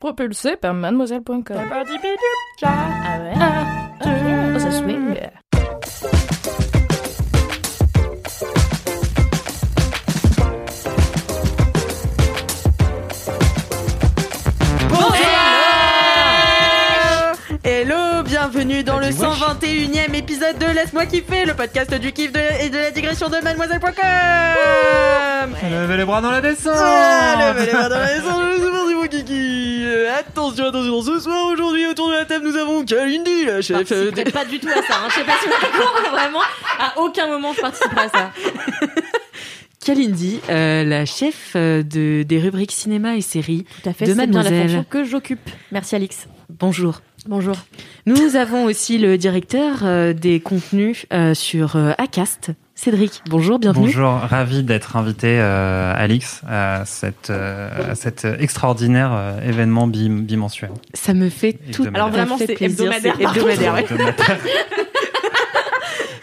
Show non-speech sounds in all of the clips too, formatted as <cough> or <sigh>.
Propulsé par mademoiselle.com. Ah ouais? Oh, ça swing. Hello, bienvenue dans le 121e épisode de Laisse-moi kiffer, le podcast du kiff de- et de la digression de mademoiselle.com Levez les bras dans la descente Ah, levez les mains dans la descente, Euh, Attention, attention, ce soir, aujourd'hui, autour de la table, nous avons Kalindi, la chef Je euh, participerai des- pas du tout à ça. hein. Je sais pas si vous êtes d'accord, mais vraiment, à aucun moment je participerai à ça. <laughs> Kalindi, euh, la chef euh, de, des rubriques cinéma et séries Tout à fait, de c'est bien la Mademoiselle. fonction que j'occupe. Merci Alix. Bonjour. Bonjour. Nous avons aussi le directeur euh, des contenus euh, sur euh, Acast, Cédric. Bonjour, bienvenue. Bonjour, ravi d'être invité, euh, Alix, à, cette, euh, à cet extraordinaire euh, événement bim- bimensuel. Ça me fait tout Alors vraiment, c'est hebdomadaire, C'est hebdomadaire. <laughs>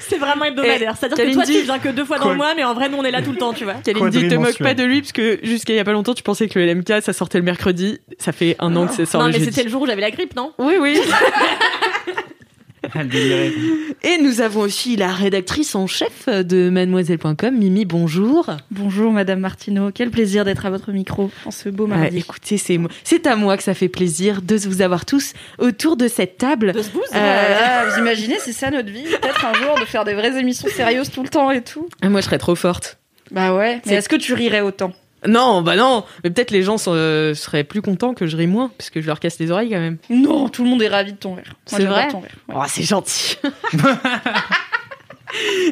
C'est vraiment hebdomadaire. C'est-à-dire que toi, tu viens que deux fois dans le mois, mais en vrai, nous, on est là tout le temps, tu vois. Kalindi, te moque pas de lui parce que jusqu'à il y a pas longtemps, tu pensais que le LMK ça sortait le mercredi. Ça fait un an que ça sort Non, mais c'était le jour où j'avais la grippe, non? Oui, oui. <laughs> <laughs> Et nous avons aussi la rédactrice en chef de mademoiselle.com, Mimi, bonjour. Bonjour Madame Martineau, quel plaisir d'être à votre micro en ce beau Ah, mardi. écoutez, c'est c'est à moi que ça fait plaisir de vous avoir tous autour de cette table. De ce boost Euh, ah, <laughs> vous imaginez, c'est ça notre vie Peut-être un jour de faire des vraies émissions sérieuses tout le temps et tout. Ah, Moi, je serais trop forte. Bah ouais. Mais C'est- est-ce que tu rirais autant? Non, bah non. Mais peut-être les gens sont- euh, seraient plus contents que je ris moins, parce que je leur casse les oreilles quand même. Non, tout le monde est ravi de ton rire. Moi, C'est j'adore vrai ton rire. Ouais. Oh, c'est gentil. <laughs>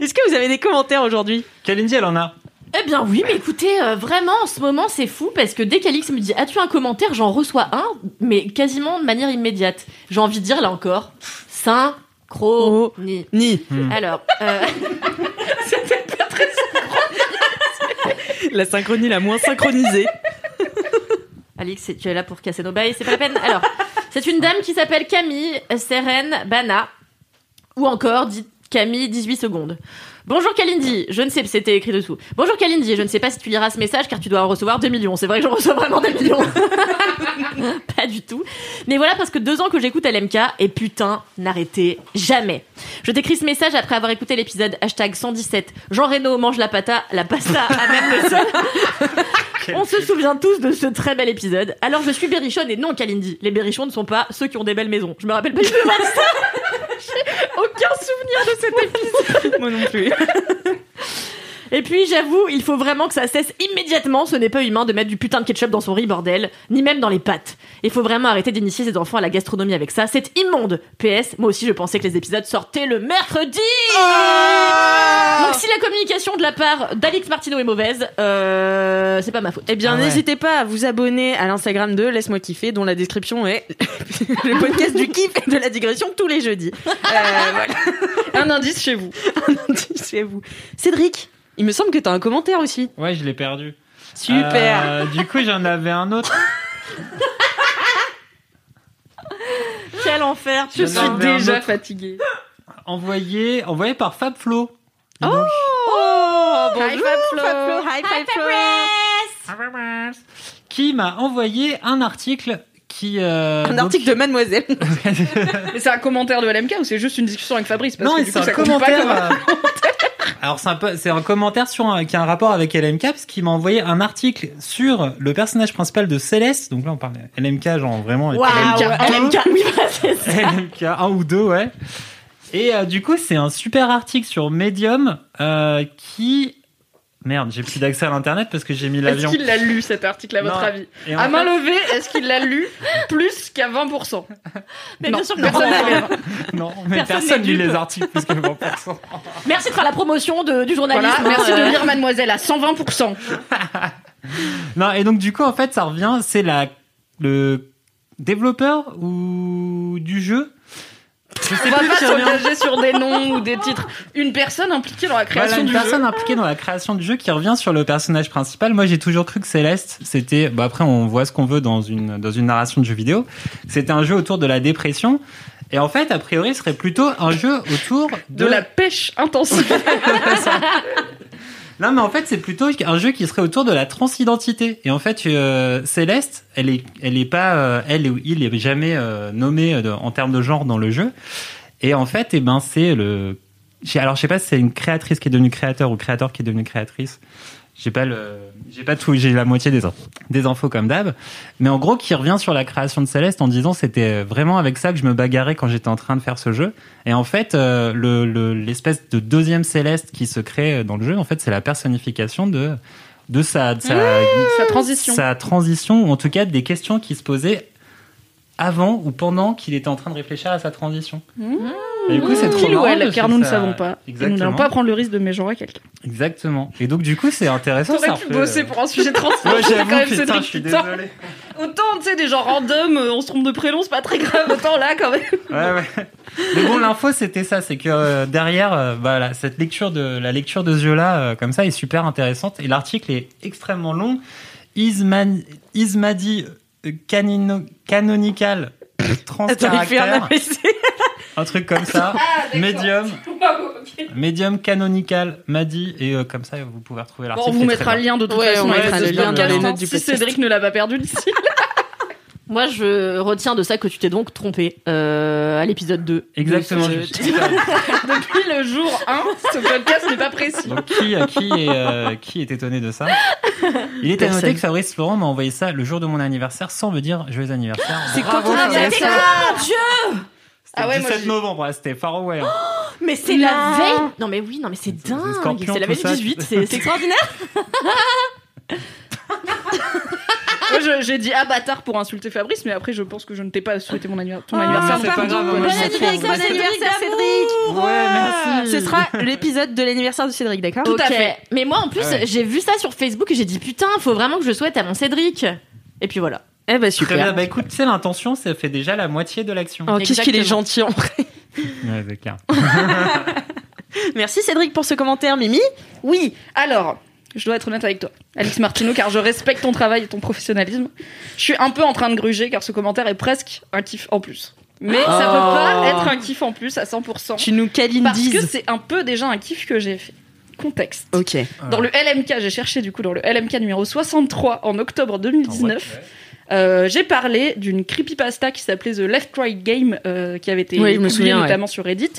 Est-ce que vous avez des commentaires aujourd'hui? Kalindi, elle en a. Eh bien oui, mais écoutez, euh, vraiment, en ce moment, c'est fou parce que dès qu'Alix me dit As-tu un commentaire? J'en reçois un, mais quasiment de manière immédiate. J'ai envie de dire, là encore, synchronie. Ni. Alors, euh, <laughs> La synchronie la moins synchronisée. <laughs> Alix, tu es là pour casser nos bails, c'est pas la peine. Alors, c'est une dame qui s'appelle Camille Seren Bana, ou encore dit Camille 18 secondes. Bonjour Kalindi, je ne sais, c'était écrit dessous. Bonjour Kalindi, je ne sais pas si tu liras ce message car tu dois en recevoir 2 millions. C'est vrai que j'en reçois vraiment des millions. <laughs> pas du tout. Mais voilà parce que deux ans que j'écoute LMK et putain, n'arrêtez jamais. Je t'écris ce message après avoir écouté l'épisode hashtag 117. Jean Reno mange la pata, la pasta à même le sol. <laughs> On se souvient tous de ce très bel épisode. Alors je suis berrichonne et non Kalindi. Les berrichons ne sont pas ceux qui ont des belles maisons. Je me rappelle pas du tout <laughs> aucun souvenir de cet épisode. <laughs> Moi non plus. <laughs> Et puis j'avoue, il faut vraiment que ça cesse immédiatement. Ce n'est pas humain de mettre du putain de ketchup dans son riz bordel, ni même dans les pâtes. Il faut vraiment arrêter d'initier ses enfants à la gastronomie avec ça. C'est immonde. PS, moi aussi je pensais que les épisodes sortaient le mercredi. Donc si la communication de la part d'Alix Martino est mauvaise, euh, c'est pas ma faute. Eh bien, Ah ouais. n'hésitez pas à vous abonner à l'Instagram de Laisse-moi kiffer, dont la description est <laughs> le podcast du kiff et de la digression tous les jeudis. Euh, voilà. <laughs> Un indice chez vous. Chez vous. Cédric, il me semble que t'as un commentaire aussi. Ouais, je l'ai perdu. Super. Euh, du coup, j'en avais un autre. <laughs> Quel enfer. Je suis un déjà fatiguée. Envoyé, envoyé par Fab Flo. Oh, bonjour, Hi, Fab Flo. Flo. Hi, Fab Flo. Qui m'a envoyé un article qui. euh, Un donc- article de Mademoiselle. <laughs> C'est un commentaire de LMK ou c'est juste une discussion avec Fabrice? Parce non, c'est un compte pas commentaire. Un- Alors c'est un peu, c'est un commentaire sur un- qui a un rapport avec LMK parce qu'il m'a envoyé un article sur le personnage principal de Céleste. Donc là on parle LMK genre vraiment. LMK, oui, voilà, c'est ça. LMK 1 ou 2 ouais. Et euh, du coup c'est un super article sur Medium euh, qui merde j'ai plus d'accès à l'internet parce que j'ai mis Est-ce l'avion. qu'il l'a lu cet article à votre Non. avis Et À main fait- levée, est-ce qu'il l'a lu plus qu'à 20% Mais Non, bien sûr que personne non. <laughs> Non, mais Personne personne, lit les articles plus que 20%. <laughs> Merci de faire la promotion de- du journalisme. Voilà, merci Euh, de lire Mademoiselle à 120%. <laughs> Non, et donc du coup, en fait, ça revient, c'est la le développeur ou du jeu. Je sais On va pas s'engager sur des noms ou des titres. Une personne impliquée dans la Voilà, création une du personne jeu. impliquée dans la création du jeu qui revient sur le personnage principal. Moi, j'ai toujours cru que Céleste, c'était. Bah après, on voit ce qu'on veut dans une dans une narration de jeu vidéo. C'était un jeu autour de la dépression. Et en fait, a priori, ce serait plutôt un jeu autour de, De la pêche intensive. <laughs> <laughs> Non, mais en fait, c'est plutôt un jeu qui serait autour de la transidentité. Et en fait, euh, Céleste, elle est, elle est pas, euh, elle ou il est jamais euh, nommé euh, en termes de genre dans le jeu. Et en fait, eh ben, c'est le. Alors, je sais pas si c'est une créatrice qui est devenue créateur ou créateur qui est devenue créatrice. J'ai pas le, j'ai pas tout, j'ai la moitié des, in- des infos comme d'hab. Mais en gros, qui revient sur la création de Céleste en disant c'était vraiment avec ça que je me bagarrais quand j'étais en train de faire ce jeu. Et en fait, euh, le, le- l'espèce de deuxième Céleste qui se crée dans le jeu, en fait, c'est la personnification de, de sa, de sa, Sa transition. sa transition, ou en tout cas des questions qui se posaient avant ou pendant qu'il était en train de réfléchir à sa transition. Et du coup, c'est trop Mmh. Marrant elle, car nous ne ça- savons pas. Et nous Exactement. n'allons pas prendre le risque de mégenrer quelqu'un. Exactement. Et donc, du coup, c'est intéressant. T'aurais pu bosser pour un sujet de Ouais, j'avoue, quand même putain, Cédric, je suis putain. désolé. Autant, tu sais, des gens random, euh, on se trompe de prénom, c'est pas très grave. Autant là, quand même. Ouais, ouais. Mais bon, l'info, c'était ça. C'est que euh, derrière, euh, voilà, cette lecture de, la lecture de ce jeu-là, euh, comme ça, est super intéressante. Et l'article est extrêmement long. Isman, Ismadi euh, canino, canonical trans Attends, il fait un truc comme ça. Médium, <laughs> médium canonical, Madi, et euh, comme ça, vous pouvez retrouver Bon, l'article. on vous mettra le lien de toute Ouais, façon. on mettra le lien dans les podcast, notes du Si. Cédric ne l'a pas perdu d'ici. <laughs> Moi, je retiens de ça que tu t'es donc trompé euh, à l'épisode 2. Exactement. De ce je- jeu. <laughs> Depuis le jour 1, ce podcast n'est pas précis. Donc qui, euh, qui, est, euh, qui est étonné de ça? Il est à noter que Fabrice Florent m'a envoyé ça le jour de mon anniversaire sans me dire joyeux anniversaire. C'est quand ton anniversaire Mon Dieu C'était Ah ouais, le moi, 17 j'ai- novembre, ouais, c'était far away. hein. <gasps> Mais c'est la veille Non mais oui, non mais c'est dingue C'est la veille du ça. 18, c'est extraordinaire <laughs> Moi, j'ai dit ah bâtard pour insulter Fabrice, mais après, je pense que je ne t'ai pas souhaité mon anniversaire. Ton Ah, anniversaire, c'est pas grave, Bon anniversaire, fous. bon anniversaire, Cédric Ouais, merci. Ce sera l'épisode de l'anniversaire de Cédric, d'accord? Tout à fait. Mais moi en plus, Ah ouais. j'ai vu ça sur Facebook et j'ai dit putain, faut vraiment que je souhaite à mon Cédric Et puis voilà. Eh ben Très bien. super. Bah écoute, tu sais, l'intention, ça fait déjà la moitié de l'action. Oh, qu'est-ce qu'il est gentil en vrai. <laughs> Ouais, c'est clair. <laughs> Merci Cédric pour ce commentaire, Mimi. Oui, alors, je dois être honnête avec toi, Alix Martineau, car je respecte ton travail et ton professionnalisme. Je suis un peu en train de gruger, car ce commentaire est presque un kiff en plus. Mais ça peut Oh. pas être un kiff en plus à 100%. Tu nous câlines Parce que c'est un peu déjà un kiff que j'ai fait. Contexte. Ok. Dans le LMK, j'ai cherché du coup dans le LMK numéro 63 en octobre 2019. Euh, j'ai parlé d'une creepypasta qui s'appelait The Left Right Game, euh, qui avait été Oui, publiée souviens, notamment sur Reddit,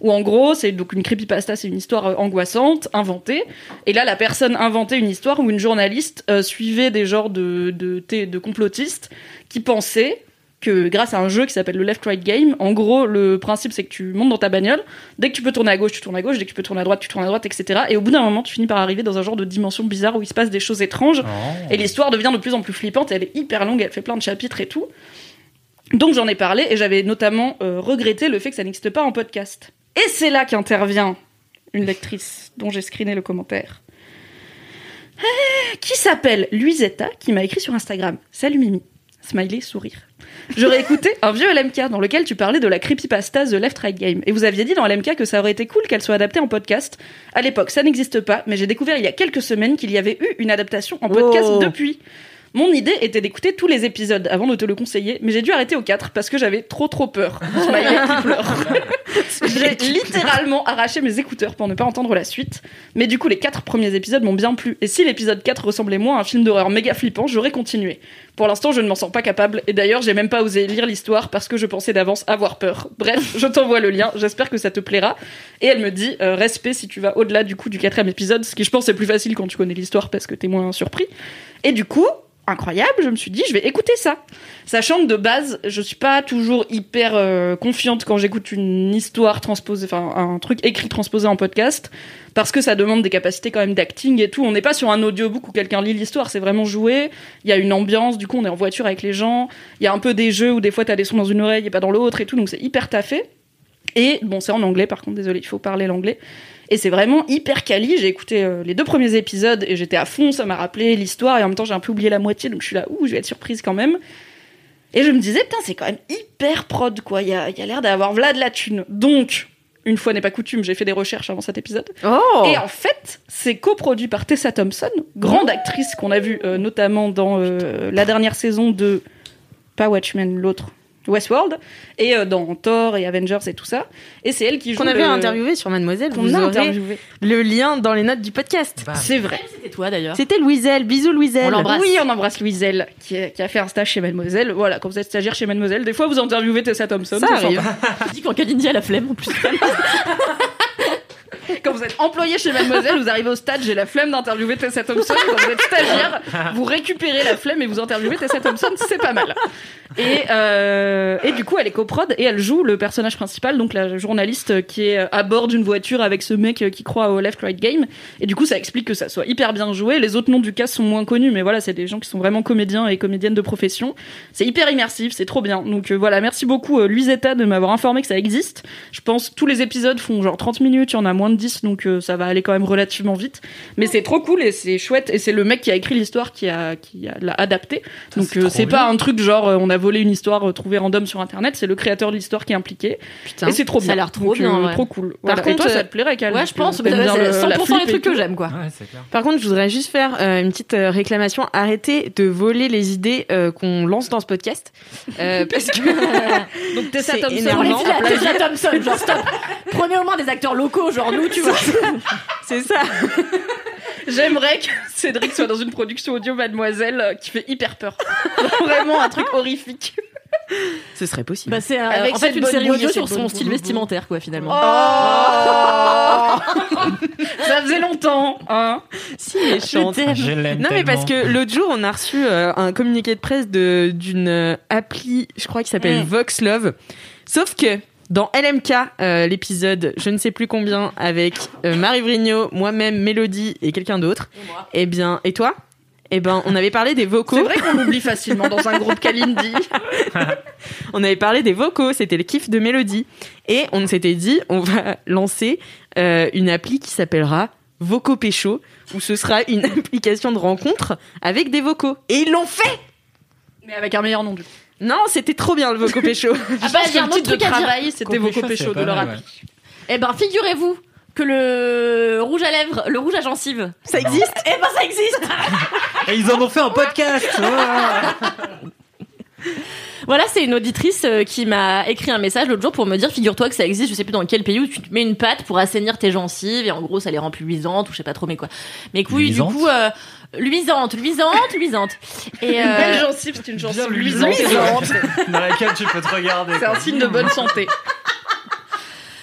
où en gros, c'est donc une creepypasta, c'est une histoire euh, angoissante, inventée. Et là, la personne inventait une histoire où une journaliste euh, suivait des genres de, de, de, de complotistes qui pensaient que grâce à un jeu qui s'appelle le Left Right Game, en gros, le principe c'est que tu montes dans ta bagnole, dès que tu peux tourner à gauche, tu tournes à gauche, dès que tu peux tourner à droite, tu tournes à droite, etc. Et au bout d'un moment, tu finis par arriver dans un genre de dimension bizarre où il se passe des choses étranges. Oh. Et l'histoire devient de plus en plus flippante, et elle est hyper longue, elle fait plein de chapitres et tout. Donc j'en ai parlé, et j'avais notamment euh, regretté le fait que ça n'existe pas en podcast. Et c'est là qu'intervient une lectrice dont j'ai screené le commentaire, Ah, qui s'appelle Luisetta, qui m'a écrit sur Instagram. Salut Mimi. Smiley, sourire. J'aurais écouté <laughs> un vieux LMK dans lequel tu parlais de la creepypasta The Left Right Game. Et vous aviez dit dans LMK que ça aurait été cool qu'elle soit adaptée en podcast. À l'époque, ça n'existe pas, mais j'ai découvert il y a quelques semaines qu'il y avait eu une adaptation en podcast Oh. depuis. Mon idée était d'écouter tous les épisodes avant de te le conseiller, mais j'ai dû arrêter au 4 parce que j'avais trop trop peur. Smiley qui pleure. <laughs> <laughs> j'ai littéralement arraché mes écouteurs pour ne pas entendre la suite. Mais du coup, les quatre premiers épisodes m'ont bien plu. Et si l'épisode 4 ressemblait moins à un film d'horreur méga flippant, j'aurais continué. Pour l'instant, je ne m'en sens pas capable. Et d'ailleurs, j'ai même pas osé lire l'histoire parce que je pensais d'avance avoir peur. Bref, je t'envoie le lien. J'espère que ça te plaira. Et elle me dit, euh, respect si tu vas au-delà du coup du quatrième épisode, ce qui je pense est plus facile quand tu connais l'histoire parce que t'es moins surpris. Et du coup, incroyable, je me suis dit, je vais écouter ça. Sachant que de base, je suis pas toujours hyper euh, confiante quand j'écoute une histoire transposée, enfin un truc écrit transposé en podcast, parce que ça demande des capacités quand même d'acting et tout. On n'est pas sur un audiobook où quelqu'un lit l'histoire, c'est vraiment joué. Il y a une ambiance, du coup on est en voiture avec les gens. Il y a un peu des jeux où des fois t'as des sons dans une oreille et pas dans l'autre et tout, donc c'est hyper taffé. Et bon, c'est en anglais par contre, désolé, il faut parler l'anglais. Et c'est vraiment hyper quali. J'ai écouté euh, les deux premiers épisodes et j'étais à fond. Ça m'a rappelé l'histoire et en même temps j'ai un peu oublié la moitié, donc je suis là, ouh, je vais être surprise quand même. Et je me disais, putain, c'est quand même hyper prod, quoi. Il y a, il y a l'air d'avoir Vlad la thune. Donc, une fois n'est pas coutume, j'ai fait des recherches avant cet épisode. Oh Et en fait, c'est coproduit par Tessa Thompson, grande actrice qu'on a vue euh, notamment dans euh, la dernière saison de pas Watchmen, l'autre Westworld, et euh, dans Thor et Avengers et tout ça. Et c'est elle qui joue Qu'on avait le- interviewé sur Mademoiselle. qu'on Vous a aurez interviewé. le lien dans les notes du podcast. C'est vrai. C'était toi d'ailleurs. C'était Louiselle. Bisous Louiselle. On l'embrasse. Oui, on embrasse Louiselle qui, a- qui a fait un stage chez Mademoiselle. Voilà, quand vous êtes stagiaire chez Mademoiselle, des fois vous interviewez Tessa Thompson. Ça arrive. sympa. <laughs> Tu dis quand Kalindi a la flemme en plus. <laughs> <laughs> Quand vous êtes employé chez Mademoiselle, vous arrivez au stade, j'ai la flemme d'interviewer Tessa Thompson. Quand vous êtes stagiaire, <laughs> vous récupérez la flemme et vous interviewez Tessa Thompson, c'est pas mal. Et, euh, et du coup, elle est coprod et elle joue le personnage principal, donc la journaliste qui est à bord d'une voiture avec ce mec qui croit au left-right game. Et du coup, ça explique que ça soit hyper bien joué. Les autres noms du cast sont moins connus, mais voilà, c'est des gens qui sont vraiment comédiens et comédiennes de profession. C'est hyper immersif, c'est trop bien. Donc euh, voilà, merci beaucoup euh, Luisetta de m'avoir informé que ça existe. Je pense que tous les épisodes font genre 30 minutes, il y en a moins de 10, donc euh, ça va aller quand même relativement vite. Mais c'est trop cool et c'est chouette. Et c'est le mec qui a écrit l'histoire qui a qui l'a adapté. Donc c'est euh, pas un truc genre euh, on a volé une histoire euh, trouvée random sur internet, c'est le créateur de l'histoire qui est impliqué. Putain. et c'est trop ça bien. a l'air trop Donc, bien, euh, ouais. trop cool. Par Voilà. et contre, toi, ça te plairait, Cal Ouais, je pense. Le- la 100% flip les et trucs que j'aime quoi. Ouais, c'est clair. Par contre, je voudrais juste faire euh, une petite réclamation. Arrêtez de voler les idées euh, qu'on lance dans ce podcast. Euh, <laughs> parce que Donc Tessa Thompson, Tessa Thompson, genre stop. <laughs> Prenez au moins des acteurs locaux, genre nous, tu vois. <laughs> c'est ça. J'aimerais que Cédric soit dans une production audio Mademoiselle euh, qui fait hyper peur. <laughs> Vraiment un truc horrifique. Ce serait possible. Bah, c'est euh, Avec en fait une série audio sur son style vestimentaire, quoi, finalement. Oh <laughs> Ça faisait longtemps, hein si méchante. Je. Je l'aime Non mais parce que l'autre jour on a reçu euh, un communiqué de presse de d'une euh, appli, je crois qui s'appelle Mm. Vox Love. Sauf que dans LMK, euh, l'épisode je ne sais plus combien avec euh, Marie Vrigno, moi-même, Mélodie et quelqu'un d'autre. Eh bien, et toi? Eh ben, on avait parlé des vocaux. C'est vrai qu'on oublie facilement dans un groupe Kalindi. <laughs> On avait parlé des vocaux, c'était le kiff de Mélodie. Et on s'était dit, on va lancer euh, une appli qui s'appellera Vocaux Pécho, où ce sera une <laughs> application de rencontre avec des vocaux. Et ils l'ont fait Mais avec un meilleur nom du coup. Non, c'était trop bien le Vocaux <laughs> Pécho. Ah bah, il y a un autre truc à dire. c'était copéchos c'est de leur appli. Eh ben, figurez-vous que le rouge à lèvres, le rouge à gencive, Ça existe? Eh ben ça existe <laughs> Et ils en ont fait un podcast. <laughs> Voilà, c'est une auditrice euh, qui m'a écrit un message l'autre jour pour me dire figure-toi que ça existe, je sais plus dans quel pays où tu te mets une pâte pour assainir tes gencives et en gros ça les rend plus luisantes ou je sais pas trop mais quoi. Mais oui, du coup euh, luisante, luisante, luisante. Et Une belle euh, gencive, c'est une gencive luisante. luisante. <laughs> Dans laquelle tu peux te regarder. C'est un signe de bonne santé.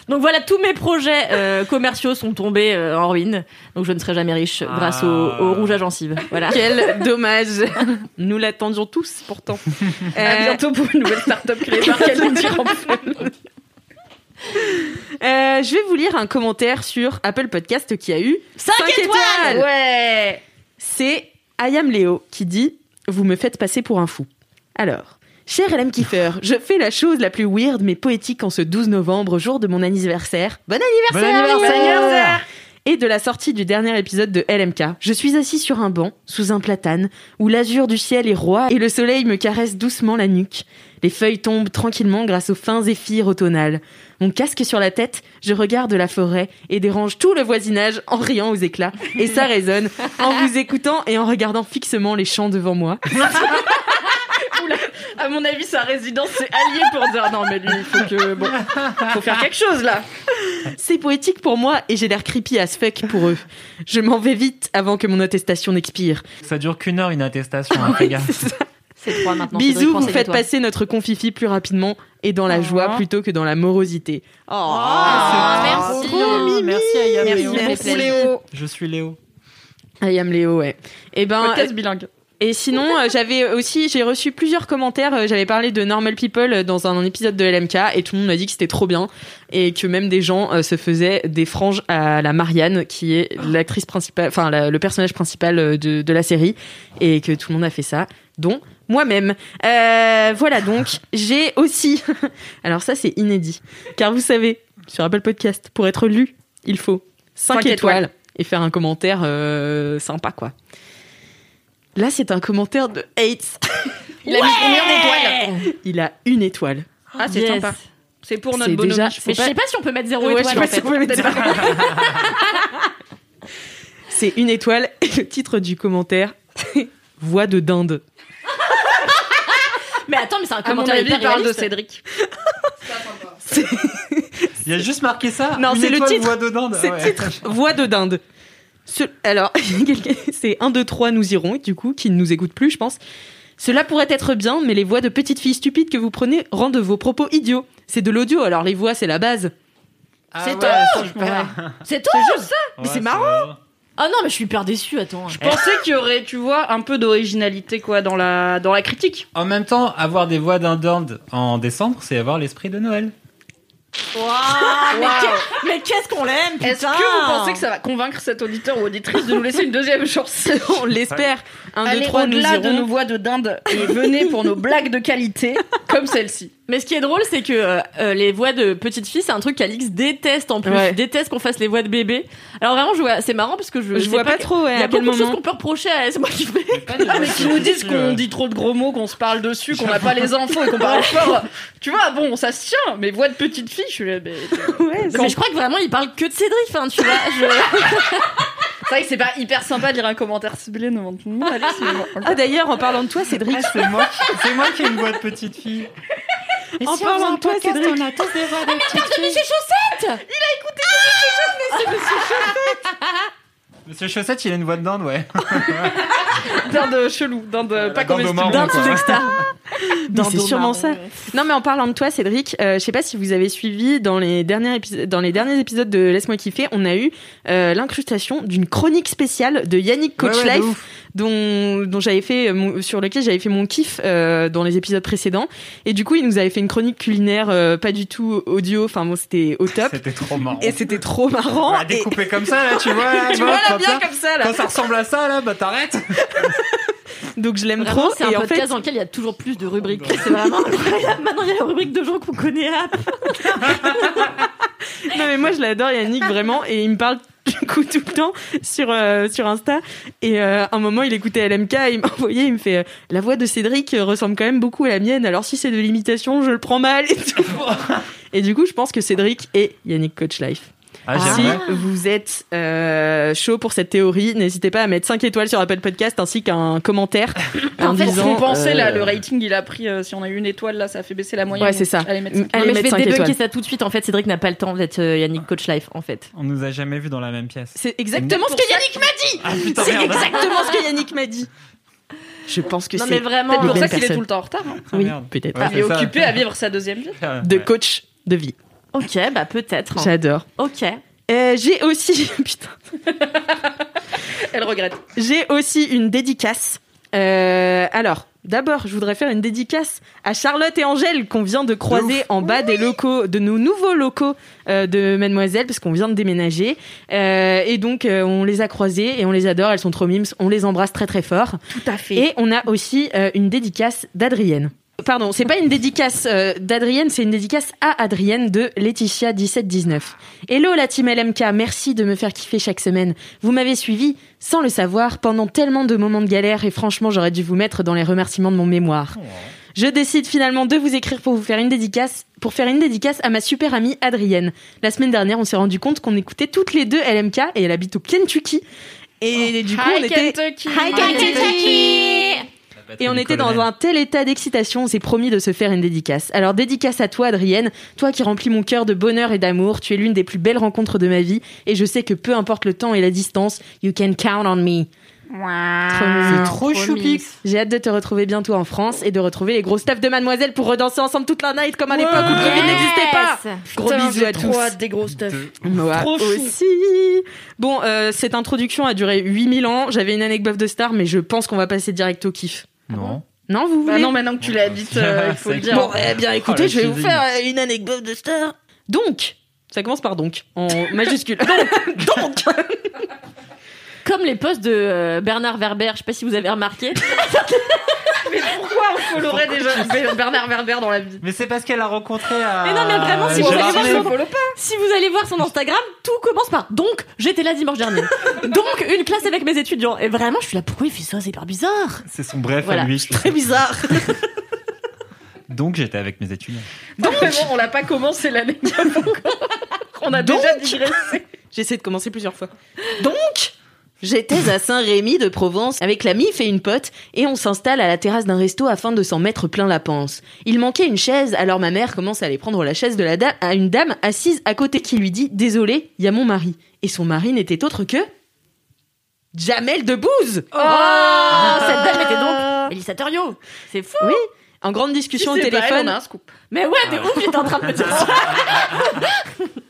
donc voilà, tous mes projets euh, commerciaux sont tombés euh, en ruine. Donc je ne serai jamais riche grâce au, Ah. au rouge à gencives. Voilà. <laughs> Quel dommage. Nous l'attendions tous pourtant. <laughs> À Euh, bientôt pour une nouvelle start-up créée par euh, je vais vous lire un commentaire sur Apple Podcast qui a eu 5 cinq étoiles Ouais C'est Ayam Léo qui dit Vous me faites passer pour un fou. Alors, cher LM Kiefer, je fais la chose la plus weird mais poétique en ce 12 novembre, jour de mon anniversaire. Bon Bon anniversaire anniversaire Et de la sortie du dernier épisode de LMK. Je suis assis sur un banc, sous un platane, où l'azur du ciel est roi et le soleil me caresse doucement la nuque. Les feuilles tombent tranquillement grâce aux fins zéphyrs automnales. Mon casque sur la tête, je regarde la forêt et dérange tout le voisinage en riant aux éclats. Et ça résonne en vous écoutant et en regardant fixement les champs devant moi. <laughs> À mon avis, sa résidence, c'est allié pour dire non, mais lui, il faut que. Bon, faut faire quelque chose là. C'est poétique pour moi et j'ai l'air creepy as fuck pour eux. Je m'en vais vite avant que mon attestation n'expire. Ça dure qu'une heure une attestation. hein, gaffe. C'est 3 maintenant. Bisous, vous faites passer notre confifi plus rapidement et dans la Oh. joie plutôt que dans la morosité. Oh, Ah, merci. trop mimi. Merci Ayam Merci, Léo. merci. Beaucoup, Léo. Je suis Léo. I am Léo, ouais. Et ben, Podcast bilingue. et sinon, euh, j'avais aussi, j'ai reçu plusieurs commentaires. euh, J'avais parlé de Normal People euh, dans un épisode de LMK et tout le monde m'a dit que c'était trop bien et que même des gens euh, se faisaient des franges à la Marianne, qui est l'actrice principale, enfin la- le personnage principal euh, de, de la série, et que tout le monde a fait ça, dont moi-même. Euh, voilà donc, j'ai aussi. <laughs> Alors ça, c'est inédit, car vous savez, sur Apple Podcast, pour être lu, il faut 5 Cinq étoiles. étoiles. et faire un commentaire euh, sympa, quoi. Là, c'est un commentaire de Hates. <laughs> Il a mis combien d'étoiles Il a une étoile. Ah, c'est Yes. sympa. C'est pour notre bonhomme. déjà- je Mais pense. je sais pas si on peut mettre zéro Ouais, je sais étoile pas en si fait. on peut mettre zéro. <laughs> C'est une étoile et le titre du commentaire, c'est Voix de dinde. Mais attends, mais c'est un À mon commentaire avis, hyper il parle de réaliste. Cédric. Il y a juste marqué ça. Non, une c'est le étoile titre. voix de dinde. C'est Ouais. le titre Voix de dinde. Ce- Alors, quelqu'un- <laughs> c'est 1, 2, 3, nous irons, du coup, qui ne nous écoute plus, je pense. Cela pourrait être bien, mais les voix de petites filles stupides que vous prenez rendent vos propos idiots. C'est de l'audio, alors les voix, c'est la base. Ah C'est ouais, tout. super. C'est tout Ouais, c'est marrant. Ah non, mais je suis hyper déçue, attends. Je pensais qu'il y aurait, tu vois, un peu d'originalité quoi dans la dans la critique. En même temps, avoir des voix d'un dinde en décembre, c'est avoir l'esprit de Noël. Waouh, mais qu'est- mais qu'est-ce qu'on l'aime, putain Est-ce que vous pensez que ça va convaincre cet auditeur ou auditrice de nous laisser une deuxième chance <laughs> On l'espère. 1, 2, Allez 3, nous au-delà de irons. nos voix de dinde et venez pour nos blagues de qualité comme celle-ci. Mais ce qui est drôle, c'est que euh, euh, les voix de petites filles, c'est un truc qu'Alix déteste en plus. Ouais. Il déteste qu'on fasse les voix de bébé. Alors vraiment, je vois, c'est marrant parce que je, Je sais vois pas que- trop, ouais, Il y a beaucoup de choses moment. qu'on peut reprocher à c'est moi qui fais. Ah mais qui nous disent qu'on dit trop de gros mots, qu'on se parle dessus, qu'on n'a pas les infos et qu'on parle fort. Tu vois, bon, ça se tient, mais voix de petite fille, je suis là, mais... <laughs> Ouais, Mais je crois que vraiment, il parle que de Cédric, enfin, tu vois. Je... <laughs> C'est vrai que c'est pas hyper sympa de lire un commentaire ciblé devant tout le monde. Allez, c'est bon. Ah d'ailleurs, en parlant de toi, Cédric, C'est moi, qui- c'est moi qui ai une voix de petite fille. En parlant de toi, Cédric, on a tous des voix de petite fille. Monsieur Chaussette Monsieur Chaussette, <laughs> il a une voix de dinde, ouais. <laughs> Dinde chelou, dinde pas dinde comestible. au marron, Dinde sous extra. <laughs> Mais c'est sûrement ça. Non, mais en parlant de toi, Cédric, euh, je sais pas si vous avez suivi dans les derniers épisodes, dans les derniers épisodes de Laisse-moi kiffer, on a eu euh, l'incrustation d'une chronique spéciale de Yannick Coach Ouais, dont dont j'avais fait euh, mon- sur lequel j'avais fait mon kiff euh, dans les épisodes précédents. Et du coup, il nous avait fait une chronique culinaire, euh, pas du tout audio. Enfin, bon, c'était au top. C'était trop marrant. Et c'était trop marrant. Et- découpé comme ça, là, tu vois, <laughs> là, tu vois là bien là. comme ça là. Quand ça ressemble à ça, là, bah t'arrêtes. <laughs> Donc je l'aime trop. c'est un Et en podcast fait, dans lequel il y a toujours plus de rubriques. C'est vraiment incroyable. Maintenant, il y a la rubrique de gens qu'on connaît. <laughs> Non mais moi je l'adore Yannick vraiment et il me parle du coup tout le temps sur euh, sur Insta et euh, un moment il écoutait LMK et il m'a envoyé il me fait euh, la voix de Cédric euh, ressemble quand même beaucoup à la mienne alors si c'est de l'imitation je le prends mal et tout. <laughs> et du coup je pense que Cédric est Yannick Coach Life. Ah, Si vous êtes euh, chaud pour cette théorie, n'hésitez pas à mettre 5 étoiles sur Apple Podcast ainsi qu'un commentaire en En fait, disant on pensait là, euh, le rating il a pris, euh, si on a eu une étoile là, ça a fait baisser la moyenne. Ouais, c'est ça. Allez, mettre Mm. cinq. Allez, non, mais je mettre vais cinq débunker ça tout de suite. En fait, Cédric n'a pas le temps d'être euh, Yannick Coach Life, en fait. On nous a jamais vus dans la même pièce. C'est exactement ce que Yannick m'a dit. Ah C'est exactement ce que Yannick m'a dit. Je pense que Non, c'est mais vraiment, pour ça qu'il est tout le temps en retard. hein. Ah, Oui, peut-être. Ouais, Il est occupé à vivre sa deuxième vie. De coach de vie. Ok, bah peut-être. J'adore. Ok. Euh, j'ai aussi, <laughs> putain, Elle regrette. j'ai aussi une dédicace. Euh, alors, d'abord, je voudrais faire une dédicace à Charlotte et Angèle qu'on vient de croiser en bas des locaux, de nos nouveaux locaux euh, de Mademoiselle, parce qu'on vient de déménager. Euh, et donc, euh, on les a croisées et on les adore. Elles sont trop mimes. On les embrasse très très fort. Tout à fait. Et on a aussi euh, une dédicace d'Adrienne. Pardon, c'est pas une dédicace euh, d'Adrienne, c'est une dédicace à Adrienne de Laetitia 1719. Hello la team LMK, merci de me faire kiffer chaque semaine. Vous m'avez suivi sans le savoir pendant tellement de moments de galère et franchement j'aurais dû vous mettre dans les remerciements de mon mémoire. Je décide finalement de vous écrire pour vous faire une dédicace, pour faire une dédicace à ma super amie Adrienne. La semaine dernière, on s'est rendu compte qu'on écoutait toutes les deux LMK et elle habite au Kentucky. Et du coup, on était Kentucky. Hi, Kentucky. Et on était dans un tel état d'excitation, on s'est promis de se faire une dédicace. Alors dédicace à toi Adrienne, toi qui remplis mon cœur de bonheur et d'amour, tu es l'une des plus belles rencontres de ma vie et je sais que peu importe le temps et la distance, you can count on me. Trop mignon. C'est trop choupix. J'ai hâte de te retrouver bientôt en France et de retrouver les gros stuff de Mademoiselle pour redanser ensemble toute la night comme à l'époque où le Covid n'existait pas. Gros Putain, bisous à trop tous. hâte des gros stuff. Moi Trop aussi. Bon, euh, cette introduction a duré 8000 ans. J'avais une anecdote de star, mais je pense qu'on va passer direct au kiff. Non. Non, vous Bah voulez non, maintenant que tu l'as dit, euh, il faut le dire. Bon, eh bien, écoutez, Oh, le je vais vous faire euh, une anecdote de star. Donc, ça commence par donc, en majuscule. <laughs> Donc, donc. <laughs> Comme les posts de euh, Bernard Werber, je sais pas si vous avez remarqué. <laughs> Mais pourquoi on followerait je- Bernard Werber dans la vie? Mais c'est parce qu'elle a rencontré à. Mais non, mais vraiment, si vous allez voir son- Follow pas. Si vous allez voir son Instagram, tout commence par donc j'étais là dimanche dernier. <laughs> donc une classe avec mes étudiants. Et vraiment, je suis là pourquoi il fait ça? C'est hyper bizarre. C'est son bref Voilà, à lui. très bizarre. <laughs> Donc j'étais avec mes étudiants. Donc, vraiment, on l'a pas commencé encore. On a Donc- déjà digressé. J'essaie de commencer plusieurs fois. Donc, j'étais à Saint-Rémy de Provence avec la mif et une pote et on s'installe à la terrasse d'un resto afin de s'en mettre plein la panse. Il manquait une chaise, alors ma mère commence à aller prendre la chaise de la dame à une dame assise à côté qui lui dit "Désolé, il y a mon mari." Et son mari n'était autre que Jamel Debbouze. Oh, cette dame était donc Elisa Terrio. C'est fou. Oui. En grande discussion au pas elle, téléphone, on a un scoop. Mais ouais, de ouf, j'étais en train de me dire ça. <laughs>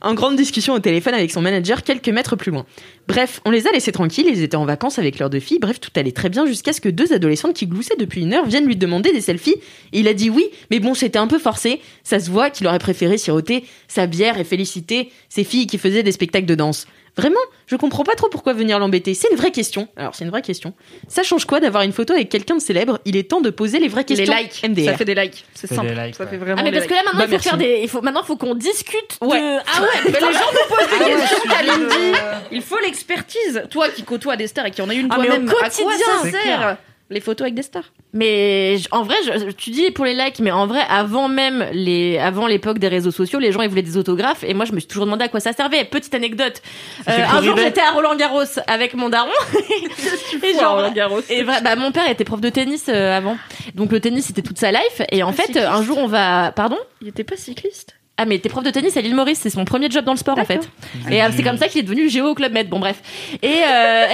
en grande discussion au téléphone avec son manager quelques mètres plus loin. Bref, on les a laissés tranquilles, ils étaient en vacances avec leurs deux filles, bref, tout allait très bien jusqu'à ce que deux adolescentes qui gloussaient depuis une heure viennent lui demander des selfies. Et il a dit oui, mais bon, c'était un peu forcé. Ça se voit qu'il aurait préféré siroter sa bière et féliciter ses filles qui faisaient des spectacles de danse. Vraiment, je comprends pas trop pourquoi venir l'embêter. C'est une vraie question. Alors, c'est une vraie question. Ça change quoi d'avoir une photo avec quelqu'un de célèbre? Il est temps de poser les vraies Les questions. likes. MDR. Ça fait des likes. C'est simple. des likes, ça ouais. fait vraiment Ah mais des parce que likes. là maintenant Bah, il faut merci. faire des il faut maintenant faut qu'on discute Ouais. de ah ouais Mais les gens nous posent des Ah ouais, questions. Il faut l'expertise. Toi qui côtoies des stars et qui en a une Ah, toi-même, au à quoi quotidien, ça c'est sert clair. Les photos avec des stars Mais en vrai, je- tu dis pour les likes, mais en vrai, avant même les, avant l'époque des réseaux sociaux, les gens ils voulaient des autographes et moi je me suis toujours demandé à quoi ça servait. Petite anecdote, Euh, un jour j'étais à Roland Garros avec mon daron <laughs> et genre Roland Garros. et vrai, bah mon père était prof de tennis euh, avant, donc le tennis c'était toute sa life et en fait cycliste. un jour on va, pardon? Il était pas cycliste? Ah mais t'es prof de tennis à l'île Maurice, c'est son premier job dans le sport en fait. Et euh, c'est comme ça qu'il est devenu géo au club Med. Bon bref. Et euh.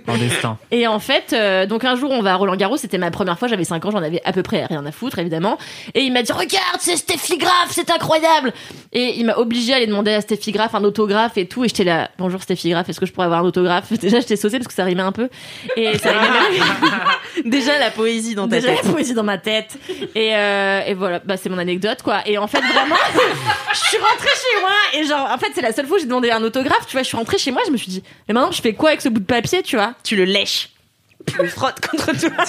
<laughs> Et en fait, euh, donc un jour, on va à Roland Garros. C'était ma première fois. J'avais 5 ans. J'en avais à peu près rien à foutre, évidemment. Et il m'a dit, regarde, c'est Steffi Graf, c'est incroyable. Et il m'a obligé à aller demander à Steffi Graf un autographe et tout. Et j'étais là, bonjour Steffi Graf, est-ce que je pourrais avoir un autographe? <laughs> Déjà, j'étais saucée parce que ça rimait un peu. Et ça. <laughs> Déjà la poésie dans ta Déjà tête. la poésie dans ma tête. Et, euh, et voilà, bah, c'est mon anecdote, quoi. Et en fait, vraiment, je suis rentrée chez moi et genre, en fait, c'est la seule fois où j'ai demandé un autographe, tu vois. Je suis rentrée chez moi, je me suis dit, mais maintenant, je fais quoi avec ce bout de papier, tu vois? Tu le lèches. Tu le frottes contre toi.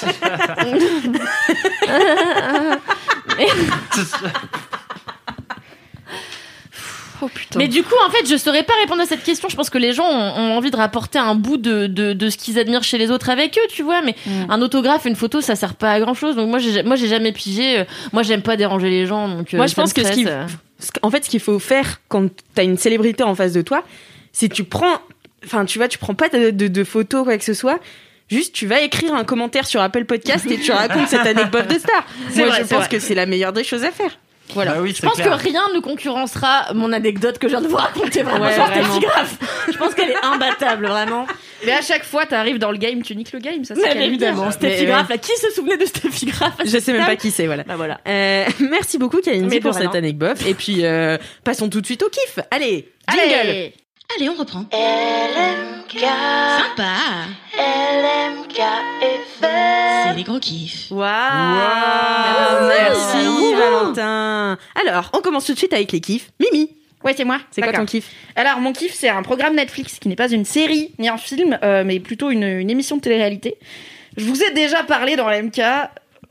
Oh putain. Mais du coup, en fait, je saurais pas répondre à cette question. Je pense que les gens ont, ont envie de rapporter un bout de, de, de ce qu'ils admirent chez les autres avec eux, tu vois. Mais Mm. un autographe, une photo, ça sert pas à grand chose. Donc moi, j'ai, moi, j'ai jamais pigé. Euh, Moi, j'aime pas déranger les gens. Donc euh, Moi, je pense que ce qui- euh. En fait, ce qu'il faut faire quand t'as une célébrité en face de toi, c'est tu prends, enfin, tu vois, tu prends pas de, de, de photos quoi que ce soit. Juste, tu vas écrire un commentaire sur Apple Podcast et tu racontes cette <laughs> anecdote de star. Moi, vrai, je pense vrai. que c'est la meilleure des choses à faire. Voilà. Bah oui, Je pense que rien ne concurrencera mon anecdote que je viens de vous raconter vraiment Ouais, vraiment. <laughs> Je pense qu'elle est imbattable, vraiment. Mais à chaque fois, t'arrives dans le game, tu niques le game. Ça, c'est évidemment, Steffi Mais, Graf, là, qui se souvenait de Steffi Graf à Je sais même pas qui c'est, voilà. Bah voilà. Euh, <laughs> merci beaucoup, Kalindi, pour cette anecdote. Et puis, euh, passons tout de suite au kiff. Allez, jingle. Allez. Allez, on reprend. LMK, Sympa. LMK C'est les gros kiffs. Waouh Merci, Merci, Valentin. Alors, on commence tout de suite avec les kiffs. Mimi, Ouais, c'est moi. c'est quoi ton kiff? Alors, mon kiff, c'est un programme Netflix qui n'est pas une série ni un film, euh, mais plutôt une, une émission de télé-réalité. Je vous ai déjà parlé dans l'MK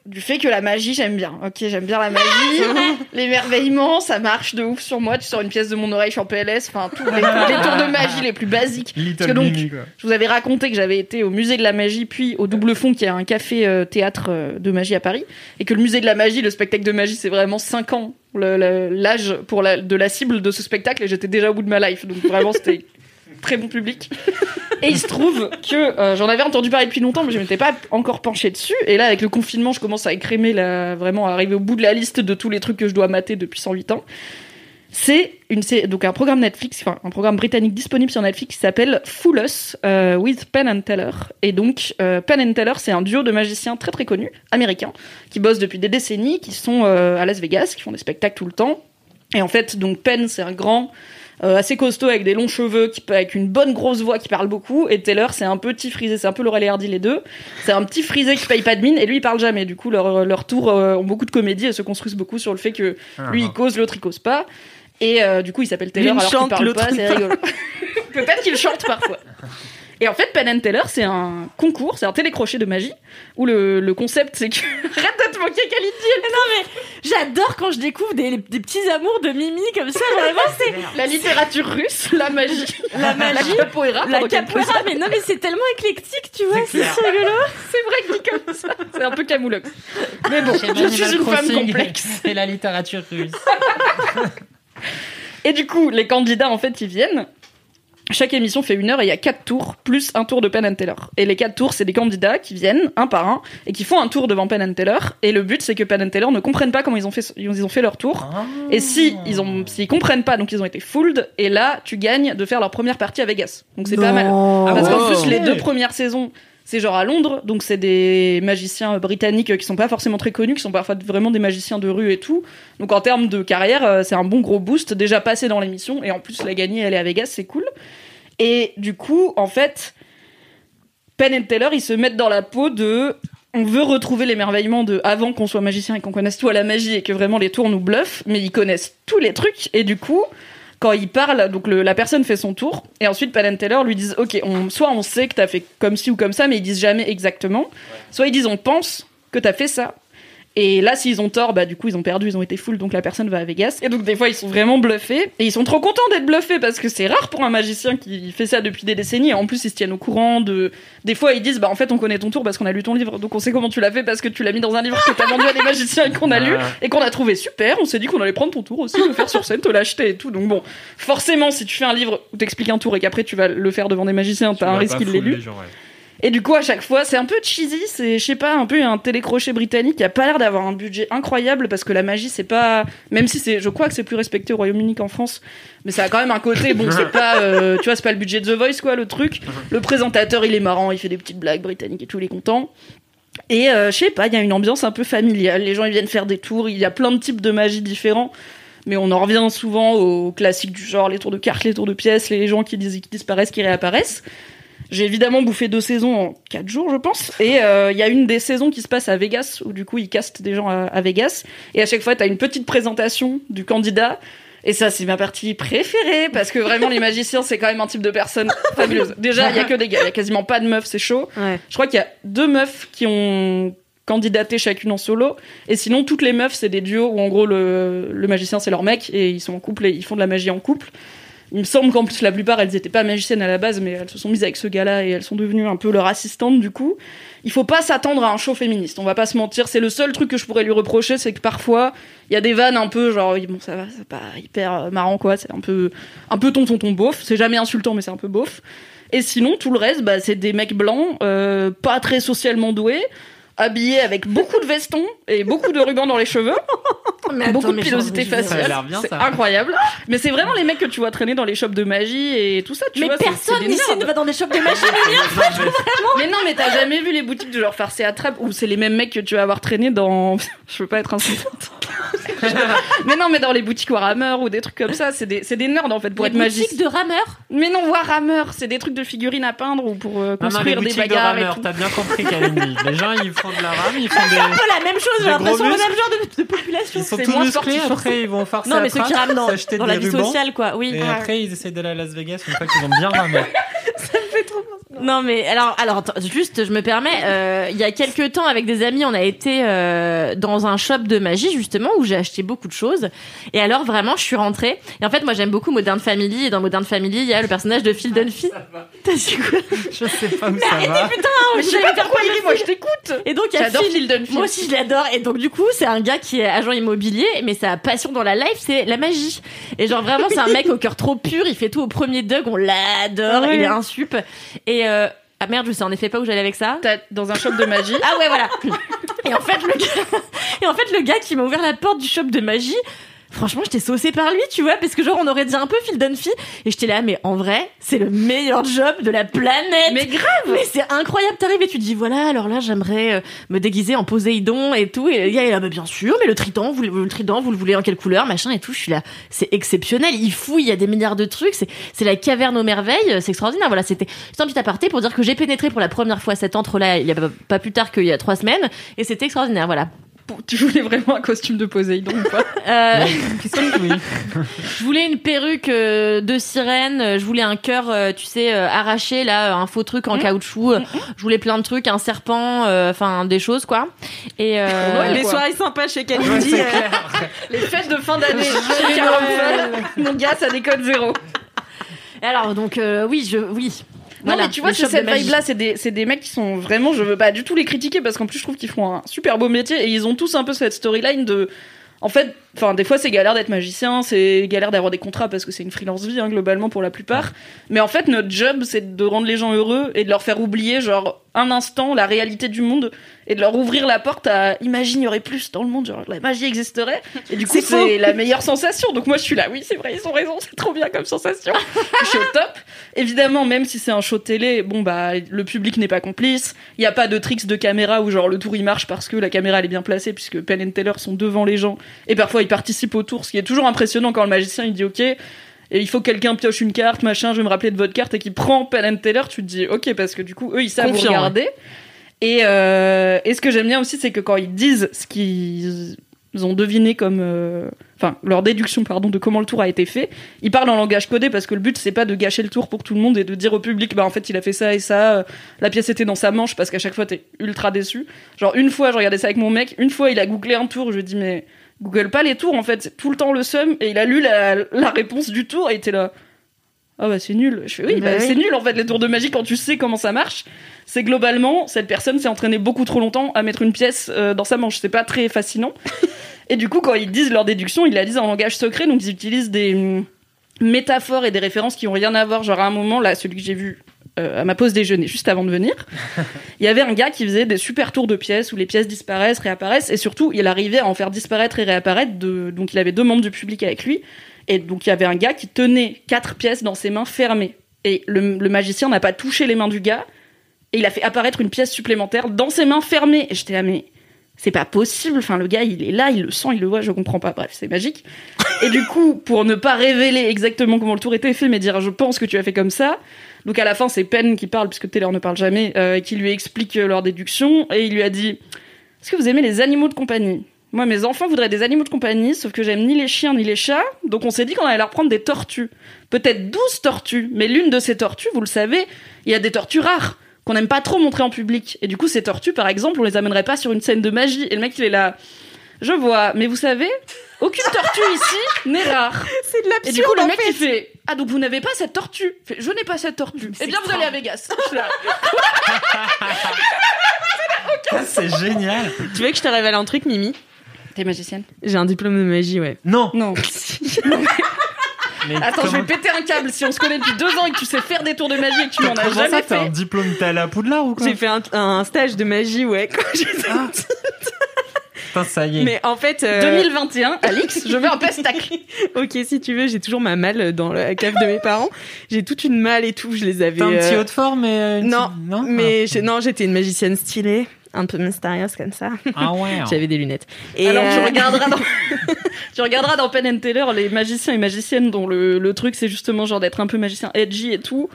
du fait que la magie, j'aime bien. Ok, j'aime bien la magie. <laughs> L'émerveillement, ça marche de ouf sur moi. Tu sors une pièce de mon oreille, je suis en PLS. Enfin, tous les, les tours de magie les plus basiques. Parce que donc, Mimi, je vous avais raconté que j'avais été au musée de la magie, puis au Double Fond, qui est un café euh, théâtre euh, de magie à Paris, et que le musée de la magie, le spectacle de magie, c'est vraiment 5 ans l'âge pour la, de la cible de ce spectacle, et j'étais déjà au bout de ma life, donc vraiment c'était très bon public. Et il se trouve que euh, j'en avais entendu parler depuis longtemps, mais je m'étais pas encore penchée dessus. Et là, avec le confinement, je commence à écrémer, la, vraiment à arriver au bout de la liste de tous les trucs que je dois mater depuis 108 ans. C'est une, donc un programme Netflix, enfin un programme britannique disponible sur Netflix qui s'appelle Fool Us euh, with Penn and Teller. Et donc euh, Penn and Teller, c'est un duo de magiciens très très connus, américains, qui bossent depuis des décennies, qui sont à Las Vegas, qui font des spectacles tout le temps. Et en fait, donc Penn, c'est un grand, euh, assez costaud avec des longs cheveux, qui avec une bonne grosse voix, qui parle beaucoup. Et Taylor, c'est un petit frisé, c'est un peu Laurel et Hardy les deux. C'est un petit frisé qui paye pas de mine, et lui il parle jamais. Du coup, leur leur tour euh, ont beaucoup de comédie et se construisent beaucoup sur le fait que lui il cause, l'autre il cause pas. Et euh, du coup, il s'appelle Taylor L'une alors qu'il chante, parle l'autre pas, c'est rigolo. <laughs> Peut-être qu'il chante parfois. Et en fait, Penn and Teller, c'est un concours, c'est un télécrochet de magie, où le, le concept, c'est que... <laughs> Arrête de te moquer, Kalindi J'adore quand je découvre des, des petits amours de Mimi comme ça. Vraiment, c'est La littérature russe, la magie, la magie, la capoeira, la capoeira. Mais non, mais c'est tellement éclectique, tu vois. C'est rigolo. C'est vrai dit comme ça. C'est un peu camoulox. Mais bon, je suis une femme complexe. <laughs> C'est la littérature russe. Et du coup, les candidats, en fait, ils viennent. Chaque émission fait une heure et il y a quatre tours, plus un tour de Penn and Teller. Et les quatre tours, c'est des candidats qui viennent, un par un, et qui font un tour devant Penn and Teller. Et le but, c'est que Penn and Teller ne comprennent pas comment ils ont fait, ils ont fait leur tour. Et si ils ont, s'ils comprennent pas, donc ils ont été fooled, et là, tu gagnes de faire leur première partie à Vegas. Donc c'est pas mal. Parce qu'en plus, les deux premières saisons, c'est genre à Londres, donc c'est des magiciens britanniques qui sont pas forcément très connus, qui sont parfois vraiment des magiciens de rue et tout. Donc en termes de carrière, euh, c'est un bon gros boost, déjà passé dans l'émission, et en plus la gagner, elle est à Vegas, c'est cool. Et du coup, en fait, Penn et Taylor, ils se mettent dans la peau de on veut retrouver l'émerveillement de avant qu'on soit magicien et qu'on connaisse tout à la magie et que vraiment les tours nous bluffent, mais ils connaissent tous les trucs et du coup, quand ils parlent, donc le- la personne fait son tour et ensuite Penn Teller lui disent ok, on, soit on sait que t'as fait comme ci ou comme ça, mais ils disent jamais exactement, soit ils disent on pense que t'as fait ça. Et là, s'ils ont tort, bah du coup, ils ont perdu, ils ont été full, donc la personne va à Vegas. Et donc des fois, ils sont vraiment bluffés. Et ils sont trop contents d'être bluffés parce que c'est rare pour un magicien qui fait ça depuis des décennies. Et en plus, ils se tiennent au courant de. Des fois, ils disent, bah en fait, on connaît ton tour parce qu'on a lu ton livre, donc on sait comment tu l'as fait parce que tu l'as mis dans un livre que t'as vendu à des magiciens et qu'on a lu Ah. et qu'on a trouvé super. On s'est dit qu'on allait prendre ton tour aussi, le faire sur scène, te l'acheter et tout. Donc bon, forcément, si tu fais un livre où t'expliques un tour et qu'après tu vas le faire devant des magiciens, t'as un risque qu'il l'ait lu. Et du coup, à chaque fois, c'est un peu cheesy, c'est, je sais pas, un peu un télécrochet britannique qui a pas l'air d'avoir un budget incroyable parce que la magie, c'est pas, même si c'est, je crois que c'est plus respecté au Royaume-Uni qu'en France, mais ça a quand même un côté, bon, c'est pas, euh, <laughs> tu vois, c'est pas le budget de The Voice, quoi, le truc. Le présentateur, il est marrant, il fait des petites blagues britanniques et tout, il est content. Et euh, je sais pas, il y a une ambiance un peu familiale, les gens ils viennent faire des tours, il y a plein de types de magie différents. Mais on en revient souvent aux classiques du genre, les tours de cartes, les tours de pièces, les gens qui, dis- qui disparaissent, qui réapparaissent. J'ai évidemment bouffé deux saisons en quatre jours, je pense. Et euh, il y a une des saisons qui se passe à Vegas, où du coup, ils castent des gens à, à Vegas. Et à chaque fois, t'as une petite présentation du candidat. Et ça, c'est ma partie préférée, parce que vraiment, les magiciens, c'est quand même un type de personne fabuleuse. <laughs> Déjà, il y a que des gars, il y a quasiment pas de meufs, c'est chaud. Ouais. Je crois qu'il y a deux meufs qui ont candidaté chacune en solo. Et sinon, toutes les meufs, c'est des duos où en gros, le, le magicien, c'est leur mec, et ils sont en couple et ils font de la magie en couple. Il me semble qu'en plus, la plupart, elles étaient pas magiciennes à la base, mais elles se sont mises avec ce gars-là et elles sont devenues un peu leur assistante du coup. Il faut pas s'attendre à un show féministe, on va pas se mentir. C'est le seul truc que je pourrais lui reprocher, c'est que parfois, il y a des vannes un peu genre, bon, ça va, c'est pas hyper euh, marrant quoi, c'est un peu, un peu ton ton ton beauf. C'est jamais insultant, mais c'est un peu beauf. Et sinon, tout le reste, bah, c'est des mecs blancs, euh, pas très socialement doués, habillés avec beaucoup de vestons et beaucoup de rubans dans les cheveux, <laughs> <laughs> Mais beaucoup de mais pilosité mais je- faciale. C'est incroyable. Mais c'est vraiment les mecs que tu vois traîner dans les shops de magie et tout ça. Tu Mais vois, personne des ici ne va dans des shops de magie. <laughs> Mais non, mais t'as jamais vu les boutiques de genre farce et attrape où c'est les mêmes mecs que tu vas avoir traîné dans. <laughs> Je veux pas être insultante. mais non, mais dans les boutiques Warhammer ou des trucs comme ça, c'est des, c'est des nerds en fait pour Des être magicien. boutiques de rameurs. Mais non, Warhammer, c'est des trucs de figurines à peindre ou pour euh, Non, non, les construire des de bagarres rameurs, tout. t'as bien compris, Kalindi. Les gens, ils font de la rame, ils font C'est un des... peu la même chose, j'ai Des l'impression, gros le même genre de, de population. Ils sont tout moins musclés, après ils vont <laughs> farcer Non, mais ceux qui rament dans, s'acheter dans des la vie sociale, quoi. Oui. Et après, ils essayent d'aller à Las Vegas une fois qu'ils ont bien ramé. <laughs> Non mais alors alors juste je me permets euh, il y a quelques temps avec des amis on a été euh, dans un shop de magie justement où j'ai acheté beaucoup de choses et alors vraiment je suis rentrée et en fait moi j'aime beaucoup Modern Family et dans Modern Family il y a le personnage de Phil Dunphy <laughs> T'as dit quoi? Je sais pas où ça va. Putain Mais je sais pas pourquoi il rit, moi je t'écoute. et donc il y a J'adore Phil Phil Dunphy. moi aussi je l'adore et donc du coup c'est un gars qui est agent immobilier mais sa passion dans la life c'est la magie et genre vraiment c'est un mec au cœur trop pur il fait tout au premier Doug on l'adore Ouais. il est un sup et euh, ah merde je sais en effet pas où j'allais avec ça Dans un shop de magie. <laughs> ah ouais voilà et en fait le gars et en fait le gars qui m'a ouvert la porte du shop de magie Franchement, j'étais saucée par lui, tu vois, parce que genre on aurait dit un peu Phil Dunphy, et j'étais là, mais en vrai, c'est le meilleur job de la planète. Mais grave. Mais c'est incroyable, t'arrives et tu te dis voilà, alors là j'aimerais euh, me déguiser en Poséidon et tout, et le gars il est là, bien sûr, mais le trident, vous, le trident, vous le voulez en quelle couleur, machin et tout, je suis là, c'est exceptionnel, il fouille, il y a des milliards de trucs, c'est c'est la caverne aux merveilles, c'est extraordinaire, voilà, c'était juste un petit aparté pour dire que j'ai pénétré pour la première fois cet antre-là, il y a pas, pas plus tard qu'il y a trois semaines, et c'était extraordinaire, voilà. Tu voulais vraiment un costume de Poséidon ou pas? Euh, <laughs> Qu'est-ce que oui. je voulais une perruque euh, de sirène, euh, je voulais un cœur, euh, tu sais, euh, arraché, là, un faux truc en caoutchouc. euh, Je voulais plein de trucs, un serpent, euh, enfin des choses quoi. Et euh, Ouais, Les quoi. soirées sympas chez euh, <laughs> Les fêtes de fin d'année chez Mon gars, ça déconne zéro. alors donc euh, oui, je oui. Non, mais tu vois, c'est cette vibe-là, c'est des, c'est des mecs qui sont vraiment, je veux pas du tout les critiquer parce qu'en plus, je trouve qu'ils font un super beau métier et ils ont tous un peu cette storyline de. En fait, enfin, des fois, c'est galère d'être magicien, c'est galère d'avoir des contrats parce que c'est une freelance vie, hein, globalement, pour la plupart. Mais en fait, notre job, c'est de rendre les gens heureux et de leur faire oublier, genre, un instant, la réalité du monde et de leur ouvrir la porte à imagine, il y aurait plus dans le monde, genre, la magie existerait. Et du coup, C'est la meilleure sensation. Donc, moi, je suis là, oui, c'est vrai, ils ont raison, c'est trop bien comme sensation. je suis au top. Évidemment, même si c'est un show télé, bon bah le public n'est pas complice. Il n'y a pas de tricks de caméra où genre le tour il marche parce que la caméra elle est bien placée puisque Penn and Teller sont devant les gens et parfois ils participent au tour, ce qui est toujours impressionnant quand le magicien il dit ok. Et il faut que quelqu'un pioche une carte, machin, je vais me rappeler de votre carte et qui prend Penn and Teller, tu te dis ok parce que du coup eux ils savent vous Confiant, regarder. Et, euh, et ce que j'aime bien aussi c'est que quand ils disent ce qu'ils ont deviné comme euh, enfin leur déduction pardon de comment le tour a été fait ils parlent en langage codé parce que le but c'est pas de gâcher le tour pour tout le monde et de dire au public bah en fait il a fait ça et ça euh, la pièce était dans sa manche parce qu'à chaque fois t'es ultra déçu genre une fois je regardais ça avec mon mec une fois il a googlé un tour je lui ai dit mais google pas les tours en fait. Tout le temps le seum et il a lu la, la réponse du tour et il était là. Ah bah c'est nul. Je fais oui Bah bah, oui. c'est nul en fait les tours de magie quand tu sais comment ça marche. C'est globalement cette personne s'est entraînée beaucoup trop longtemps à mettre une pièce euh, dans sa manche. C'est pas très fascinant. <laughs> Et du coup, quand ils disent leur déduction, ils la disent en langage secret, donc ils utilisent des hum, métaphores et des références qui ont rien à voir. Genre à un moment, là, celui que j'ai vu euh, à ma pause déjeuner, juste avant de venir, <laughs> il y avait un gars qui faisait des super tours de pièces où les pièces disparaissent, réapparaissent, et surtout, il arrivait à en faire disparaître et réapparaître. De... Donc il avait deux membres du public avec lui, et donc il y avait un gars qui tenait quatre pièces dans ses mains fermées. Et le, le magicien n'a pas touché les mains du gars, et il a fait apparaître une pièce supplémentaire dans ses mains fermées. Et j'étais là, mais c'est pas possible. Enfin, le gars, il est là, il le sent, il le voit, je comprends pas. Bref, c'est magique. Et du coup, pour ne pas révéler exactement comment le tour était fait, mais dire je pense que tu as fait comme ça. Donc à la fin, c'est Penn qui parle, puisque Taylor ne parle jamais, euh, qui lui explique euh, leur déduction. Et il lui a dit Est-ce que vous aimez les animaux de compagnie? Moi, mes enfants voudraient des animaux de compagnie, sauf que j'aime ni les chiens ni les chats. Donc on s'est dit qu'on allait leur prendre des tortues. Peut-être 12 tortues, mais l'une de ces tortues, vous le savez, il y a des tortues rares qu'on n'aime pas trop montrer en public. Et du coup, ces tortues, par exemple, on les amènerait pas sur une scène de magie. Et le mec, il est là. Je vois, mais vous savez, aucune tortue ici n'est rare. <laughs> C'est de Et l'absurde. du coup, le mec, fait. il fait Ah, donc vous n'avez pas cette tortue? Il fait, Je n'ai pas cette tortue. Eh bien, vous allez à Vegas. <laughs> Je suis là. Ah, c'est génial. Tu veux que je te révèle un truc, Mimi? T'es magicienne J'ai un diplôme de magie, ouais. Non. Non. <laughs> Mais Attends, je vais péter un câble. Si on se connaît depuis deux ans et que tu sais faire des tours de magie et que tu m'en as jamais ça, t'as un fait. diplôme, t'es à Poudlard ou quoi? J'ai fait un, un stage de magie, ouais, quand j'étais Ah. Putain, ça y est. Mais en fait, euh, 2021, Alix, je veux un pestacle. <laughs> ok, si tu veux, j'ai toujours ma malle dans la cave de mes parents. J'ai toute une malle et tout, je les avais. T'as un petit euh, haut de forme et euh, une Non, petite- non mais j'ai- non, j'étais une magicienne stylée, un peu mystérieuse comme ça. Ah ouais. <laughs> J'avais des lunettes. Et Alors tu euh, regarderas dans <laughs> tu regarderas dans Penn and Teller les magiciens et magiciennes dont le, le truc c'est justement genre d'être un peu magicien edgy et tout.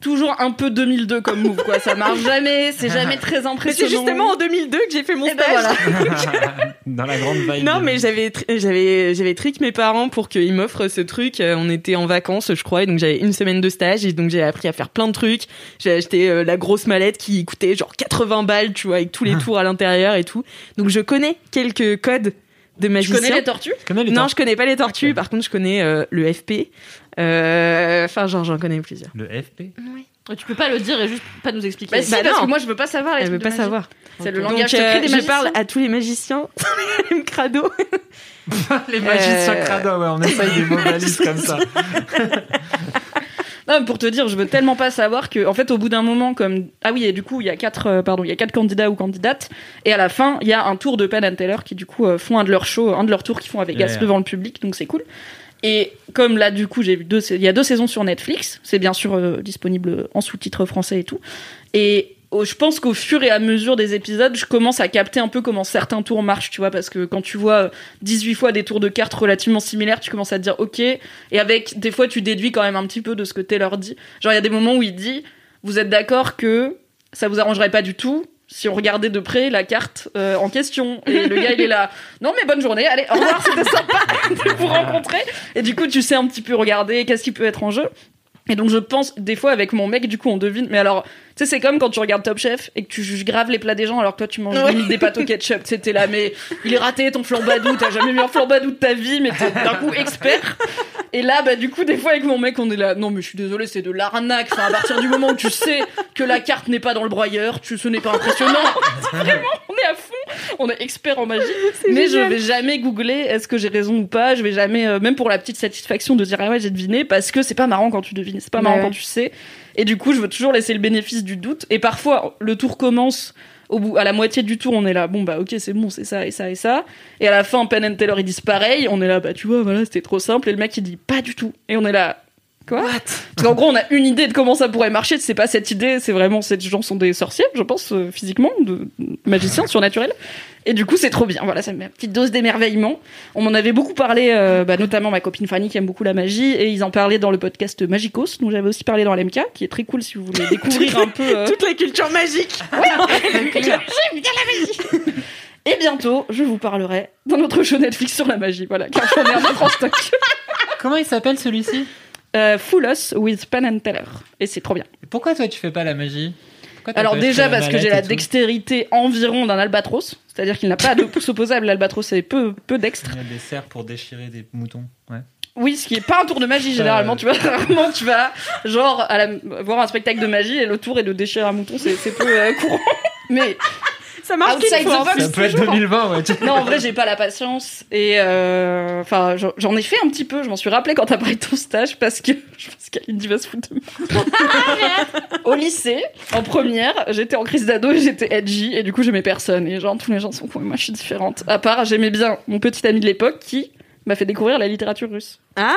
Toujours un peu 2002 comme move quoi, ça marche jamais, c'est jamais <laughs> très mais impressionnant. c'est justement en 2002 que j'ai fait mon Eh ben stage. voilà. <laughs> Dans la grande vibe. Non, mais j'avais j'avais j'avais trick mes parents pour qu'ils m'offrent ce truc. Euh, On était en vacances, je crois, et donc j'avais une semaine de stage et donc j'ai appris à faire plein de trucs. J'ai acheté euh, la grosse mallette qui coûtait genre 80 balles, tu vois, avec tous les tours à l'intérieur et tout. Donc je connais quelques codes de Tu magicien. connais les tortues? Tu connais les non, tortues je connais pas les tortues. Par contre, je connais euh, le FP. Euh, Enfin, genre, j'en connais plusieurs. Le FP. Tu peux pas le dire et juste pas nous expliquer. Bah si, Bah parce non. que moi je veux pas savoir les Elle veut pas magie. savoir. C'est le Donc, langage euh, secret des je magiciens. parle à tous les magiciens. <laughs> M crado. <laughs> les magiciens Euh, crado, ouais, on essaye des mots valises <laughs> comme ça. Non, mais pour te dire, je veux tellement pas savoir que, en fait, au bout d'un moment, comme ah oui, et du coup, il y a quatre, euh, pardon, il y a quatre candidats ou candidates, et à la fin, il y a un tour de Penn and Teller qui du coup euh, font un de leurs shows, un de leurs tours qu'ils font à Vegas Yeah. devant le public, donc c'est cool. Et comme là, du coup, j'ai vu deux, il y a deux saisons sur Netflix, c'est bien sûr euh, disponible en sous-titres français et tout. Et oh, je pense qu'au fur et à mesure des épisodes, je commence à capter un peu comment certains tours marchent, tu vois, parce que quand tu vois euh, 18 fois des tours de cartes relativement similaires, tu commences à te dire ok. Et avec des fois, tu déduis quand même un petit peu de ce que Taylor dit. Genre, il y a des moments où il dit Vous êtes d'accord que ça vous arrangerait pas du tout si on regardait de près la carte euh, en question. Et le gars, il est là. <laughs> Non, mais bonne journée. Allez, au revoir, c'était sympa <laughs> de vous rencontrer. Et du coup, tu sais un petit peu regarder qu'est-ce qui peut être en jeu. Et donc, je pense, des fois, avec mon mec, du coup, on devine. Mais alors, sais, c'est comme quand tu regardes Top Chef et que tu juges grave les plats des gens alors que toi, tu manges des pâtes au ketchup. C'était là, mais il est raté ton flambadou. T'as jamais vu un flambadou de ta vie, mais t'es d'un coup expert. Et là, bah, du coup, des fois, avec mon mec, on est là. Non, mais je suis désolé, c'est de l'arnaque. Enfin, à partir du moment où tu sais que la carte n'est pas dans le broyeur, tu, ce n'est pas impressionnant. <laughs> Vraiment, on est à fond. On est expert en magie. Mais je vais jamais googler est-ce que j'ai raison ou pas. Je vais jamais, euh, même pour la petite satisfaction de dire ah ouais, j'ai deviné parce que c'est pas marrant quand tu devines. C'est pas marrant Ouais, quand tu sais. Et du coup, je veux toujours laisser le bénéfice du doute. Et parfois, le tour commence. Au bout, à la moitié du tour, on est là, bon bah ok, c'est bon, c'est ça et ça et ça. Et à la fin, Penn and Taylor ils disent pareil. On est là, bah tu vois, voilà, c'était trop simple. Et le mec il dit pas du tout. Et on est là, quoi Parce qu'en gros, on a une idée de comment ça pourrait marcher. C'est pas cette idée, c'est vraiment ces gens sont des sorciers, je pense euh, physiquement, de magiciens <laughs> surnaturels. Et du coup, c'est trop bien. Voilà, ça me met une petite dose d'émerveillement. On m'en avait beaucoup parlé, euh, bah, notamment ma copine Fanny qui aime beaucoup la magie, et ils en parlaient dans le podcast Magicos, dont j'avais aussi parlé dans l'MK, qui est très cool si vous voulez <laughs> découvrir un peu. euh, Toute la culture magique. <laughs> Et bientôt, je vous parlerai d'un autre show Netflix sur la magie, voilà, car j'en ai un autre en stock. Comment il s'appelle celui-ci? Euh, Full Us with Penn and Teller. Et c'est trop bien. Pourquoi toi tu fais pas la magie? Alors déjà parce que j'ai la dextérité environ d'un albatros, c'est-à-dire qu'il n'a pas de pouce opposable, l'albatros est peu, peu dextre. Il y a des serres pour déchirer des moutons. Ouais. Oui, ce qui est pas un tour de magie généralement, euh, tu vois, <laughs> rarement tu vas genre à la- voir un spectacle de magie et le tour est de déchirer un mouton, c'est c'est peu euh, courant. <laughs> Mais Ça marche Outside fois. the box, Ça peut être toujours. 2020, ouais. tu- non, en vrai, j'ai pas la patience et euh, enfin j'en- j'en ai fait un petit peu, je m'en suis rappelé quand t'as parlé de ton stage parce que <laughs> je pense qu'Alindy va se foutre de moi. Au lycée, en première, j'étais en crise d'ado et j'étais edgy et du coup j'aimais personne et genre tous les gens sont cons et moi je suis différente. À part j'aimais bien mon petit ami de l'époque qui m'a fait découvrir la littérature russe. Ah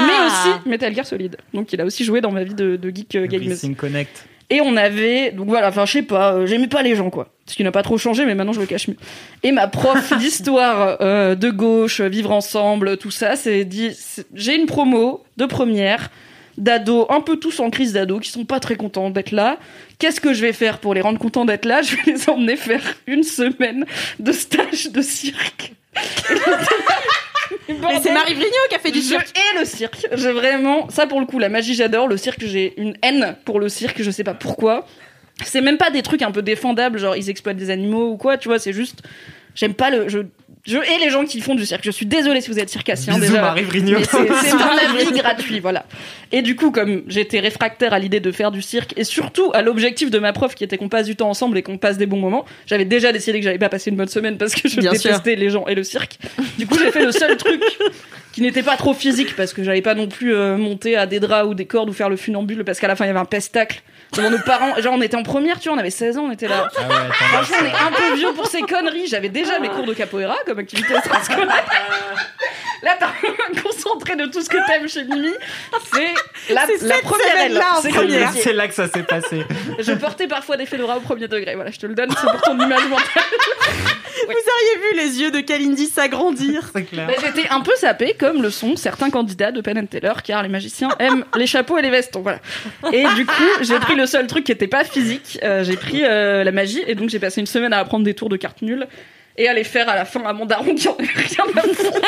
mais aussi Metal Gear Solid. Donc il a aussi joué dans ma vie de, de geek euh. Everything Connect. Et on avait, donc voilà, enfin je sais pas, euh, j'aimais pas les gens quoi. Ce qui n'a pas trop changé, mais maintenant je le cache mieux. Et ma prof <laughs> d'histoire euh, de gauche, vivre ensemble, tout ça, c'est dit, j'ai une promo de première d'ados, un peu tous en crise d'ados, qui sont pas très contents d'être là. Qu'est-ce que je vais faire pour les rendre contents d'être là? Je vais les emmener faire une semaine de stage de cirque. Mais c'est Marie Vrigno qui a fait du Je cirque. hais le cirque. J'ai vraiment ça pour le coup la magie j'adore le cirque j'ai une haine pour le cirque je sais pas pourquoi. C'est même pas des trucs un peu défendables genre ils exploitent des animaux ou quoi tu vois c'est juste j'aime pas le je je hais les gens qui font du cirque. Je suis désolée si vous êtes circassien Bisous déjà. Marie Vrigno. C'est un <laughs> avis gratuit, voilà. Et du coup, comme j'étais réfractaire à l'idée de faire du cirque et surtout à l'objectif de ma prof qui était qu'on passe du temps ensemble et qu'on passe des bons moments, j'avais déjà décidé que j'allais pas passer une bonne semaine parce que je Bien détestais les gens et le cirque. Du coup, j'ai fait le seul truc qui n'était pas trop physique parce que j'allais pas non plus euh, monter à des draps ou des cordes ou faire le funambule parce qu'à la fin il y avait un pestacle devant nos parents. Genre on était en première, tu vois, on avait 16 ans, on était là. Ah ouais, Franchement, on est un peu vieux pour ces conneries. J'avais déjà mes cours de capoeira comme activité extrascolaire. Là, t'as concentré de tout ce que t'aimes chez Mimi. C'est la, C'est la première semaine-là en C'est là- que ça s'est passé. <laughs> Je portais parfois des fédoras au premier degré. Voilà, je te le donne, c'est pour ton image mentale. <laughs> Vous auriez vu les yeux de Kalindi s'agrandir. C'est clair. Mais J'étais un peu sapée, comme le sont certains candidats de Penn and Teller, car les magiciens aiment les chapeaux et les vestes. Donc voilà. Et du coup, j'ai pris le seul truc qui était pas physique. euh, j'ai pris euh, la magie, et donc j'ai passé une semaine à apprendre des tours de cartes nulles et à les faire à la fin à mon daron qui en avait rien à foutre.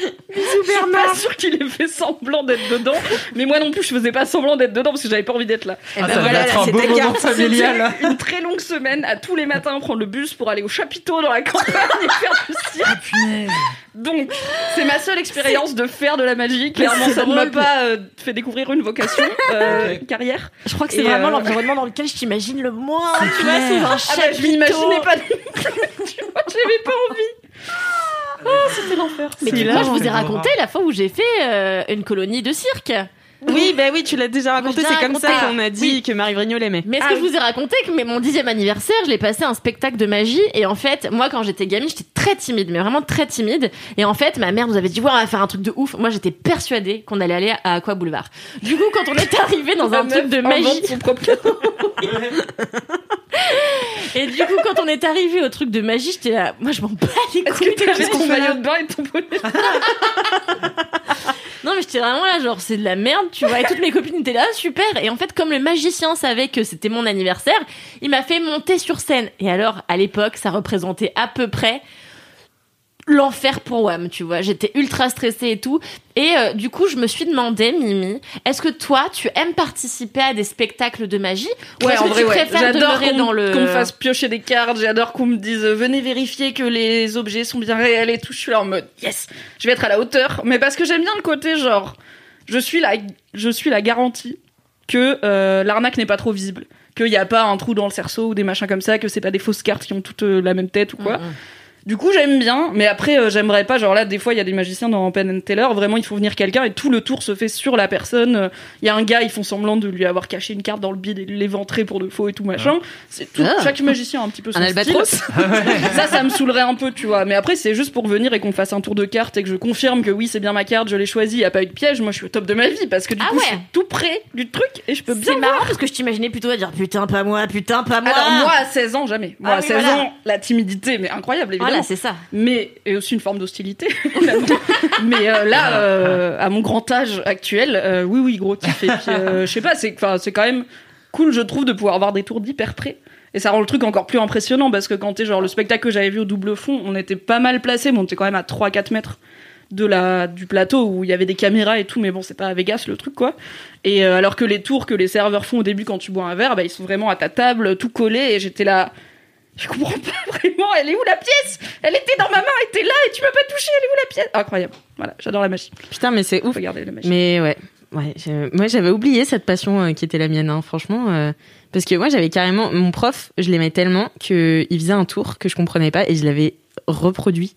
<laughs> Je suis pas sûre qu'il ait fait semblant d'être dedans, mais moi non plus, je faisais pas semblant d'être dedans parce que j'avais pas envie d'être là. Ah, ben ça voilà, va être là, un c'est beau moment familial. Une très longue semaine à tous les matins prendre le bus pour aller au chapiteau dans la campagne et faire du cirque. Donc, c'est ma seule expérience de faire de la magie. Clairement, c'est ça ne m'a pas euh, fait découvrir une vocation, euh, carrière. Je crois que c'est vraiment euh, l'environnement dans lequel je t'imagine le moins. Tu vois, sous un Ah bah, je m'imaginais pas. Tu vois, j'avais pas envie. C'était l'enfer. Mais là, vois, je vous ai raconté la fois où j'ai fait euh, une colonie de cirque. Oui, bah oui, tu l'as déjà raconté. C'est comme ça qu'on a dit que Marie Vrigno l'aimait. Mais est-ce Ah que je vous ai raconté que mais mon dixième anniversaire, je l'ai passé à un spectacle de magie et en fait, moi quand j'étais gamine, j'étais très timide, mais vraiment très timide. Et en fait, ma mère nous avait dit ouais, on va faire un truc de ouf. Moi, j'étais persuadée qu'on allait aller à Aqua Boulevard. Du coup, quand on est <laughs> arrivé dans un truc de magie, <laughs> et du coup, quand on est arrivé au truc de magie, j'étais là, moi je m'en bats les Est-ce couilles. que t'avais qu'est-ce qu'on ton maillot de bain et ton bonnet <laughs> Non, mais j'étais vraiment là, genre, c'est de la merde, tu vois. Et toutes mes copines étaient là, super. Et en fait, comme le magicien savait que c'était mon anniversaire, il m'a fait monter sur scène. Et alors, à l'époque, ça représentait à peu près l'enfer pour Wam, tu vois. J'étais ultra stressée et tout. Et euh, du coup, je me suis demandé, Mimi, est-ce que toi, tu aimes participer à des spectacles de magie Ou Ouais, est-ce en que vrai, tu ouais. préfères demeurer qu'on dans le... qu'on me fasse piocher des cartes. J'adore qu'on me dise euh, venez vérifier que les objets sont bien réels et tout. Je suis là en mode yes, je vais être à la hauteur. Mais parce que j'aime bien le côté genre je suis la je suis la garantie que euh, l'arnaque n'est pas trop visible, qu'il n'y a pas un trou dans le cerceau ou des machins comme ça, que c'est pas des fausses cartes qui ont toutes euh, la même tête ou quoi. Mm, mm. Du coup, j'aime bien, mais après, euh, j'aimerais pas. Genre là, des fois, il y a des magiciens dans Penn and Teller. Vraiment, il faut venir quelqu'un et tout le tour se fait sur la personne. Il y a un gars, ils font semblant de lui avoir caché une carte dans le bide et de l'éventrer pour de faux et tout machin. C'est tout. Ah. Chaque magicien a un petit peu son Un style. <laughs> Ça, ça me saoulerait un peu, tu vois. Mais après, c'est juste pour venir et qu'on fasse un tour de carte et que je confirme que oui, c'est bien ma carte, je l'ai choisie, il y a pas eu de piège. Moi, je suis au top de ma vie parce que du Ah coup, je suis tout près du truc et je peux bien C'est marrant parce que je t'imaginais plutôt à dire putain, pas moi, putain, pas moi. Alors moi à 16 ans jamais. Moi Ah à oui, 16 voilà. ans la timidité mais incroyable évidemment. Voilà, c'est ça. mais et aussi une forme d'hostilité. <laughs> mais euh, là euh, à mon grand âge actuel euh, oui oui gros kiff et puis euh, <laughs> je sais pas c'est enfin c'est quand même cool je trouve de pouvoir avoir des tours d'hyper près. Et ça rend le truc encore plus impressionnant parce que quand t'es genre le spectacle que j'avais vu au double fond, on était pas mal placé, mais on était quand même à 3-4 mètres de la du plateau où il y avait des caméras et tout mais bon c'est pas à Vegas le truc quoi et euh, alors que les tours que les serveurs font au début quand tu bois un verre bah ils sont vraiment à ta table tout collés et j'étais là je comprends pas <laughs> vraiment elle est où la pièce? Elle était dans ma main elle était là et tu m'as pas touché elle est où la pièce? Incroyable voilà j'adore la magie Putain, mais c'est ouf. regardez la magie Mais ouais, ouais. je- Moi, j'avais oublié cette passion euh, qui était la mienne, hein, franchement. euh, parce que moi, j'avais carrément mon prof, je l'aimais tellement que il faisait un tour que je comprenais pas et je l'avais reproduit.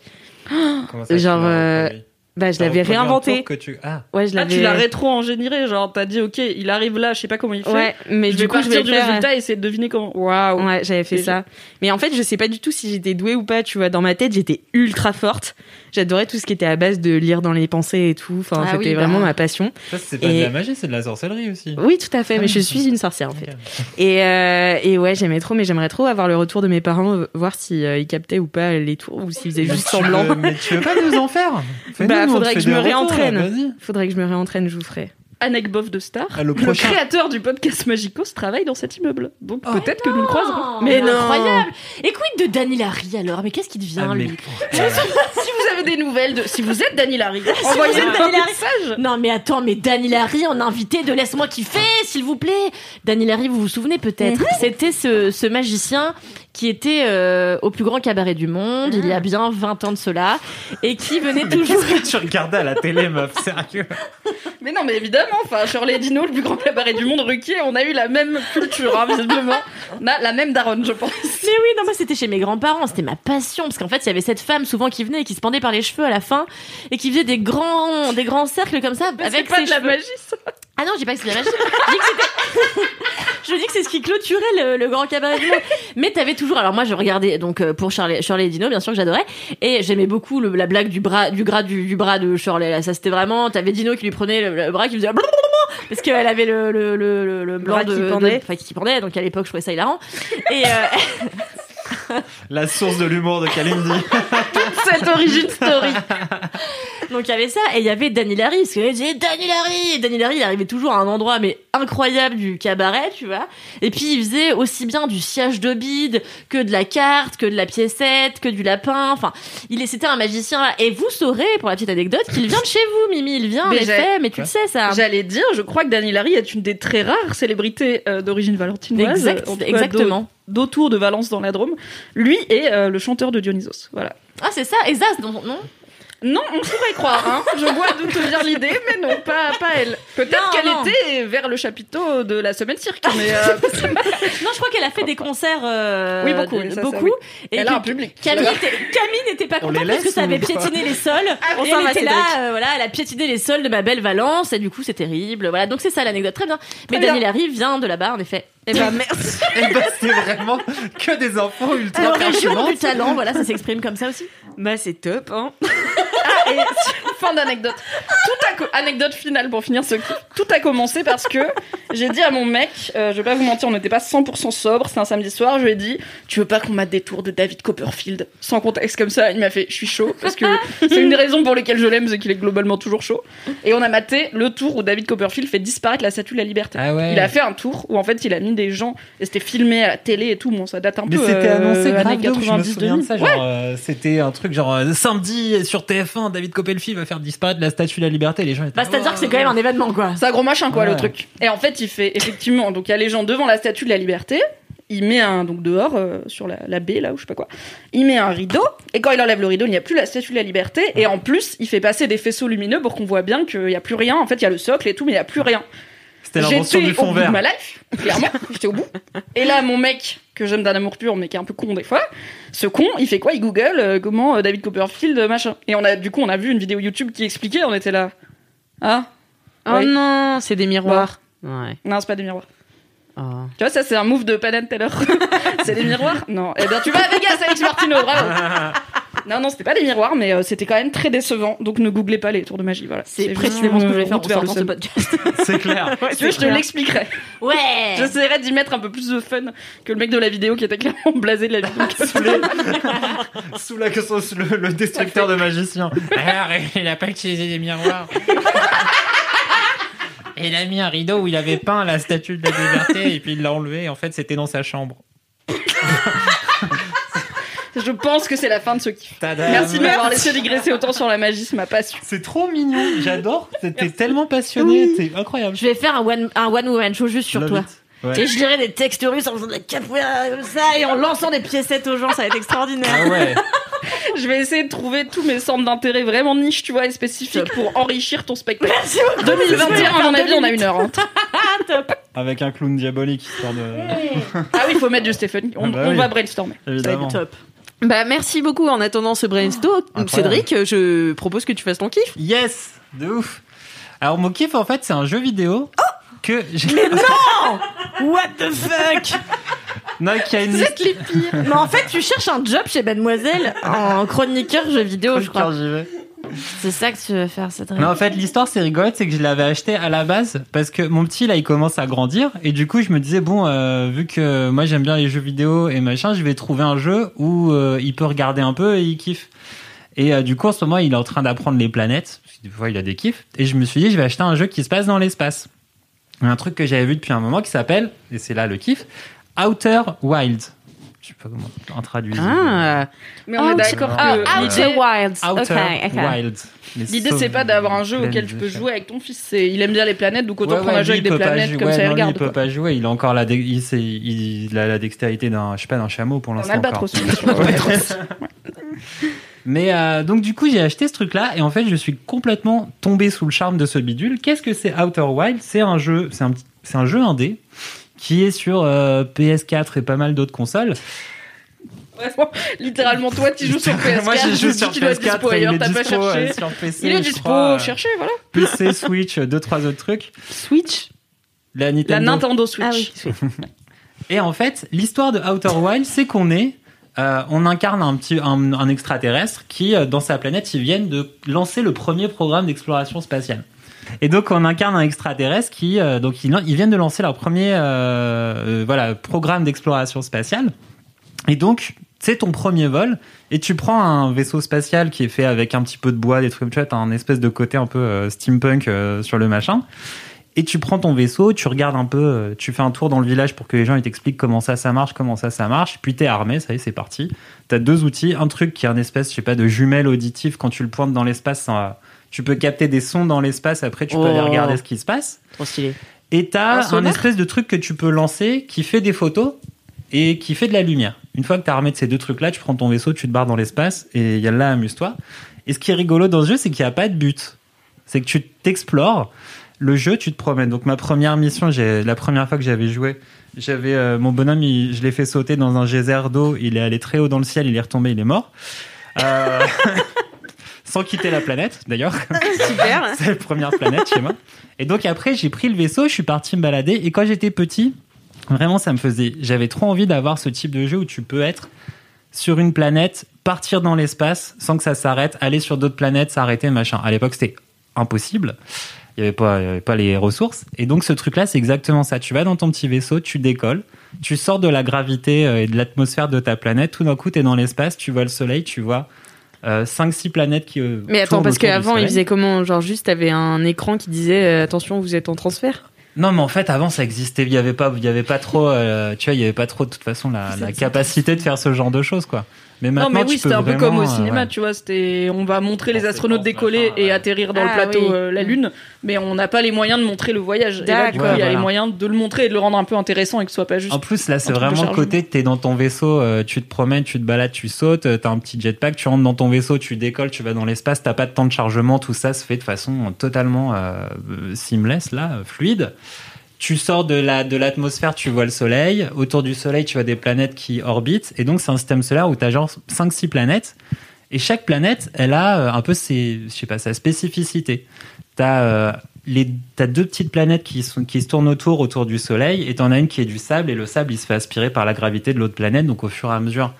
Comment ça, Genre, euh, reproduit? Bah, je l'avais réinventé. que tu... Ah, Ouais, je ah l'avais. tu l'as rétro-ingénieré genre t'as dit ok il arrive là je sais pas comment il fait Ouais, mais je du vais coup, je vais du faire- résultat et essayer de deviner comment waouh Ouais, j'avais fait ça. Mais en fait, je sais pas du tout si j'étais douée ou pas. Tu vois, dans ma tête, j'étais ultra forte. J'adorais tout ce qui était à base de lire dans les pensées et tout. Enfin, Ah c'était oui, bah. vraiment ma passion. ça c'est pas Et- de la magie, c'est de la sorcellerie aussi. Oui, tout à fait. Mais je suis une sorcière en fait. Et, euh, et ouais, j'aimais trop, mais j'aimerais trop avoir le retour de mes parents, euh, voir si euh, ils captaient ou pas les tours ou s'ils faisaient juste semblant. Mais tu veux pas nous en faire? <laughs> Bah, faudrait que je me réentraîne. Faudrait que je me réentraîne, je vous ferai. Anek Boff de Star Ah, le créateur du podcast Magicos travaille dans cet immeuble donc Oh. peut-être que nous le croiserons Mais non. incroyable. Et quid de Danny Larry alors Mais qu'est-ce qui devient Ah, lui pourquoi <laughs> si vous des nouvelles de si vous êtes Dany Larry <laughs> êtes un message Non mais attends, mais Danny Larry en invité de Laisse-moi kiffer, s'il vous plaît. Danny Larry, vous vous souvenez peut-être Mhm. C'était ce, ce magicien qui était euh, au plus grand cabaret du monde, il y a bien 20 ans de cela, et qui venait Mais toujours... qu'est-ce que tu regardais à la télé, meuf Sérieux? Mais non, mais évidemment, enfin, Shirley Dino, le plus grand cabaret du monde, Ruquier, on a eu la même culture, hein, visiblement. On a la même daronne, je pense. Mais oui, non, moi c'était chez mes grands-parents, c'était ma passion, parce qu'en fait il y avait cette femme souvent qui venait et qui se pendait par les cheveux à la fin, et qui faisait des grands, des grands cercles comme ça, Mais avec c'est pas ses de la magie, ça. Ah non, je dis pas que c'est de la magie. Je dis que c'était. <laughs> je dis que c'est ce qui clôturait le, le grand cabaret du monde. Mais t'avais toujours. Alors moi, je regardais donc euh, pour Shirley, Shirley et Dino, bien sûr que j'adorais. Et j'aimais beaucoup le- la blague du bras, du gras du, du bras de Shirley. Là, ça c'était vraiment. T'avais Dino qui lui prenait le, le bras, qui faisait blablabla, parce qu'elle avait le le le le, le blanc bras de, qui de- pendait. enfin qui pendait. Donc à l'époque, je trouvais ça hilarant. Et euh, La source de l'humour de Kalindi. <laughs> <laughs> Cette origin story. Donc il y avait ça et il y avait Danny Larry parce que je disais Danny Larry et Danny Larry il arrivait toujours à un endroit mais incroyable du cabaret tu vois et puis il faisait aussi bien du siège de bide que de la carte que de la piécette que du lapin enfin il c'était un magicien et vous saurez pour la petite anecdote qu'il vient de chez vous Mimi il vient en j'ai- effet mais tu le sais ça J'allais dire, je crois que Dany Larry est une des très rares célébrités euh, d'origine valentinoise. Exact- exactement d'au- D'autour de Valence dans la Drôme. Lui est euh, le chanteur de Dionysos. Voilà. Ah c'est ça exact non, non Non, on pourrait croire, hein. Je vois d'où te vient l'idée, mais non, pas, pas elle. Peut-être qu'elle était vers le chapiteau de la semaine cirque, mais euh, <laughs> non je crois qu'elle a fait des concerts euh, Oui, beaucoup, de- ça, ça, beaucoup oui. et elle a un public. Camille était- Camille n'était pas On contente parce que ça avait piétiné les sols. on et s'en elle était là, euh, voilà, elle a piétiné les sols de ma belle Valence et du coup c'est terrible. Voilà, donc c'est ça l'anecdote, très bien. Mais Très bien. Larry vient de là-bas en effet. Eh ben, merci. <laughs> Et bah, c'est vraiment que des enfants ultra La région pertinentes. du talent, voilà, ça s'exprime comme ça aussi. Bah, c'est top, hein. <laughs> Et <laughs> fin d'anecdote. Tout a anecdote finale pour finir ce kiff. Tout a commencé parce que j'ai dit à mon mec, euh, je vais pas vous mentir, on n'était pas 100% sobre, c'était un samedi soir, je lui ai dit, tu veux pas qu'on mate des tours de David Copperfield? Sans contexte comme ça Il m'a fait, je suis chaud parce que c'est une des raisons pour lesquelles je l'aime, c'est qu'il est globalement toujours chaud. Et on a maté le tour où David Copperfield fait disparaître la statue de la liberté. Ah ouais. Il a fait un tour où en fait il a mis des gens et c'était filmé à la télé et tout. Bon, ça date un Mais peu. c'était euh, annoncé grave années de ouf, je me 90 souviens de ça. 2000. Genre, euh, c'était un truc genre euh, samedi sur TF1, David Copperfield va faire disparaître la statue de la liberté. Les gens étaient Bah, c'est-à-dire que c'est quand même un événement, quoi. C'est un gros machin, quoi, Ouais. le truc. Et en fait, il fait effectivement. Donc, il y a les gens devant la statue de la liberté. Il met un. Donc, dehors, euh, sur la, la baie, là, ou je sais pas quoi. Il met un rideau. Et quand il enlève le rideau, il n'y a plus la statue de la liberté. Et en plus, il fait passer des faisceaux lumineux pour qu'on voit bien qu'il n'y a plus rien. En fait, il y a le socle et tout, mais il n'y a plus rien. C'était l'invention J'étais du fond au bout vert. de ma life, clairement. <laughs> J'étais au bout. Et là, mon mec, que j'aime d'un amour pur, mais qui est un peu con des fois, ce con, il fait quoi? Il google euh, comment euh, David Copperfield, euh, machin. Et on a, du coup, on a vu une vidéo YouTube qui expliquait, on était là. Ah? Oh Oui. non, c'est des miroirs. Ouais. Non, c'est pas des miroirs. Oh. Tu vois, ça, c'est un move de Penn and Teller. <laughs> c'est des miroirs? Non. Eh bien, tu vas à Vegas, Alex Martino, bravo <laughs> Non, non, c'était pas des miroirs, mais euh, c'était quand même très décevant. Donc, ne googlez pas les tours de magie, voilà. C'est précisément ce que je vais faire en sortant ce podcast. <laughs> C'est clair. <laughs> Si tu veux, je te l'expliquerai. Ouais J'essaierai d'y mettre un peu plus de fun que le mec de la vidéo qui était clairement blasé de la vidéo. <laughs> Sous la sous le, le destructeur de magiciens. Alors, il a pas utilisé des miroirs. Il a mis un rideau où il avait peint la statue de la liberté et puis il l'a enlevé. En fait, c'était dans sa chambre. Je pense que c'est la fin de ce kiff. Tadam. Merci de m'avoir laissé digresser autant sur la magie, c'est ma passion. C'est trop mignon. J'adore. T'es tellement passionné. C'est incroyable. Je vais faire un one, un one woman show juste sur Love toi. it. Ouais. Et je lirai des textes russes en faisant de la capoeira comme ça et en lançant des piécettes aux gens, ça va être extraordinaire. Ah ouais. <laughs> Je vais essayer de trouver tous mes centres d'intérêt vraiment niche, tu vois, et spécifiques pour enrichir ton spectacle. Merci beaucoup. 2021, à mon avis, on a une heure. hein. <laughs> Avec un clown diabolique histoire de. Ah oui, il faut mettre du Stéphane. On, Ah bah on oui. va brainstormer. Évidemment. Top. Bah merci beaucoup en attendant ce brainstorm. incroyable. Cédric, je propose que tu fasses ton kiff. Yes, de ouf. Alors mon kiff en fait c'est un jeu vidéo que j'ai. <laughs> What the fuck non, qui a une Vous êtes les pires. Mais en fait, tu cherches un job chez Mademoiselle en chroniqueur jeux vidéo, je crois. Vais. C'est ça que tu veux faire, Cédric. Non, en fait, l'histoire, c'est rigolote, c'est que je l'avais acheté à la base parce que mon petit, là, il commence à grandir. Et du coup, je me disais, bon, euh, vu que moi, j'aime bien les jeux vidéo et machin, je vais trouver un jeu où euh, il peut regarder un peu et il kiffe. Et euh, du coup, en ce moment, il est en train d'apprendre les planètes. Parce que des fois, il a des kiffs. Et je me suis dit, je vais acheter un jeu qui se passe dans l'espace. Un truc que j'avais vu depuis un moment qui s'appelle, et c'est là le kiff, Outer Wild. Je sais pas comment on traduit. Ah, Mais on est d'accord Ah, que Outer l'idée, Wilds. Outer Ok, ok. Wild. Les l'idée, c'est pas d'avoir un jeu auquel tu peux jouer avec ton fils. C'est, il aime bien les planètes, donc autant Ouais, prendre ouais, un jeu avec il des peut pas planètes jouer- comme ouais, ça, il non, regarde. il peut quoi. pas jouer. Il a encore la, dé- il, sait- il a la dextérité d'un, je sais pas, d'un chameau pour l'instant. <laughs> Mais euh, donc du coup, j'ai acheté ce truc-là et en fait, je suis complètement tombé sous le charme de ce bidule. Qu'est-ce que c'est Outer Wild C'est un jeu, c'est un, c'est un jeu indé qui est sur euh, PS4 et pas mal d'autres consoles. Vraiment, littéralement, toi, tu joues sur PS4. <laughs> Moi, j'ai joué tu sur dis qu'il doit être dispo PS4 et il ailleurs, est t'as pas dispo euh, cherché. sur PC. Il est je dispo, crois, euh, cherchez, voilà. PC, Switch, deux trois autres trucs. Switch. La La Nintendo. Nintendo Switch. Ah oui. <laughs> Et en fait, l'histoire de Outer Wild, c'est qu'on est, euh, on incarne un petit, un, un extraterrestre qui, dans sa planète, ils viennent de lancer le premier programme d'exploration spatiale. Et donc, on incarne un extraterrestre qui, euh, donc, ils, viennent de lancer leur premier, euh, euh, voilà, programme d'exploration spatiale. Et donc, c'est ton premier vol, et tu prends un vaisseau spatial qui est fait avec un petit peu de bois, des trucs, tu t'as un espèce de côté un peu steampunk sur le machin. Et tu prends ton vaisseau, tu regardes un peu, tu fais un tour dans le village pour que les gens ils t'expliquent comment ça ça marche, comment ça ça marche. Puis t'es armé, ça y est, c'est parti. T'as deux outils, un truc qui est un espèce, je sais pas, de jumelle auditive. Quand tu le pointes dans l'espace, ça- tu peux capter des sons dans l'espace. Après, tu peux Oh. aller regarder ce qui se passe. Trop stylé. Et Un t'as un, sonar espèce de truc que tu peux lancer qui fait des photos et qui fait de la lumière. Une fois que t'as armé de ces deux trucs-là, tu prends ton vaisseau, tu te barres dans l'espace et y a là, amuse-toi. Et ce qui est rigolo dans ce jeu, c'est qu'il n'y a pas de but. C'est que tu t'explores. Le jeu, tu te promènes. Donc ma première mission, la première fois que j'avais joué, j'avais euh, mon bonhomme, il- je l'ai fait sauter dans un geyser d'eau. Il est allé très haut dans le ciel, il est retombé, il est mort. Euh, <laughs> Sans quitter la planète, d'ailleurs. <laughs> Super. <laughs> C'est la première planète chez moi. Et donc après, j'ai pris le vaisseau, je suis parti me balader. Et quand j'étais petit, vraiment, ça me faisait. J'avais trop envie d'avoir ce type de jeu où tu peux être sur une planète, partir dans l'espace sans que ça s'arrête, aller sur d'autres planètes, s'arrêter, machin. À l'époque, c'était impossible. Il n'y avait, avait pas les ressources. Et donc, ce truc-là, c'est exactement ça. Tu vas dans ton petit vaisseau, tu décolles, tu sors de la gravité euh, et de l'atmosphère de ta planète. Tout d'un coup, tu es dans l'espace, tu vois le soleil, tu vois 5-6 planètes qui. euh, Mais attends, parce qu'avant, il soleil. faisait comment? Genre, juste, t'avais un écran qui disait euh, attention, vous êtes en transfert? Non, mais en fait, avant, ça existait. Il y avait pas, il y avait pas trop, euh, tu vois, il y avait pas trop, de toute façon, la, la capacité de faire ce genre de choses, quoi. Mais maintenant, Non, mais oui, c'était un peu comme au euh, cinéma, ouais. tu vois. C'était, on va montrer les astronautes décoller machin, et ouais. atterrir dans Ah, le plateau oui. euh, la Lune, mais on n'a pas les moyens de montrer le voyage. Et là, du coup, D'accord. il y a Voilà. les moyens de le montrer et de le rendre un peu intéressant et que ce soit pas juste. En plus, là, c'est vraiment le côté, t'es dans ton vaisseau, euh, tu te promènes, tu te balades, tu sautes, euh, t'as un petit jetpack, tu rentres dans ton vaisseau, tu décolles, tu vas dans l'espace, t'as pas de temps de chargement, tout ça se fait de façon totalement euh, euh, seamless, là, euh, fluide. Tu sors de la de l'atmosphère, tu vois le soleil. Autour du soleil, tu vois des planètes qui orbitent. Et donc, c'est un système solaire où tu as genre 5-6 planètes. Et chaque planète, elle a euh, un peu ses, je sais pas, sa spécificité. Tu as, deux petites planètes qui, sont, qui se tournent autour, autour du soleil. Et tu en as une qui est du sable. Et le sable, il se fait aspirer par la gravité de l'autre planète. Donc, au fur et à mesure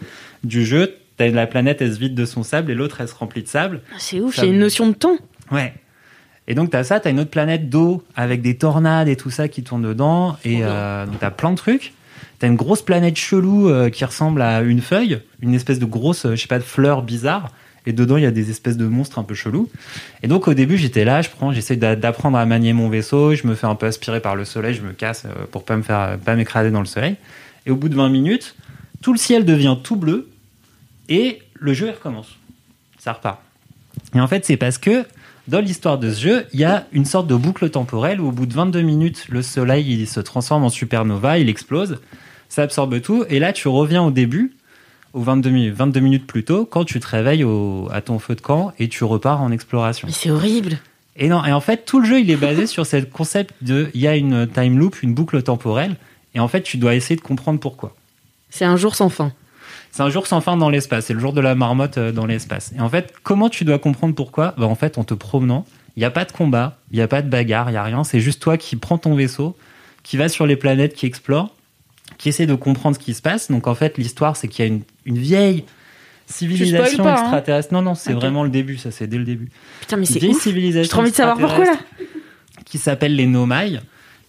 du jeu, t'as la planète, elle se vide de son sable. Et l'autre, elle se remplit de sable. C'est ouf, il y a une notion de temps. Ouais. Et donc, t'as ça, t'as une autre planète d'eau avec des tornades et tout ça qui tourne dedans. Et euh, donc, t'as plein de trucs. T'as une grosse planète chelou euh, qui ressemble à une feuille, une espèce de grosse, euh, je sais pas, de fleur bizarre. Et dedans, il y a des espèces de monstres un peu chelous. Et donc, au début, j'étais là, je prends, j'essaie d'apprendre à manier mon vaisseau. Je me fais un peu aspirer par le soleil, je me casse pour pas me faire, pas m'écraser dans le soleil. Et au bout de 20 minutes, tout le ciel devient tout bleu et le jeu il recommence. Ça repart. Et en fait, c'est parce que dans l'histoire de ce jeu, il y a une sorte de boucle temporelle où au bout de 22 minutes, le soleil il se transforme en supernova, il explose, ça absorbe tout, et là tu reviens au début, aux 22, mi- 22 minutes plus tôt, quand tu te réveilles au- à ton feu de camp et tu repars en exploration. Mais c'est horrible. Et non, et en fait, tout le jeu il est basé <laughs> sur ce concept de il y a une time loop, une boucle temporelle, et en fait tu dois essayer de comprendre pourquoi. C'est un jour sans fin. C'est un jour sans fin dans l'espace. C'est le jour de la marmotte euh, dans l'espace. Et en fait, comment tu dois comprendre pourquoi? Bah, En fait, en te promenant, il n'y a pas de combat, il n'y a pas de bagarre, il n'y a rien. C'est juste toi qui prends ton vaisseau, qui va sur les planètes, qui explore, qui essaie de comprendre ce qui se passe. Donc en fait, l'histoire, c'est qu'il y a une, une vieille civilisation hein. extraterrestre. Non, non, c'est vraiment le début, ça, c'est dès le début. Putain, mais c'est J'ai trop envie de savoir pourquoi là. qui s'appellent les Nomai,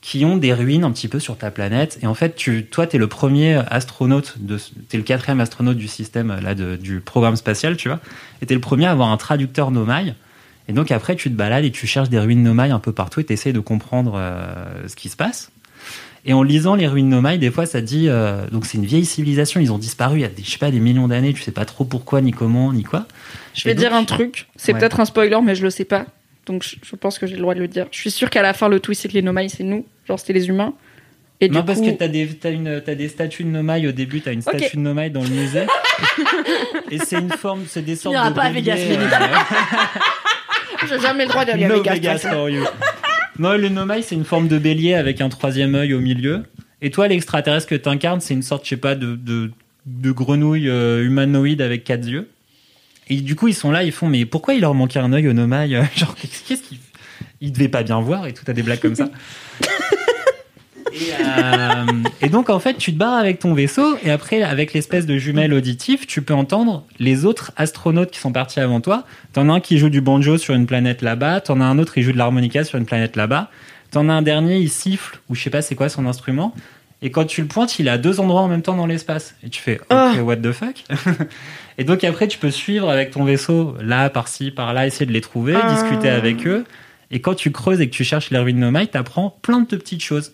qui ont des ruines un petit peu sur ta planète. Et en fait, tu, toi, tu es le premier astronaute, tu es le quatrième astronaute du système là, de- du programme spatial, tu vois. Et tu es le premier à avoir un traducteur Nomai. Et donc après, tu te balades et tu cherches des ruines Nomai un peu partout et tu de comprendre euh, ce qui se passe. Et en lisant les ruines Nomai, des fois, ça dit. euh, donc, c'est une vieille civilisation, ils ont disparu il y a des, je sais pas, des millions d'années, tu sais pas trop pourquoi, ni comment, ni quoi. Je vais donc- dire un truc, c'est Ouais. peut-être un spoiler, mais je le sais pas. Donc je, je pense que j'ai le droit de le dire. Je suis sûre qu'à la fin, le twist, c'est que les Nomai, c'est nous. Genre, c'était les humains. Et non, du parce coup, que t'as des, t'as une, t'as des statues de Nomai au début, t'as une statue de Nomai dans le musée. <laughs> et c'est une forme, c'est des sortes n'iras de. pas à Vegas, Mélanie. <laughs> j'ai jamais le droit d'aller à no Vegas. Vegas for you. Non, le Nomai, c'est une forme de bélier avec un troisième œil au milieu. Et toi, l'extraterrestre que t'incarnes, c'est une sorte, je sais pas, de, de, de grenouille euh, humanoïde avec quatre yeux. Et du coup, ils sont là, ils font, mais pourquoi il leur manquait un œil au Nomai Euh, <laughs> Genre, qu'est-ce qu'ils. Ils devaient pas bien voir et tout, t'as des blagues comme ça. <laughs> Et, euh, et donc en fait, tu te barres avec ton vaisseau et après, avec l'espèce de jumelle auditive, tu peux entendre les autres astronautes qui sont partis avant toi. T'en as un qui joue du banjo sur une planète là-bas, t'en as un autre qui joue de l'harmonica sur une planète là-bas, t'en as un dernier, il siffle ou je sais pas c'est quoi son instrument. Et quand tu le pointes, il est à deux endroits en même temps dans l'espace. Et tu fais OK, what the fuck? <laughs> Et donc après, tu peux suivre avec ton vaisseau là, par-ci, par-là, essayer de les trouver, discuter avec eux. Et quand tu creuses et que tu cherches les ruines Nomai, t'apprends plein de petites choses.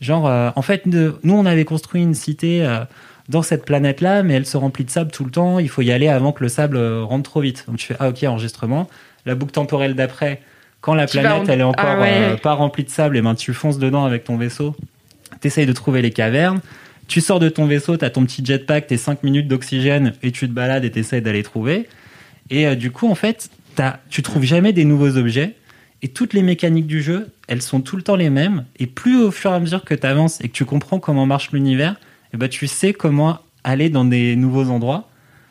Genre, euh, en fait, nous, on avait construit une cité euh, dans cette planète-là, mais elle se remplit de sable tout le temps. Il faut y aller avant que le sable euh, rentre trop vite. Donc tu fais, ah ok, enregistrement. La boucle temporelle d'après, quand la Tu planète, en- elle est encore Ah ouais. euh, pas remplie de sable, et ben tu fonces dedans avec ton vaisseau. T'essayes de trouver les cavernes. Tu sors de ton vaisseau, t'as ton petit jetpack, tes 5 minutes d'oxygène, et tu te balades et t'essayes d'aller trouver. Et euh, du coup, en fait, t'as- tu trouves jamais des nouveaux objets. Et toutes les mécaniques du jeu, elles sont tout le temps les mêmes. Et plus au fur et à mesure que tu avances et que tu comprends comment marche l'univers, eh ben, tu sais comment aller dans des nouveaux endroits.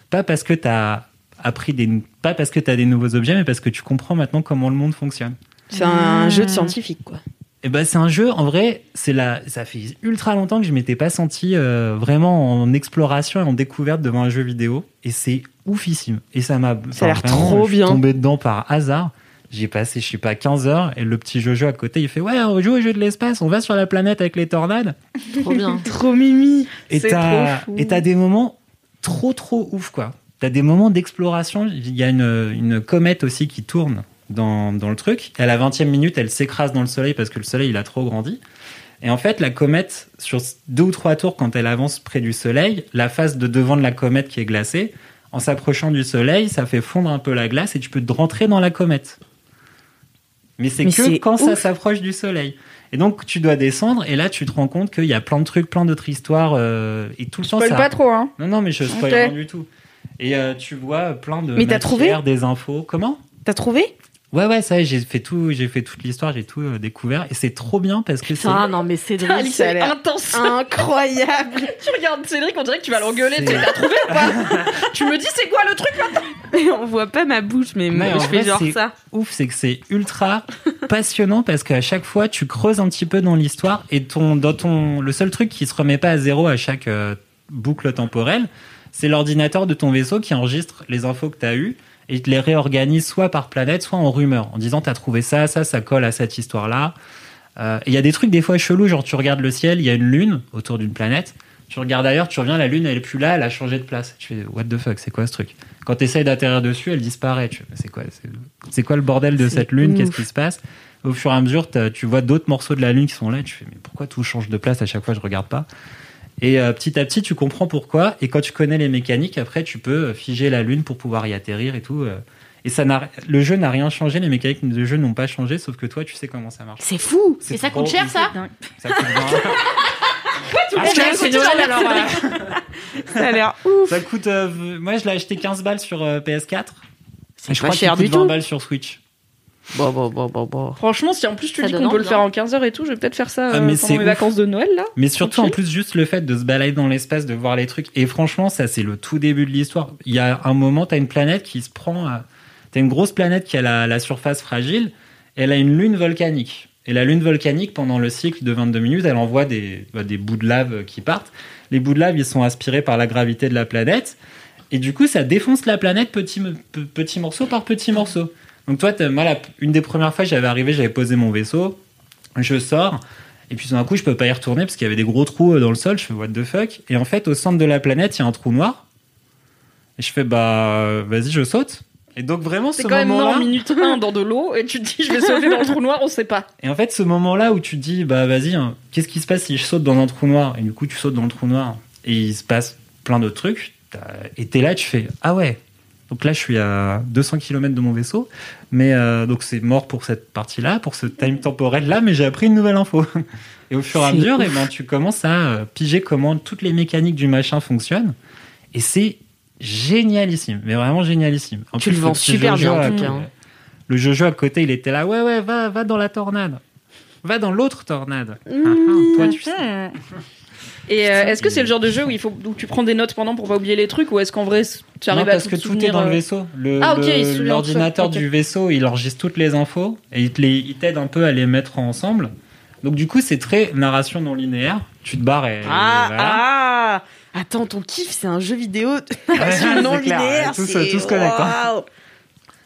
Pas parce que tu as appris des, pas parce que tu as des nouveaux objets, mais parce que tu comprends maintenant comment le monde fonctionne. C'est un jeu de scientifique, quoi. Et ben c'est un jeu en vrai, c'est la ça fait ultra longtemps que je m'étais pas senti euh, vraiment en exploration et en découverte devant un jeu vidéo et c'est oufissime et ça m'a Ça a l'air vraiment, trop je suis bien. tombé dedans par hasard. J'ai passé je sais pas 15 heures et le petit Jojo à côté, il fait "Ouais, on joue au jeu de l'espace, on va sur la planète avec les tornades." Trop bien. <laughs> Trop mimi. Et C'est t'as trop fou. et t'as des moments trop trop ouf quoi. T'as des moments d'exploration. Il y a une, une comète aussi qui tourne dans, dans le truc. À la 20e minute, elle s'écrase dans le soleil parce que le soleil il a trop grandi. Et en fait, la comète, sur deux ou trois tours, quand elle avance près du soleil, la face de devant de la comète qui est glacée, en s'approchant du soleil, ça fait fondre un peu la glace et tu peux te rentrer dans la comète. Mais c'est que quand ça s'approche du soleil. Et donc, tu dois descendre et là, tu te rends compte qu'il y a plein de trucs, plein d'autres histoires euh, et tout le temps, Spoil ça... pas trop, hein. Non, non, mais je spoil Ok. rien du tout. Et euh, tu vois plein de Mais t'as trouvé des infos. Comment? T'as trouvé? Ouais, ouais, ça, y est, j'ai fait tout, j'ai fait toute l'histoire, j'ai tout euh, découvert et c'est trop bien parce que c'est. Ah non, mais Cédric. Alice, ça a elle est l'air intense. Incroyable. <laughs> tu regardes Cédric, on dirait que tu vas l'engueuler. C'est- Tu l'as <laughs> trouvé ou pas Tu me dis c'est quoi le truc là Mais on voit pas ma bouche, mais moi, je fais vrai, genre c'est ça. Ouf, c'est que c'est ultra passionnant parce qu'à chaque fois, tu creuses un petit peu dans l'histoire et ton, dans ton, le seul truc qui se remet pas à zéro à chaque euh, boucle temporelle, c'est l'ordinateur de ton vaisseau qui enregistre les infos que tu as eues et te les réorganise soit par planète, soit en rumeur, en disant t'as trouvé ça, ça, ça colle à cette histoire-là. Euh, et Il y a des trucs des fois chelous, genre tu regardes le ciel, il y a une lune autour d'une planète, tu regardes ailleurs, tu reviens, la lune elle est plus là, elle a changé de place. Tu fais what the fuck, c'est quoi ce truc? Quand tu essayes d'atterrir dessus, elle disparaît. Tu c'est quoi, c'est- quoi le bordel de cette lune? Qu'est-ce qui se passe? Au fur et à mesure, tu vois d'autres morceaux de la lune qui sont là, tu fais mais pourquoi tout change de place à chaque fois Je regarde pas? Et euh, petit à petit, tu comprends pourquoi. Et quand tu connais les mécaniques, après, tu peux euh, figer la lune pour pouvoir y atterrir et tout. euh. Et ça n'a, le jeu n'a rien changé, les mécaniques du jeu n'ont pas changé, sauf que toi, tu sais comment ça marche. C'est fou. Et ça coûte cher, ça Ça coûte <laughs> alors, euh, Ça a l'air ouf. Ça coûte. euh, moi, je l'ai acheté 15 balles sur euh, PS4. C'est Et je pas crois cher du coûte 20 tout. balles sur Switch. Bon, bon, bon, bon, bon. Franchement, si en plus tu Ça dis qu'on peut le faire hein. en 15 heures et tout, je vais peut-être faire ça Ah, euh, mais pendant c'est mes ouf. vacances de Noël là. Mais surtout, en plus, juste le fait de se balader dans l'espace, de voir les trucs. Et franchement, ça, c'est le tout début de l'histoire. Il y a un moment, t'as une planète qui se prend à... T'as une grosse planète qui a la, la surface fragile. Elle a une lune volcanique. Et la lune volcanique, pendant le cycle de 22 minutes, elle envoie des, bah, des bouts de lave qui partent. Les bouts de lave, ils sont aspirés par la gravité de la planète. Et du coup, ça défonce la planète petit, petit morceau par petit morceau. Donc toi, t'as- moi, la- une des premières fois, j'avais arrivé, j'avais posé mon vaisseau. Je sors. Et puis tout d'un coup, je peux pas y retourner parce qu'il y avait des gros trous euh, dans le sol. Je fais what the fuck? Et en fait, au centre de la planète, il y a un trou noir. Et je fais bah vas-y, je saute. Et donc vraiment ce C'est quand même moment-là. en minute 1 dans de l'eau et tu te dis je vais sauter dans le trou noir, on sait pas. Et en fait, ce moment-là où tu te dis bah vas-y, hein, qu'est-ce qui se passe si je saute dans un trou noir? Et du coup, tu sautes dans le trou noir et il se passe plein d'autres trucs. Et t'es là, tu fais ah ouais. Donc là, je suis à 200 km de mon vaisseau, mais euh, donc c'est mort pour cette partie-là, pour ce time temporel-là, mais j'ai appris une nouvelle info. Et au fur et à mesure, et ben, tu commences à euh, piger comment toutes les mécaniques du machin fonctionnent. Et c'est génialissime, mais vraiment génialissime. En Tu le le vends super Jojo bien, en à- tout cas, hein. Le Jojo à côté, il était là, ouais, ouais, va, va dans la tornade. Va dans l'autre tornade. Ah, ah, toi, tu sais. Et euh, est-ce que c'est le genre de jeu où il faut où tu prends des notes pendant pour pas oublier les trucs ou est-ce qu'en vrai tu arrives non, à parce tout que tout est dans le euh, vaisseau. Le- Ah, L'ordinateur tout ça, ok. du vaisseau, il enregistre toutes les infos et il t'aide un peu à les mettre ensemble. Donc du coup, c'est très narration non linéaire. Tu te barres et Ah, voilà. ah Attends, ton kiff, c'est un jeu vidéo <laughs> Ouais, <laughs> non linéaire. tout se- c'est- tout se connecte, hein.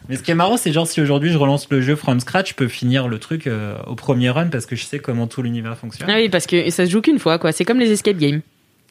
Mais ce qui est marrant, c'est genre si aujourd'hui je relance le jeu from scratch, je peux finir le truc euh, au premier run parce que je sais comment tout l'univers fonctionne. Ah oui, parce que ça se joue qu'une fois, quoi. C'est comme les escape games.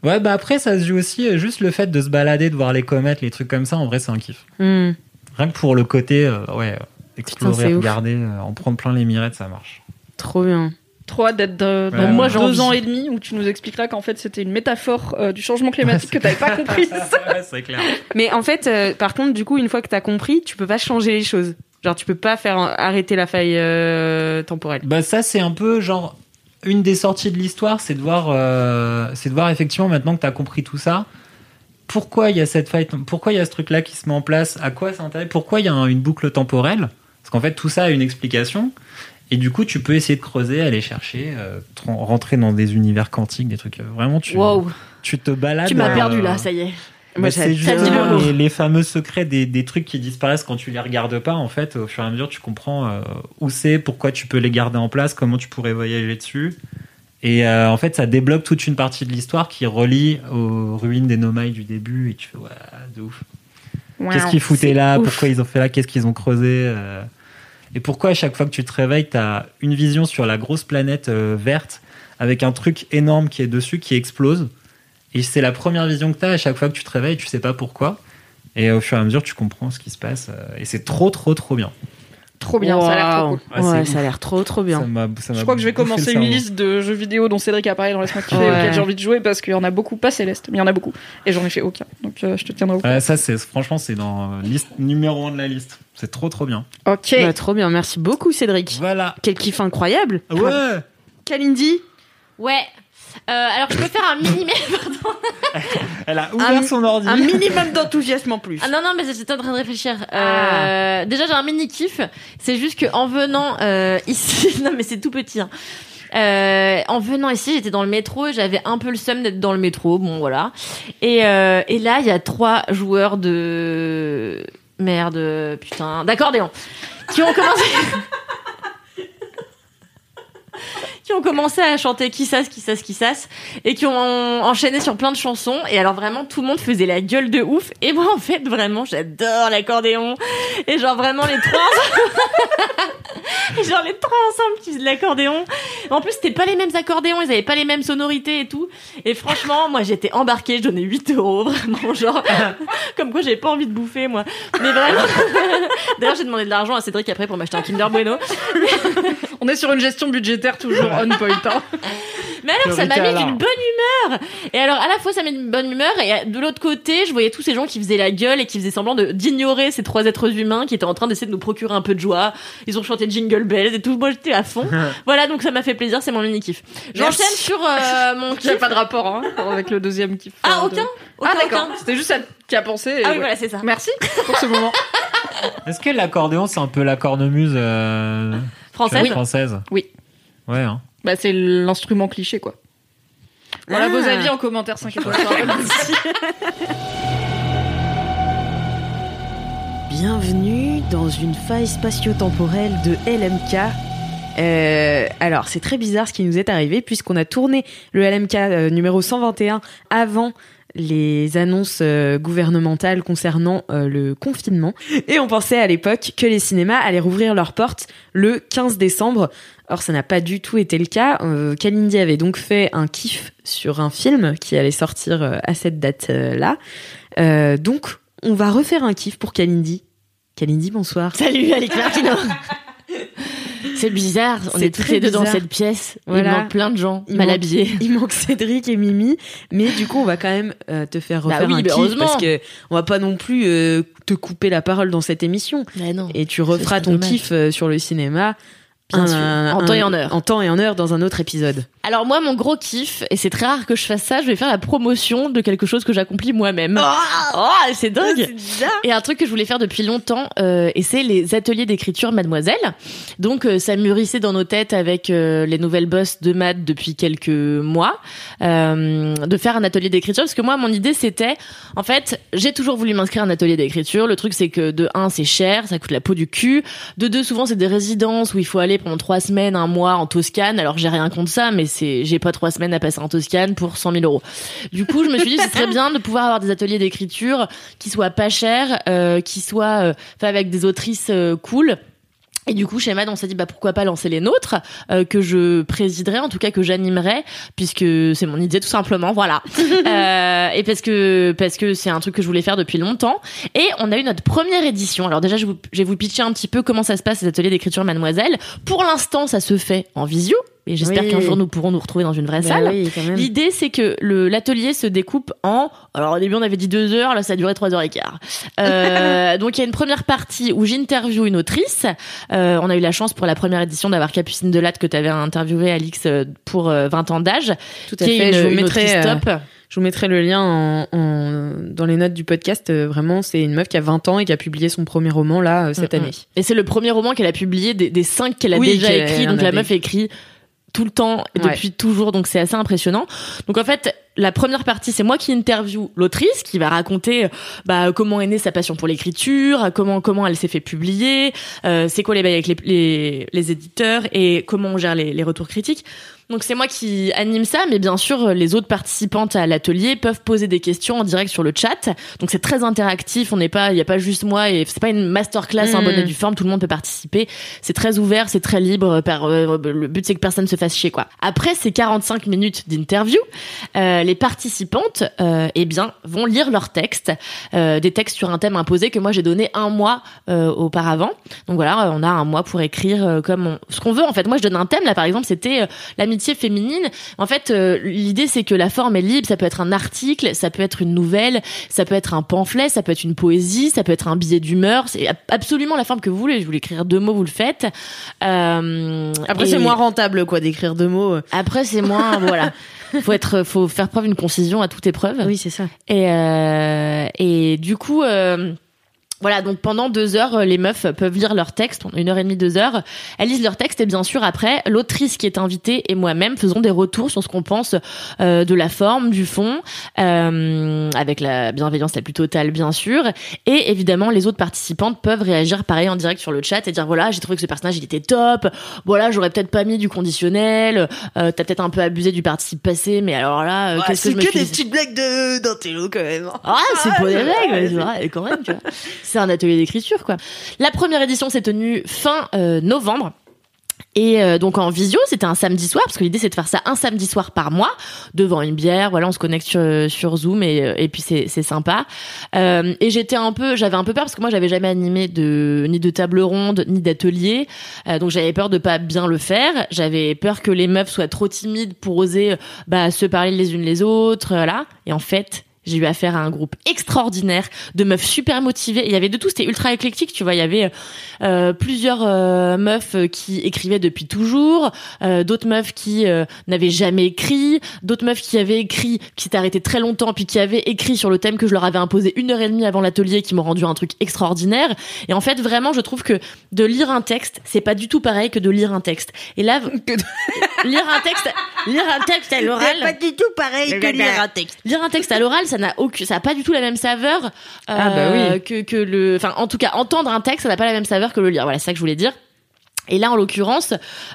Ouais, bah après, ça se joue aussi euh, juste le fait de se balader, de voir les comètes, les trucs comme ça. En vrai, c'est un kiff. Hmm. Rien que pour le côté, euh, ouais, explorer, regarder, en prendre plein les mirettes, ça marche. Trop bien. Trop hâte d'être de- dans Ouais, moi deux envie. ans et demi où tu nous expliqueras qu'en fait c'était une métaphore euh, du changement climatique que t'avais pas compris. <laughs> ouais, c'est clair. Mais en fait, euh, par contre, du coup, une fois que t'as compris, tu peux pas changer les choses. Genre, tu peux pas faire arrêter la faille euh, temporelle. Bah ça c'est un peu genre une des sorties de l'histoire, c'est de voir, euh, c'est de voir effectivement maintenant que tu as compris tout ça, pourquoi il y a cette faille, pourquoi il y a ce truc là qui se met en place, à quoi ça intéresse, pourquoi il y a un- une boucle temporelle, parce qu'en fait tout ça a une explication. Et du coup, tu peux essayer de creuser, aller chercher, euh, tr- rentrer dans des univers quantiques, des trucs. euh, vraiment, tu, Wow. tu te balades. Tu m'as euh, perdu là, ça y est. Moi, Bah, c'est j'adore. justement les, les fameux secrets des, des trucs qui disparaissent quand tu les regardes pas. En fait, au fur et à mesure, tu comprends euh, où c'est, pourquoi tu peux les garder en place, comment tu pourrais voyager dessus. Et en fait, ça débloque toute une partie de l'histoire qui relie aux ruines des Nomai du début. Et tu fais, ouais, de ouf. Qu'est-ce qu'ils foutaient là? ouf. Pourquoi ils ont fait là? Qu'est-ce qu'ils ont creusé Et pourquoi à chaque fois que tu te réveilles, tu as une vision sur la grosse planète euh, verte avec un truc énorme qui est dessus, qui explose? Et c'est la première vision que tu as à chaque fois que tu te réveilles, tu sais pas pourquoi. Et au fur et à mesure, tu comprends ce qui se passe. euh, Et c'est trop, trop, trop bien. Trop bien, ça a l'air trop cool. Ah, Ouais, c'est ça a l'air trop trop bien. Ça m'a- ça m'a Je crois que je vais commencer une liste de jeux vidéo dont Cédric a parlé dans Laisse-moi kiffer, Ouais. auxquels j'ai envie de jouer parce qu'il y en a beaucoup, pas Céleste, mais il y en a beaucoup. Et j'en ai fait aucun. Donc euh, je te tiendrai au courant. Ouais, ça, c'est franchement, c'est dans euh, liste numéro 1 de la liste. C'est trop, trop bien. Ok. Bah, trop bien, merci beaucoup Cédric. Voilà. Quel kiff incroyable. Ouais. Kalindi Ouais. Euh, alors, je peux faire un mini <laughs> Elle a ouvert Un- son ordi. Un minimum d'enthousiasme en plus. Ah non, non, mais j'étais en train de réfléchir. Euh, Déjà, j'ai un mini kiff. C'est juste que en venant euh, ici, <laughs> non, mais c'est tout petit. hein. Euh, en venant ici, j'étais dans le métro et j'avais un peu le seum d'être dans le métro. Bon, voilà. Et, euh, et là, il y a trois joueurs de merde, putain, d'accordéon, qui ont commencé. <laughs> qui ont commencé à chanter qui sasse, qui sasse, qui sasse, et qui ont enchaîné sur plein de chansons. Et alors vraiment, tout le monde faisait la gueule de ouf. Et moi, en fait, vraiment, j'adore l'accordéon. Et genre vraiment les trois, <laughs> genre les trois ensemble qui faisaient de l'accordéon. En plus, c'était pas les mêmes accordéons, ils avaient pas les mêmes sonorités et tout. Et franchement, moi, j'étais embarquée, je donnais 8 euros, vraiment, genre, <laughs> comme quoi j'avais pas envie de bouffer, moi. Mais vraiment. <laughs> D'ailleurs, j'ai demandé de l'argent à Cédric après pour m'acheter un Kinder Bueno. On est sur une gestion budgétaire toujours on point. hein. <laughs> Mais alors, ça m'a mis d'une bonne humeur. Et alors, à la fois, ça m'a mis d'une bonne humeur, et de l'autre côté, je voyais tous ces gens qui faisaient la gueule et qui faisaient semblant d'ignorer ces trois êtres humains qui étaient en train d'essayer de nous procurer un peu de joie. Ils ont chanté Jingle Bells et tout. Moi, j'étais à fond. <laughs> voilà, donc ça m'a fait plaisir. C'est mon mini kiff. J'enchaîne sur euh, <laughs> mon Il n'y kiff. a pas de rapport hein, avec le deuxième kiff. Ah, euh, aucun, de- aucun, Ah d'accord, c'était juste ça qui a pensé. et Ah oui, ouais. voilà, c'est ça. Merci pour ce moment. Est-ce que l'accordéon, c'est un peu la cornemuse euh, Française. française? Oui. Ouais, hein. Bah, c'est l'instrument cliché, quoi. Voilà Ah. vos avis en commentaire 5 étoiles. <laughs> Bienvenue dans une faille spatio-temporelle de LMK. Euh, alors, c'est très bizarre ce qui nous est arrivé puisqu'on a tourné le LMK euh, numéro 121 avant les annonces euh, gouvernementales concernant euh, le confinement. Et on pensait à l'époque que les cinémas allaient rouvrir leurs portes le 15 décembre. Or, ça n'a pas du tout été le cas. Euh, Kalindi avait donc fait un kiff sur un film qui allait sortir à cette date-là. Donc, on va refaire un kiff pour Kalindi. Kalindi, bonsoir. Salut, Alex Martino. <laughs> C'est bizarre, on est toutes très les deux dans cette pièce. Voilà. Il manque plein de gens Il mal manque- habillés. <laughs> Il manque Cédric et Mimi, mais du coup, on va quand même euh, te faire Bah refaire oui, un bah kiff heureusement. parce que on va pas non plus euh, te couper la parole dans cette émission. Non. Et tu referas ton dommage. kiff euh, sur le cinéma. Bien sûr. En temps et en heure. En temps et en heure dans un autre épisode. Alors moi, mon gros kiff, et c'est très rare que je fasse ça, je vais faire la promotion de quelque chose que j'accomplis moi-même. Oh, c'est dingue Et un truc que je voulais faire depuis longtemps, euh, et c'est les ateliers d'écriture Mademoiselle. Donc euh, ça mûrissait dans nos têtes avec euh, les nouvelles boss de Mad depuis quelques mois, euh, de faire un atelier d'écriture, parce que moi, mon idée, c'était, en fait, j'ai toujours voulu m'inscrire à un atelier d'écriture. Le truc, c'est que de un, c'est cher, ça coûte la peau du cul. De deux, souvent, c'est des résidences où il faut aller pendant trois semaines, un mois en Toscane. Alors j'ai rien contre ça, mais c'est, j'ai pas trois semaines à passer en Toscane pour 100 000 euros. Du coup, je me suis dit, ce serait bien de pouvoir avoir des ateliers d'écriture qui soient pas chers, euh, qui soient euh, avec des autrices euh, cool. Et du coup, chez Mad, on s'est dit bah pourquoi pas lancer les nôtres euh, que je présiderai, en tout cas que j'animerai, puisque c'est mon idée tout simplement, voilà. <laughs> Euh, et parce que parce que c'est un truc que je voulais faire depuis longtemps. Et on a eu notre première édition. Alors déjà, je, vous, je vais vous pitcher un petit peu comment ça se passe ces ateliers d'écriture Mademoiselle. Pour l'instant, ça se fait en visio, et j'espère Oui. qu'un jour nous pourrons nous retrouver dans une vraie salle. Bah oui, quand même. L'idée, c'est que le l'atelier se découpe en. Alors au début, on avait dit deux heures, là, ça a duré trois heures et quart. Euh, <laughs> donc il y a une première partie où j'interviewe une autrice. Euh, on a eu la chance pour la première édition d'avoir Capucine Delatte que tu avais interviewé Alix euh, pour euh, 20 ans d'âge. Tout à qui est fait. une- je vous une mettrai, euh, top. je vous mettrai le lien en, en- dans les notes du podcast. Euh, vraiment, c'est une meuf qui a 20 ans et qui a publié son premier roman là euh, cette Mm, mm. année. Et c'est le premier roman qu'elle a publié des, des cinq qu'elle a Oui, déjà écrit. Donc la meuf écrit tout le temps, et Ouais. depuis toujours. Donc c'est assez impressionnant. Donc en fait, la première partie, c'est moi qui interview l'autrice, qui va raconter euh, bah, comment est née sa passion pour l'écriture, comment comment elle s'est fait publier, euh, c'est quoi les bails avec les, les, les éditeurs et comment on gère les, les retours critiques. Donc c'est moi qui anime ça, mais bien sûr les autres participantes à l'atelier peuvent poser des questions en direct sur le chat. Donc c'est très interactif. On n'est pas, il y a pas juste moi et c'est pas une masterclass en Mm. bonne et due forme. Tout le monde peut participer. C'est très ouvert, c'est très libre. Par, euh, le but c'est que personne se fasse chier quoi. Après ces 45 minutes d'interview, euh, les participantes, euh, eh bien, vont lire leurs textes, des textes sur un thème imposé que moi j'ai donné un mois auparavant. Donc voilà, on a un mois pour écrire comme on- ce qu'on veut. En fait, moi je donne un thème là, par exemple, c'était euh, féminine. En fait, euh, l'idée c'est que la forme est libre. Ça peut être un article, ça peut être une nouvelle, ça peut être un pamphlet, ça peut être une poésie, ça peut être un billet d'humeur. C'est ab- absolument la forme que vous voulez. Je voulais écrire deux mots, vous le faites. Euh, Après, et- c'est moins rentable, quoi, d'écrire deux mots. Après, c'est moins <laughs> voilà. Faut être, faut faire preuve d'une concision à toute épreuve. Oui, c'est ça. Et, euh, et du coup, euh, voilà, donc pendant deux heures, euh, les meufs peuvent lire leur texte, une heure et demie, deux heures. Elles lisent leur texte et bien sûr, après, l'autrice qui est invitée et moi-même faisons des retours sur ce qu'on pense euh, de la forme, du fond, euh, avec la bienveillance la plus totale, bien sûr. Et évidemment, les autres participantes peuvent réagir pareil en direct sur le chat et dire voilà, j'ai trouvé que ce personnage, il était top. Voilà, j'aurais peut-être pas mis du conditionnel. Euh, T'as peut-être un peu abusé du participe passé, mais alors là, euh, qu'est-ce que je me suis dit? petites blagues de d'intello, quand même. ah, c'est pas des règles, c'est vrai, quand même, tu vois. <laughs> C'est un atelier d'écriture, quoi. La première édition s'est tenue fin euh, novembre. Et euh, donc en visio, c'était un samedi soir, parce que l'idée c'est de faire ça un samedi soir par mois, devant une bière, voilà, on se connecte sur, sur Zoom et, euh, et puis c'est sympa. Euh, et j'étais un peu, j'avais un peu peur parce que moi j'avais jamais animé de ni de table ronde ni d'atelier, Euh, donc j'avais peur de pas bien le faire. J'avais peur que les meufs soient trop timides pour oser bah, se parler les unes les autres, voilà. Et en fait, j'ai eu affaire à un groupe extraordinaire de meufs super motivées. Il y avait de tout, c'était ultra éclectique, tu vois. Il y avait euh, plusieurs euh, meufs qui écrivaient depuis toujours, euh, d'autres meufs qui euh, n'avaient jamais écrit, d'autres meufs qui avaient écrit, qui s'étaient arrêtées très longtemps, puis qui avaient écrit sur le thème que je leur avais imposé une heure et demie avant l'atelier, qui m'ont rendu un truc extraordinaire. Et en fait, vraiment, je trouve que de lire un texte, c'est pas du tout pareil que de lire un texte. Et là, <laughs> lire un texte, lire un texte à l'oral. du tout pareil que lire un texte. Lire un texte à l'oral, ça n'a aucun, ça a pas du tout la même saveur euh, Ah bah oui. que que le, enfin en tout cas entendre un texte, ça n'a pas la même saveur que le lire. Voilà, c'est ça que je voulais dire. Et là, en l'occurrence,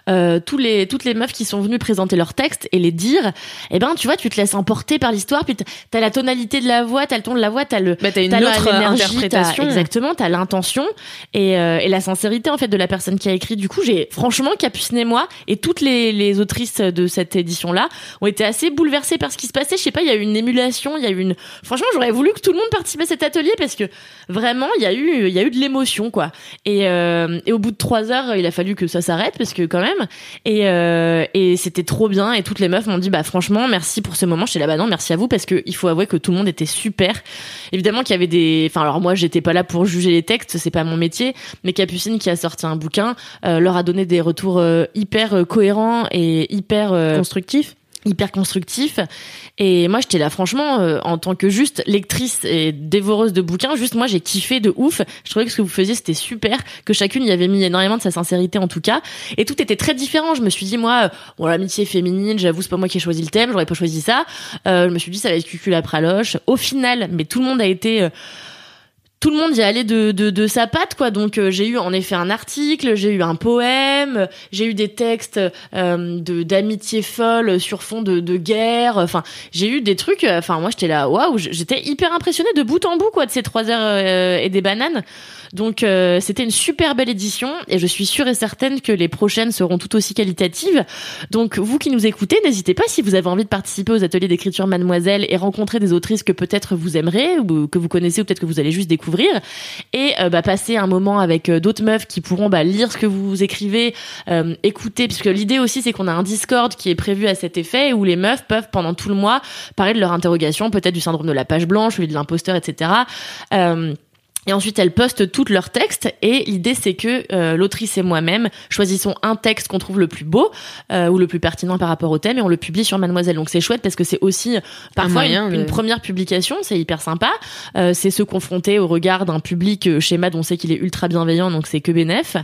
euh, tous les, toutes les meufs qui sont venues présenter leur texte et les dire, eh ben, tu vois, tu te laisses emporter par l'histoire, puis t'as- la tonalité de la voix, t'as le ton de la voix, t'as le, Bah, t'as une t'as autre interprétation. exactement, t'as l'intention et, euh, et la sincérité en fait de la personne qui a écrit. Du coup, j'ai franchement Capucine et moi et toutes les, les autrices de cette édition-là ont été assez bouleversées par ce qui se passait. Je sais pas, il y a eu une émulation, il y a eu une. Franchement, j'aurais voulu que tout le monde participe à cet atelier parce que vraiment, il y a eu, il y a eu de l'émotion quoi. Et, euh, et au bout de trois heures, il a fallu que ça s'arrête parce que quand même. Et, euh, et c'était trop bien. Et toutes les meufs m'ont dit bah franchement merci pour ce moment. J'étais là bah merci à vous parce que il faut avouer que tout le monde était super. Évidemment qu'il y avait des. Enfin alors moi j'étais pas là pour juger les textes, c'est pas mon métier. Mais Capucine qui a sorti un bouquin euh, leur a donné des retours euh, hyper euh, cohérents et hyper euh, Constructif. Hyper constructif. Et moi j'étais là franchement euh, en tant que juste lectrice et dévoreuse de bouquins juste moi j'ai kiffé de ouf. Je trouvais que ce que vous faisiez c'était super que chacune y avait mis énormément de sa sincérité en tout cas. Et tout était très différent. Je me suis dit moi euh, bon l'amitié féminine j'avoue c'est pas moi qui ai choisi le thème j'aurais pas choisi ça. Euh, je me suis dit ça va être cucul à praloche. Au final mais tout le monde a été tout le monde y allait de, de, de sa patte quoi. Donc euh, j'ai eu en effet un article j'ai eu un poème j'ai eu des textes euh, de d'amitié folle sur fond de, de guerre. Enfin j'ai eu des trucs euh, enfin moi j'étais là waouh j'étais hyper impressionnée de bout en bout quoi de ces trois heures et des bananes. Donc c'était une super belle édition et je suis sûre et certaine que les prochaines seront tout aussi qualitatives. Donc vous qui nous écoutez n'hésitez pas si vous avez envie de participer aux ateliers d'écriture mademoiselle et rencontrer des autrices que peut-être vous aimerez ou que vous connaissez ou peut-être que vous allez juste découvrir et euh, bah, passer un moment avec euh, d'autres meufs qui pourront bah, lire ce que vous écrivez, euh, écouter, puisque l'idée aussi c'est qu'on a un Discord qui est prévu à cet effet où les meufs peuvent pendant tout le mois parler de leur interrogation, peut-être du syndrome de la page blanche, ou de l'imposteur, etc. Et ensuite, elles postent tous leurs textes. Et l'idée, c'est que euh, l'autrice et moi-même choisissons un texte qu'on trouve le plus beau euh, ou le plus pertinent par rapport au thème et on le publie sur Mademoiselle. Donc c'est chouette parce que c'est aussi parfois moyen une, première publication. C'est hyper sympa. Euh, c'est se confronter au regard d'un public euh, chez Mad. On sait qu'il est ultra bienveillant, donc c'est que bénef.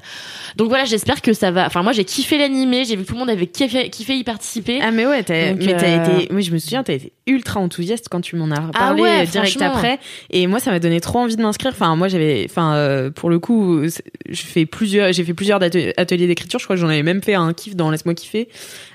Donc voilà, j'espère que ça va. Enfin, moi, j'ai kiffé l'animé. J'ai vu que tout le monde avait kiffé, kiffé y participer. Ah mais ouais, t'as, mais t'as euh, été, moi je me souviens, t'as été ultra enthousiaste quand tu m'en as Ah parlé ouais, euh, direct après, et moi ça m'a donné trop envie de m'inscrire. Enfin moi j'avais, enfin euh, pour le coup, je fais plusieurs, j'ai fait plusieurs ateliers d'écriture. Je crois que j'en avais même fait un kiff dans laisse-moi kiffer.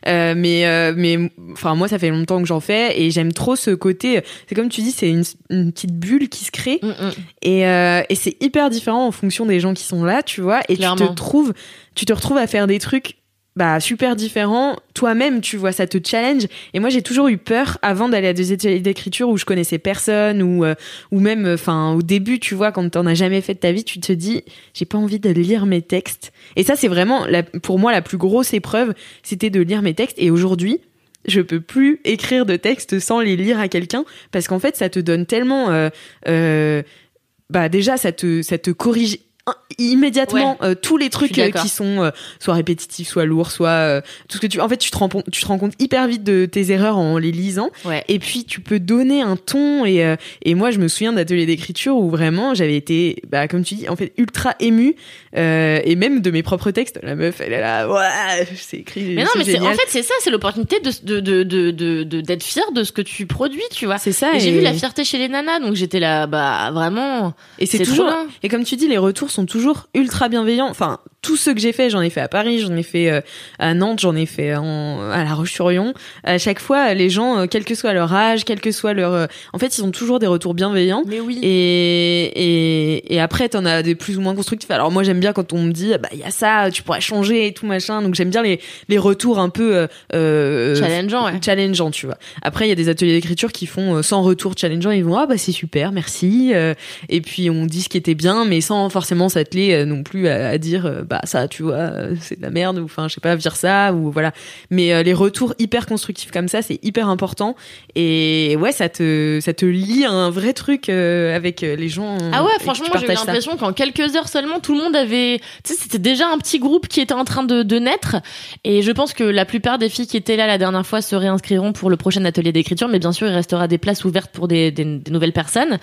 Euh, mais euh, mais enfin moi ça fait longtemps que j'en fais et j'aime trop ce côté. C'est comme tu dis, c'est une, une petite bulle qui se crée Mm, mm. et, et c'est hyper différent en fonction des gens qui sont là, tu vois. Et tu te trouves, tu te retrouves à faire des trucs bah super différents toi-même, tu vois, ça te challenge. Et moi, j'ai toujours eu peur avant d'aller à des ateliers d'écriture où je connaissais personne ou euh, ou même, enfin, au début, tu vois, quand t'en as jamais fait de ta vie, tu te dis, j'ai pas envie de lire mes textes. Et ça, c'est vraiment pour moi la plus grosse épreuve, c'était de lire mes textes. Et aujourd'hui. Je peux plus écrire de textes sans les lire à quelqu'un parce qu'en fait ça te donne tellement euh, euh, bah déjà ça ça te corrige immédiatement euh, tous les trucs euh, qui sont euh, soit répétitifs soit lourds soit tout ce que tu en fait tu te rends tu te rends compte hyper vite de tes erreurs en les lisant Ouais. et puis tu peux donner un ton et et moi je me souviens d'ateliers d'écriture où vraiment j'avais été bah comme tu dis en fait ultra émue et même de mes propres textes la meuf elle est là ouais c'est écrit Mais non, mais en fait, c'est ça, c'est l'opportunité de, de, de, d'être fier de ce que tu produis, tu vois. c'est ça Et j'ai vu la fierté chez les nanas, donc j'étais là, bah, vraiment. Et c'est toujours. Et comme tu dis, les retours sont toujours ultra bienveillants. Enfin, tous ceux que j'ai fait, j'en ai fait à Paris, j'en ai fait euh, à Nantes, j'en ai fait en, à La Roche-sur-Yon. À chaque fois, les gens, euh, quel que soit leur âge, quel que soit leur, euh, en fait, ils ont toujours des retours bienveillants. Mais oui. Et, et, et après, t'en as des plus ou moins constructifs. Alors moi, j'aime bien quand on me dit, bah il y a ça, tu pourrais changer et tout machin. Donc j'aime bien les, les retours un peu euh, Challengeant, ouais. challengeant, tu vois. Après, il y a des ateliers d'écriture qui font sans retour challengeant. Ils vont ah bah c'est super, merci. et puis on dit ce qui était bien, mais sans forcément s'atteler euh, non plus à, à dire euh, bah ça, tu vois, euh, c'est de la merde ou enfin je sais pas, vire ça ou voilà. Mais euh, les retours hyper constructifs comme ça, c'est hyper important. Et ouais, ça te ça te lie à un vrai truc euh, avec les gens. Ah ouais, franchement, moi j'ai eu l'impression qu'en quelques heures seulement, tout le monde avait. Tu sais, c'était déjà un petit groupe qui était en train de, de naître. Et je pense que la plupart des filles qui étaient là la dernière fois se réinscriront pour le prochain atelier d'écriture. Mais bien sûr, il restera des places ouvertes pour des, des, des nouvelles personnes.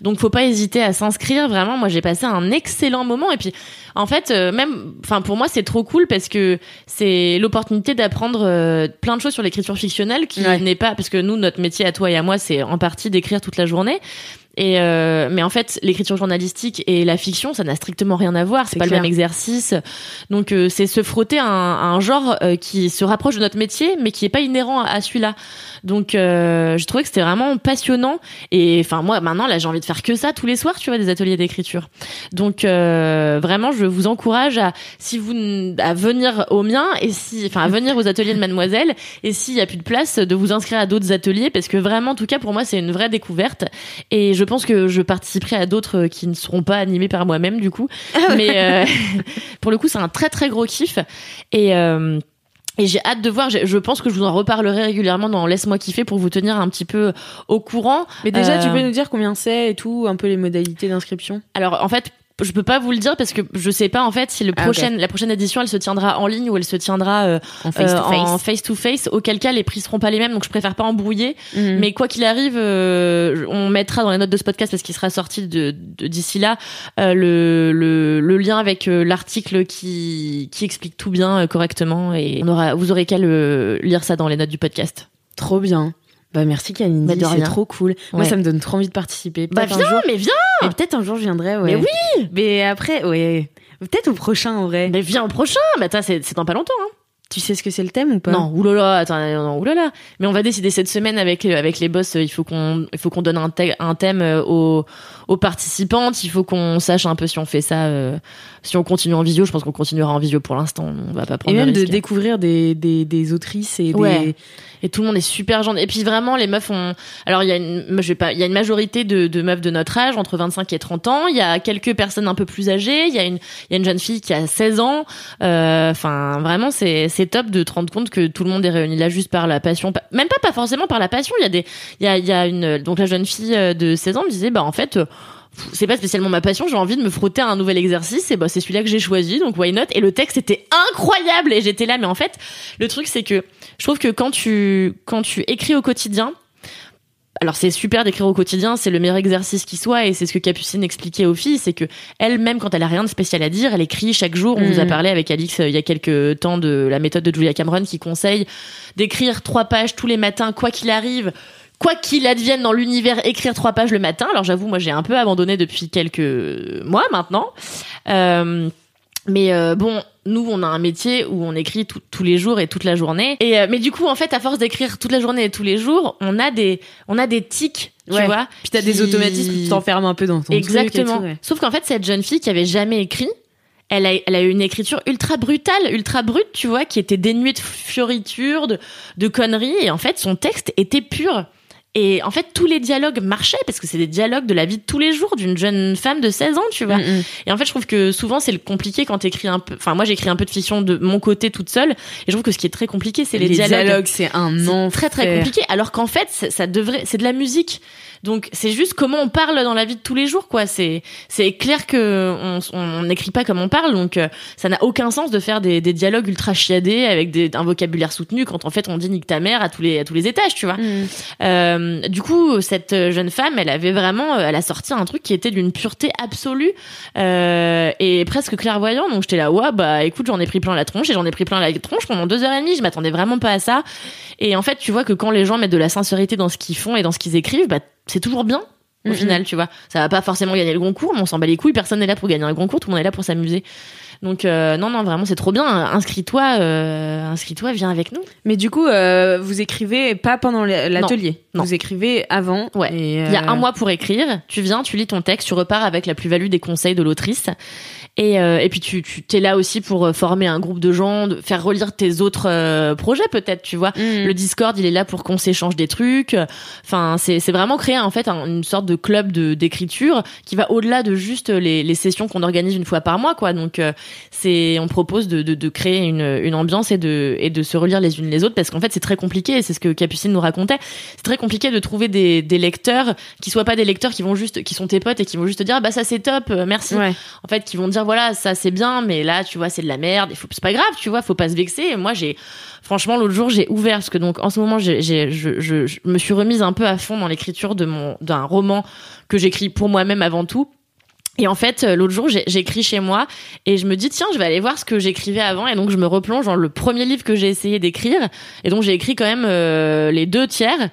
Donc faut pas hésiter à s'inscrire. Vraiment, moi j'ai passé un excellent moment. Et puis, en fait, euh, même. Enfin, pour moi, c'est trop cool parce que c'est l'opportunité d'apprendre euh, plein de choses sur l'écriture fictionnelle qui Ouais. n'est pas. Parce que nous, notre métier à toi et à moi, c'est en partie d'écrire toute la journée. Et euh, mais en fait, l'écriture journalistique et la fiction, ça n'a strictement rien à voir. C'est pas clair. le même exercice. Donc euh, c'est se frotter à un, à un genre euh, qui se rapproche de notre métier, mais qui est pas inhérent à, celui-là. Donc euh, je trouvais que c'était vraiment passionnant. Et enfin moi maintenant là j'ai envie de faire que ça tous les soirs, tu vois, des ateliers d'écriture. Donc euh, vraiment je vous encourage à si vous à venir au mien et si enfin à venir aux ateliers de Mademoiselle et s'il y a plus de place de vous inscrire à d'autres ateliers parce que vraiment en tout cas pour moi c'est une vraie découverte et je pense que je participerai à d'autres qui ne seront pas animés par moi-même du coup. Mais euh, <laughs> pour le coup c'est un très très gros kiff et euh, et j'ai hâte de voir, je je pense que je vous en reparlerai régulièrement dans Laisse-moi kiffer pour vous tenir un petit peu au courant. Mais déjà, tu Euh, peux nous dire combien c'est et tout, un peu les modalités d'inscription? Alors en fait, je peux pas vous le dire parce que je sais pas en fait si le Ah, prochaine, la prochaine édition elle se tiendra en ligne ou elle se tiendra euh, En face euh, to face. en face to face. Auquel cas les prix seront pas les mêmes donc je préfère pas embrouiller. Mhm. Mais quoi qu'il arrive, euh, on mettra dans les notes de ce podcast parce qu'il sera sorti de de- d'ici là euh, le, le le lien avec euh, l'article qui qui explique tout bien euh, correctement et on aura vous aurez qu'à lire ça dans les notes du podcast. Trop bien. Bah merci Kalindi, Bah, c'est trop cool. Moi ça me donne trop envie de participer. Bah viens, jour. mais viens, Et peut-être un jour je viendrai, ouais. Mais oui. Mais après, ouais. Peut-être au prochain en vrai. mais viens au prochain. Bah attends, c'est dans pas longtemps. Hein. Tu sais ce que c'est le thème ou pas? Non, oulala, attends, non, oulala. Mais on va décider cette semaine avec euh, avec les boss. Il faut qu'on il faut qu'on donne un, thè- un thème euh, aux aux participantes. Il faut qu'on sache un peu si on fait ça, euh, si on continue en visio. Je pense qu'on continuera en visio pour l'instant. On va pas Et prendre même de risques. découvrir des, des, des autrices et Ouais. des. Et tout le monde est super gentil. Et puis vraiment, les meufs ont. Alors il y a une, je vais pas, il y a une majorité de, de meufs de notre âge, entre 25 et 30 ans. Il y a quelques personnes un peu plus âgées. Il y a une, il y a une jeune fille qui a 16 ans. Euh, Enfin, vraiment, c'est, top de te rendre compte que tout le monde est réuni là juste par la passion. Pas- Même pas, pas forcément par la passion. Il y a des, il y a, il y a une, donc la jeune fille euh, de 16 ans me disait, bah en fait. euh, c'est pas spécialement ma passion, j'ai envie de me frotter à un nouvel exercice et bah c'est celui-là que j'ai choisi donc why not? Et le texte était incroyable et j'étais là mais en fait le truc c'est que je trouve que quand tu quand tu écris au quotidien alors c'est super d'écrire au quotidien, c'est le meilleur exercice qui soit et c'est ce que Capucine expliquait aux filles, c'est que elle-même quand elle a rien de spécial à dire, elle écrit chaque jour. On Mhm. vous a parlé avec Alix euh, il y a quelques temps de la méthode de Julia Cameron qui conseille d'écrire trois pages tous les matins quoi qu'il arrive. Quoi qu'il advienne dans l'univers, écrire trois pages le matin. Alors j'avoue, moi j'ai un peu abandonné depuis quelques mois maintenant. Euh, mais euh, bon, nous, on a un métier où on écrit tout- tous les jours et toute la journée. Et euh, mais du coup, en fait, à force d'écrire toute la journée et tous les jours, on a des, on a des tics, tu Ouais. vois. Puis t'as des automatismes, tu t'enfermes un peu dans ton truc et Exactement. tout, ouais. Sauf qu'en fait, cette jeune fille qui avait jamais écrit, elle a, elle a eu une écriture ultra brutale, ultra brute, tu vois, qui était dénuée de fioritures, de, de conneries. Et en fait, son texte était pur. Et en fait, tous les dialogues marchaient parce que c'est des dialogues de la vie de tous les jours d'une jeune femme de 16 ans, tu vois. Et en fait, je trouve que souvent c'est le compliqué quand t'écris un peu. Enfin, moi, j'écris un peu de fiction de mon côté toute seule. Et je trouve que ce qui est très compliqué, c'est les, dialogues. c'est un enfer. très très compliqué. Alors qu'en fait, ça ça devrait, c'est de la musique. Donc c'est juste comment on parle dans la vie de tous les jours, quoi. C'est c'est clair que on on n'écrit pas comme on parle, donc euh, ça n'a aucun sens de faire des, des dialogues ultra chiadés avec des, un vocabulaire soutenu quand en fait on dit nique ta mère à tous les à tous les étages, tu vois. Mm. Euh, du coup, cette jeune femme, elle avait vraiment, euh, elle a sorti un truc qui était d'une pureté absolue euh, et presque clairvoyant. Donc j'étais là, ouais, bah écoute, j'en ai pris plein la tronche et j'en ai pris plein la tronche pendant deux heures et demie. Je m'attendais vraiment pas à ça. Et en fait, tu vois que quand les gens mettent de la sincérité dans ce qu'ils font et dans ce qu'ils écrivent, bah c'est toujours bien. Au final, tu vois, ça va pas forcément gagner le concours, mais on s'en bat les couilles. Personne n'est là pour gagner un concours, tout le monde est là pour s'amuser. Donc euh, non, non, vraiment, c'est trop bien. Inscris-toi, euh, inscris-toi, viens avec nous. Mais du coup, euh, vous écrivez pas pendant l'atelier. Non. Vous écrivez avant. Ouais. Il y a un mois pour écrire, tu viens, tu lis ton texte, tu repars avec la plus-value des conseils de l'autrice. Et, euh, et puis tu, tu t'es là aussi pour euh, former un groupe de gens, de faire relire tes autres euh, projets peut-être, tu vois. mm. Le Discord, il est là pour qu'on s'échange des trucs. Enfin, c'est c'est vraiment créer en fait un- une sorte de club de d'écriture qui va au-delà de juste les, les sessions qu'on organise une fois par mois, quoi. Donc c'est on propose de, de, de créer une, une ambiance et de et de se relire les unes les autres parce qu'en fait c'est très compliqué. et C'est ce que Capucine nous racontait. C'est très compliqué de trouver des, des lecteurs qui soient pas des lecteurs qui vont juste qui sont tes potes et qui vont juste te dire Ah bah ça c'est top, merci Ouais. en fait qui vont dire voilà ça c'est bien mais là tu vois c'est de la merde faut c'est pas grave tu vois faut pas se vexer. Moi j'ai franchement l'autre jour j'ai ouvert parce que donc en ce moment j'ai, je, me suis remise un peu à fond dans l'écriture de mon d'un roman que j'écris pour moi-même avant tout. Et en fait, euh, l'autre jour, j'écris chez moi et je me dis tiens, je vais aller voir ce que j'écrivais avant. Et donc je me replonge dans le premier livre que j'ai essayé d'écrire. Et donc j'ai écrit quand même euh, les deux tiers.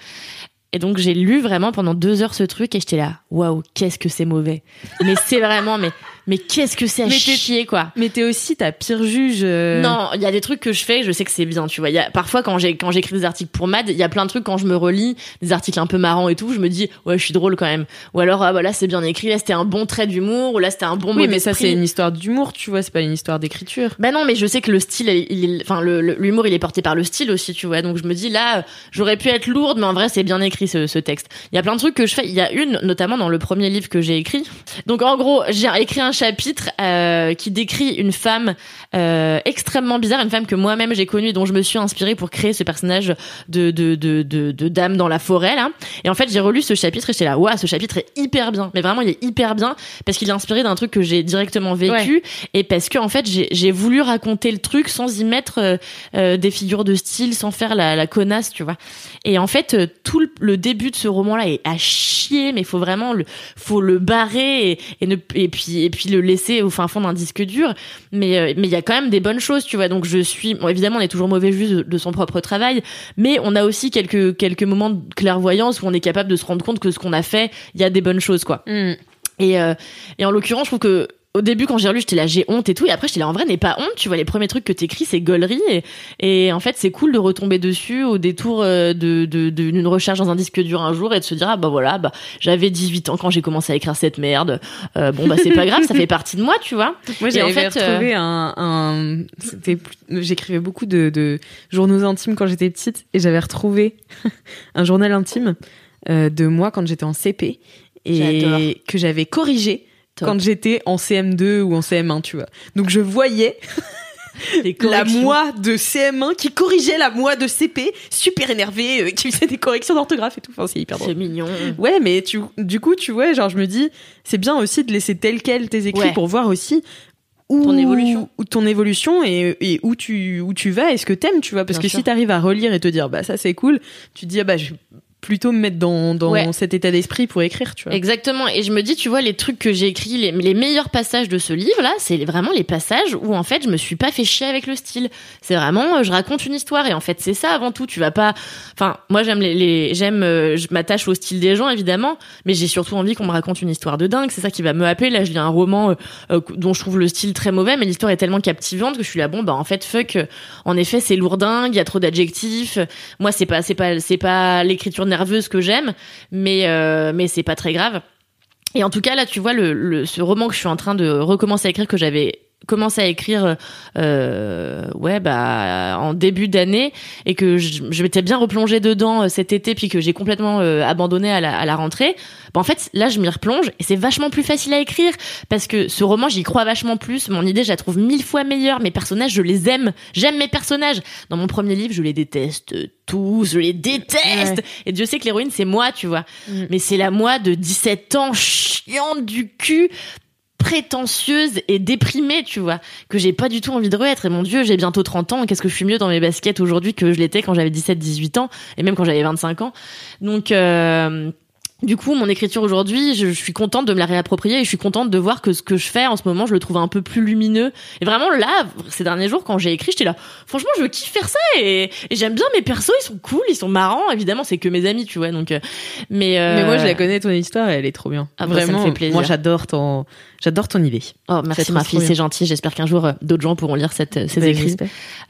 Et donc j'ai lu vraiment pendant deux heures ce truc et j'étais là waouh qu'est-ce que c'est mauvais. Mais c'est vraiment mais mais qu'est-ce que c'est à chier quoi Mais t'es aussi ta pire juge. euh, non, il y a des trucs que je fais, je sais que c'est bien, tu vois. Il y a parfois quand j'ai quand j'écris des articles pour Mad, il y a plein de trucs quand je me relis, des articles un peu marrants et tout, je me dis ouais, je suis drôle quand même. Ou alors ah bah là c'est bien écrit, là c'était un bon trait d'humour, ou là c'était un bon Oui, mais ça c'est une histoire d'humour, tu vois. C'est pas une histoire d'écriture. Bah non, mais je sais que le style, il, enfin l'humour, il est porté par le style aussi, tu vois. Donc je me dis là, j'aurais pu être lourde, mais en vrai c'est bien écrit ce, ce texte. Il y a plein de trucs que je fais. Il y a une, notamment dans le premier livre que j'ai écrit. Donc en gros, j'ai écrit un chapitre euh, qui décrit une femme euh, extrêmement bizarre, une femme que moi-même j'ai connue, dont je me suis inspirée pour créer ce personnage de de de de, de dame dans la forêt là. Et en fait, j'ai relu ce chapitre et j'étais là, waouh, ce chapitre est hyper bien. Mais vraiment, il est hyper bien parce qu'il est inspiré d'un truc que j'ai directement vécu et parce que en fait, j'ai voulu raconter le truc sans y mettre euh, des figures de style, sans faire la, la connasse, tu vois. Et en fait, tout le, le début de ce roman-là est à chier, mais faut vraiment le, faut le barrer et, et ne, et puis, et puis le laisser au fin fond d'un disque dur. Mais, euh, mais il y a quand même des bonnes choses, tu vois. Donc je suis, bon, évidemment, on est toujours mauvais juge de, de son propre travail, mais on a aussi quelques, quelques moments de clairvoyance où on est capable de se rendre compte que ce qu'on a fait, il y a des bonnes choses, quoi. Mm. Et, euh, et en l'occurrence, je trouve que au début, quand j'ai relu, j'étais là, j'ai honte et tout. Et après, j'étais là, en vrai, n'est pas honte. Tu vois, les premiers trucs que t'écris, c'est gaulerie. Et, et en fait, c'est cool de retomber dessus au détour euh, de, de, de- d'une recherche dans un disque dur un jour et de se dire, ah bah voilà, bah, j'avais 18 ans quand j'ai commencé à écrire cette merde. Euh, bon, bah c'est pas grave, ça fait partie de moi, tu vois. <laughs> Moi, en j'avais fait, euh, retrouvé un, un- c'était, plus- j'écrivais beaucoup de, de journaux intimes quand j'étais petite et j'avais retrouvé <laughs> un journal intime de moi quand j'étais en CP J'adore. et que j'avais corrigé Top. quand j'étais en CM2 ou en CM1, tu vois. Donc je voyais <laughs> la moi de CM1 qui corrigeait la moi de CP, super énervée, euh, qui faisait des corrections d'orthographe et tout. Enfin, c'est hyper drôle. C'est mignon. Ouais, mais tu, du coup, tu vois, genre, je me dis, c'est bien aussi de laisser tel quel tes écrits Ouais. pour voir aussi où, Ton évolution. où ton évolution et, et où tu où tu vas et ce que t'aimes, tu vois. Parce Bien que sûr. si t'arrives à relire et te dire, bah ça c'est cool, tu te dis, ah bah je plutôt me mettre dans, dans Ouais. cet état d'esprit pour écrire, tu vois. Exactement. Et je me dis, tu vois, les trucs que j'ai écrits, les, les meilleurs passages de ce livre-là, c'est vraiment les passages où, en fait, je me suis pas fait chier avec le style. C'est vraiment, euh, je raconte une histoire. Et en fait, c'est ça avant tout. Tu vas pas, enfin, moi, j'aime les, les j'aime, euh, je m'attache au style des gens, évidemment. Mais j'ai surtout envie qu'on me raconte une histoire de dingue. C'est ça qui va me happer. Là, je lis un roman euh, dont je trouve le style très mauvais, mais l'histoire est tellement captivante que je suis là, bon, bah, en fait, fuck. En effet, c'est lourdingue. Il y a trop d'adjectifs. Moi, c'est pas, c'est pas, c'est pas l'écriture nerveuse que j'aime mais euh, mais c'est pas très grave. Et en tout cas là, tu vois le, le ce roman que je suis en train de recommencer à écrire que j'avais commencé à écrire euh, ouais bah en début d'année et que je, je m'étais bien replongée dedans euh, cet été puis que j'ai complètement euh, abandonné à la, à la rentrée bah, en fait là je m'y replonge et c'est vachement plus facile à écrire parce que ce roman j'y crois vachement plus mon idée je la trouve mille fois meilleure mes personnages je les aime j'aime mes personnages. Dans mon premier livre je les déteste tous je les déteste et Dieu sait que l'héroïne c'est moi tu vois. Mm. mais c'est la moi de 17 ans chiante du cul prétentieuse et déprimée, tu vois, que j'ai pas du tout envie de re-être. Et mon dieu, j'ai bientôt 30 ans, qu'est-ce que je suis mieux dans mes baskets aujourd'hui que je l'étais quand j'avais 17, 18 ans, et même quand j'avais 25 ans. Donc, euh, du coup, mon écriture aujourd'hui, je, je suis contente de me la réapproprier et je suis contente de voir que ce que je fais en ce moment, je le trouve un peu plus lumineux. Et vraiment, là, ces derniers jours, quand j'ai écrit, j'étais là, franchement, je kiffe faire ça et, et j'aime bien mes persos, ils sont cool, ils sont marrants. Évidemment, c'est que mes amis, tu vois, donc, euh, mais, euh, Mais moi, je la connais ton histoire, elle est trop bien. Ah bah, ça me Vraiment, fait plaisir. moi j'adore ton, j'adore ton idée. Oh, merci ma fille, c'est gentil. J'espère qu'un jour euh, d'autres gens pourront lire cette, euh, ces Ben, écrits.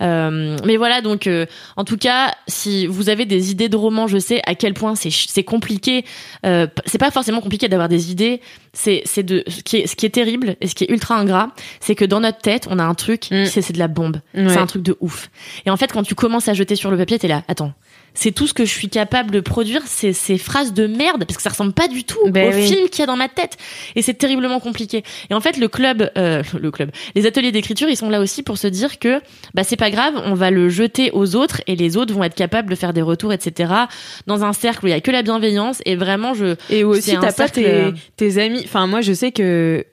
Euh, mais voilà, donc euh, en tout cas, si vous avez des idées de romans, je sais à quel point c'est compliqué. Euh, c'est pas forcément compliqué d'avoir des idées. C'est de ce qui est ce qui est terrible et ce qui est ultra ingrat, c'est que dans notre tête, on a un truc, Mm. c'est c'est de la bombe. Ouais. C'est un truc de ouf. Et en fait, quand tu commences à jeter sur le papier, t'es là, attends. C'est tout ce que je suis capable de produire, c'est ces phrases de merde, parce que ça ressemble pas du tout Ben au oui. film qu'il y a dans ma tête. Et c'est terriblement compliqué. Et en fait, le club, euh, le club, les ateliers d'écriture, ils sont là aussi pour se dire que bah c'est pas grave, on va le jeter aux autres et les autres vont être capables de faire des retours, etc. Dans un cercle où il y a que la bienveillance et vraiment je Et aussi, t'as pas tes, euh, tes amis. Enfin, moi, je sais que,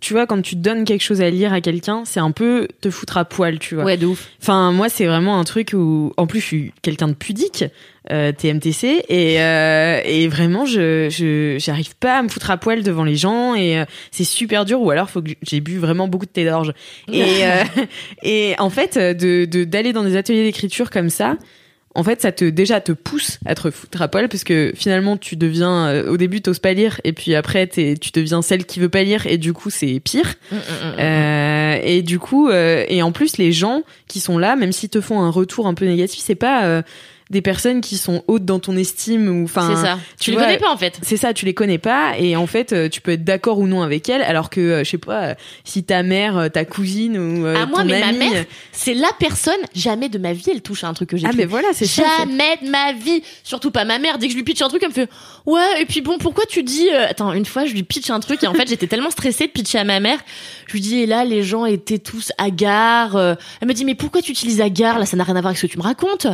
tu vois, quand tu donnes quelque chose à lire à quelqu'un, c'est un peu te foutre à poil, tu vois. ouais de ouf. Enfin, moi, c'est vraiment un truc où, en plus, je suis quelqu'un de pudique, euh, TMTC, et, euh, et vraiment, je, je, j'arrive pas à me foutre à poil devant les gens, et euh, c'est super dur, ou alors faut que j'ai bu vraiment beaucoup de thé d'orge. Et, <laughs> euh, <laughs> et en fait, de, de, d'aller dans des ateliers d'écriture comme ça, en fait, ça te déjà te pousse à te foutre à poil parce que finalement, tu deviens euh, au début t'oses pas lire et puis après t'es- tu deviens celle qui veut pas lire et du coup c'est pire. Mm, mm, mm. Euh, et du coup, euh, et en plus, les gens qui sont là, même s'ils te font un retour un peu négatif, c'est pas des personnes qui sont hautes dans ton estime ou enfin. c'est ça. tu Tu les vois, connais pas en fait. C'est ça, tu les connais pas et en fait, euh, tu peux être d'accord ou non avec elles, alors que euh, je sais pas, euh, si ta mère, ta cousine ou euh, Ah, moi, ton mais ma mère, C'est la personne jamais de ma vie elle touche à un truc que j'ai Ah mais voilà, c'est ça. Jamais de ma vie. Surtout pas ma mère. Dès que je lui pitch un truc, elle me fait Ouais, et puis bon, pourquoi tu dis. euh, Attends, une fois, je lui pitch un truc et en fait, j'étais tellement stressée de pitcher à ma mère. Je lui dis Et là, les gens étaient tous hagards. euh. Elle me dit Mais pourquoi tu utilises hagard Là, ça n'a rien à voir avec ce que tu me racontes.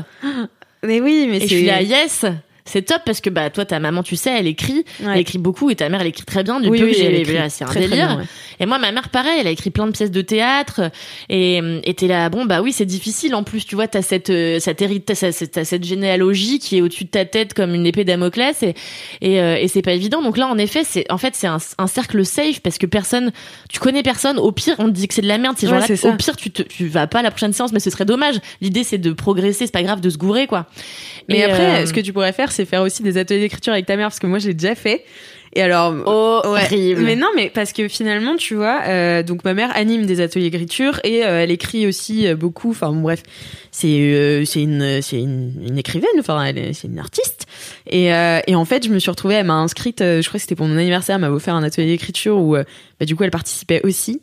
Mais oui, mais Et je c'est. suis là Yes c'est top parce que bah toi ta maman tu sais elle écrit Ouais. elle écrit beaucoup et ta mère elle écrit très bien du Oui, peu oui, que j'ai c'est un très, très délire bien, ouais. et moi, ma mère, pareil, elle a écrit plein de pièces de théâtre. Et t'es là, bon, bah oui, c'est difficile. En plus, tu vois, t'as cette, euh, cette, hérit- t'as cette, t'as cette généalogie qui est au-dessus de ta tête comme une épée Damoclès. Et, et, euh, et c'est pas évident. Donc là, en effet, c'est, en fait, c'est un, un cercle safe parce que personne, tu connais personne. Au pire, on te dit que c'est de la merde, ces Ouais, gens-là. Au pire, tu te, tu vas pas à la prochaine séance, mais ce serait dommage. L'idée, c'est de progresser. C'est pas grave de se gourer, quoi. Mais Et, après, euh, ce que tu pourrais faire, c'est faire aussi des ateliers d'écriture avec ta mère, parce que moi, j'ai déjà fait. Et alors, horrible. Mais non, mais parce que finalement, tu vois, euh, donc ma mère anime des ateliers d'écriture et euh, elle écrit aussi euh, beaucoup. Enfin, bon, bref, c'est c'est une c'est une, une écrivaine. Enfin, elle c'est une artiste. Et et en fait, je me suis retrouvée. Elle m'a inscrite. je crois que c'était pour mon anniversaire. Elle m'a offert un atelier d'écriture où, bah, du coup, elle participait aussi.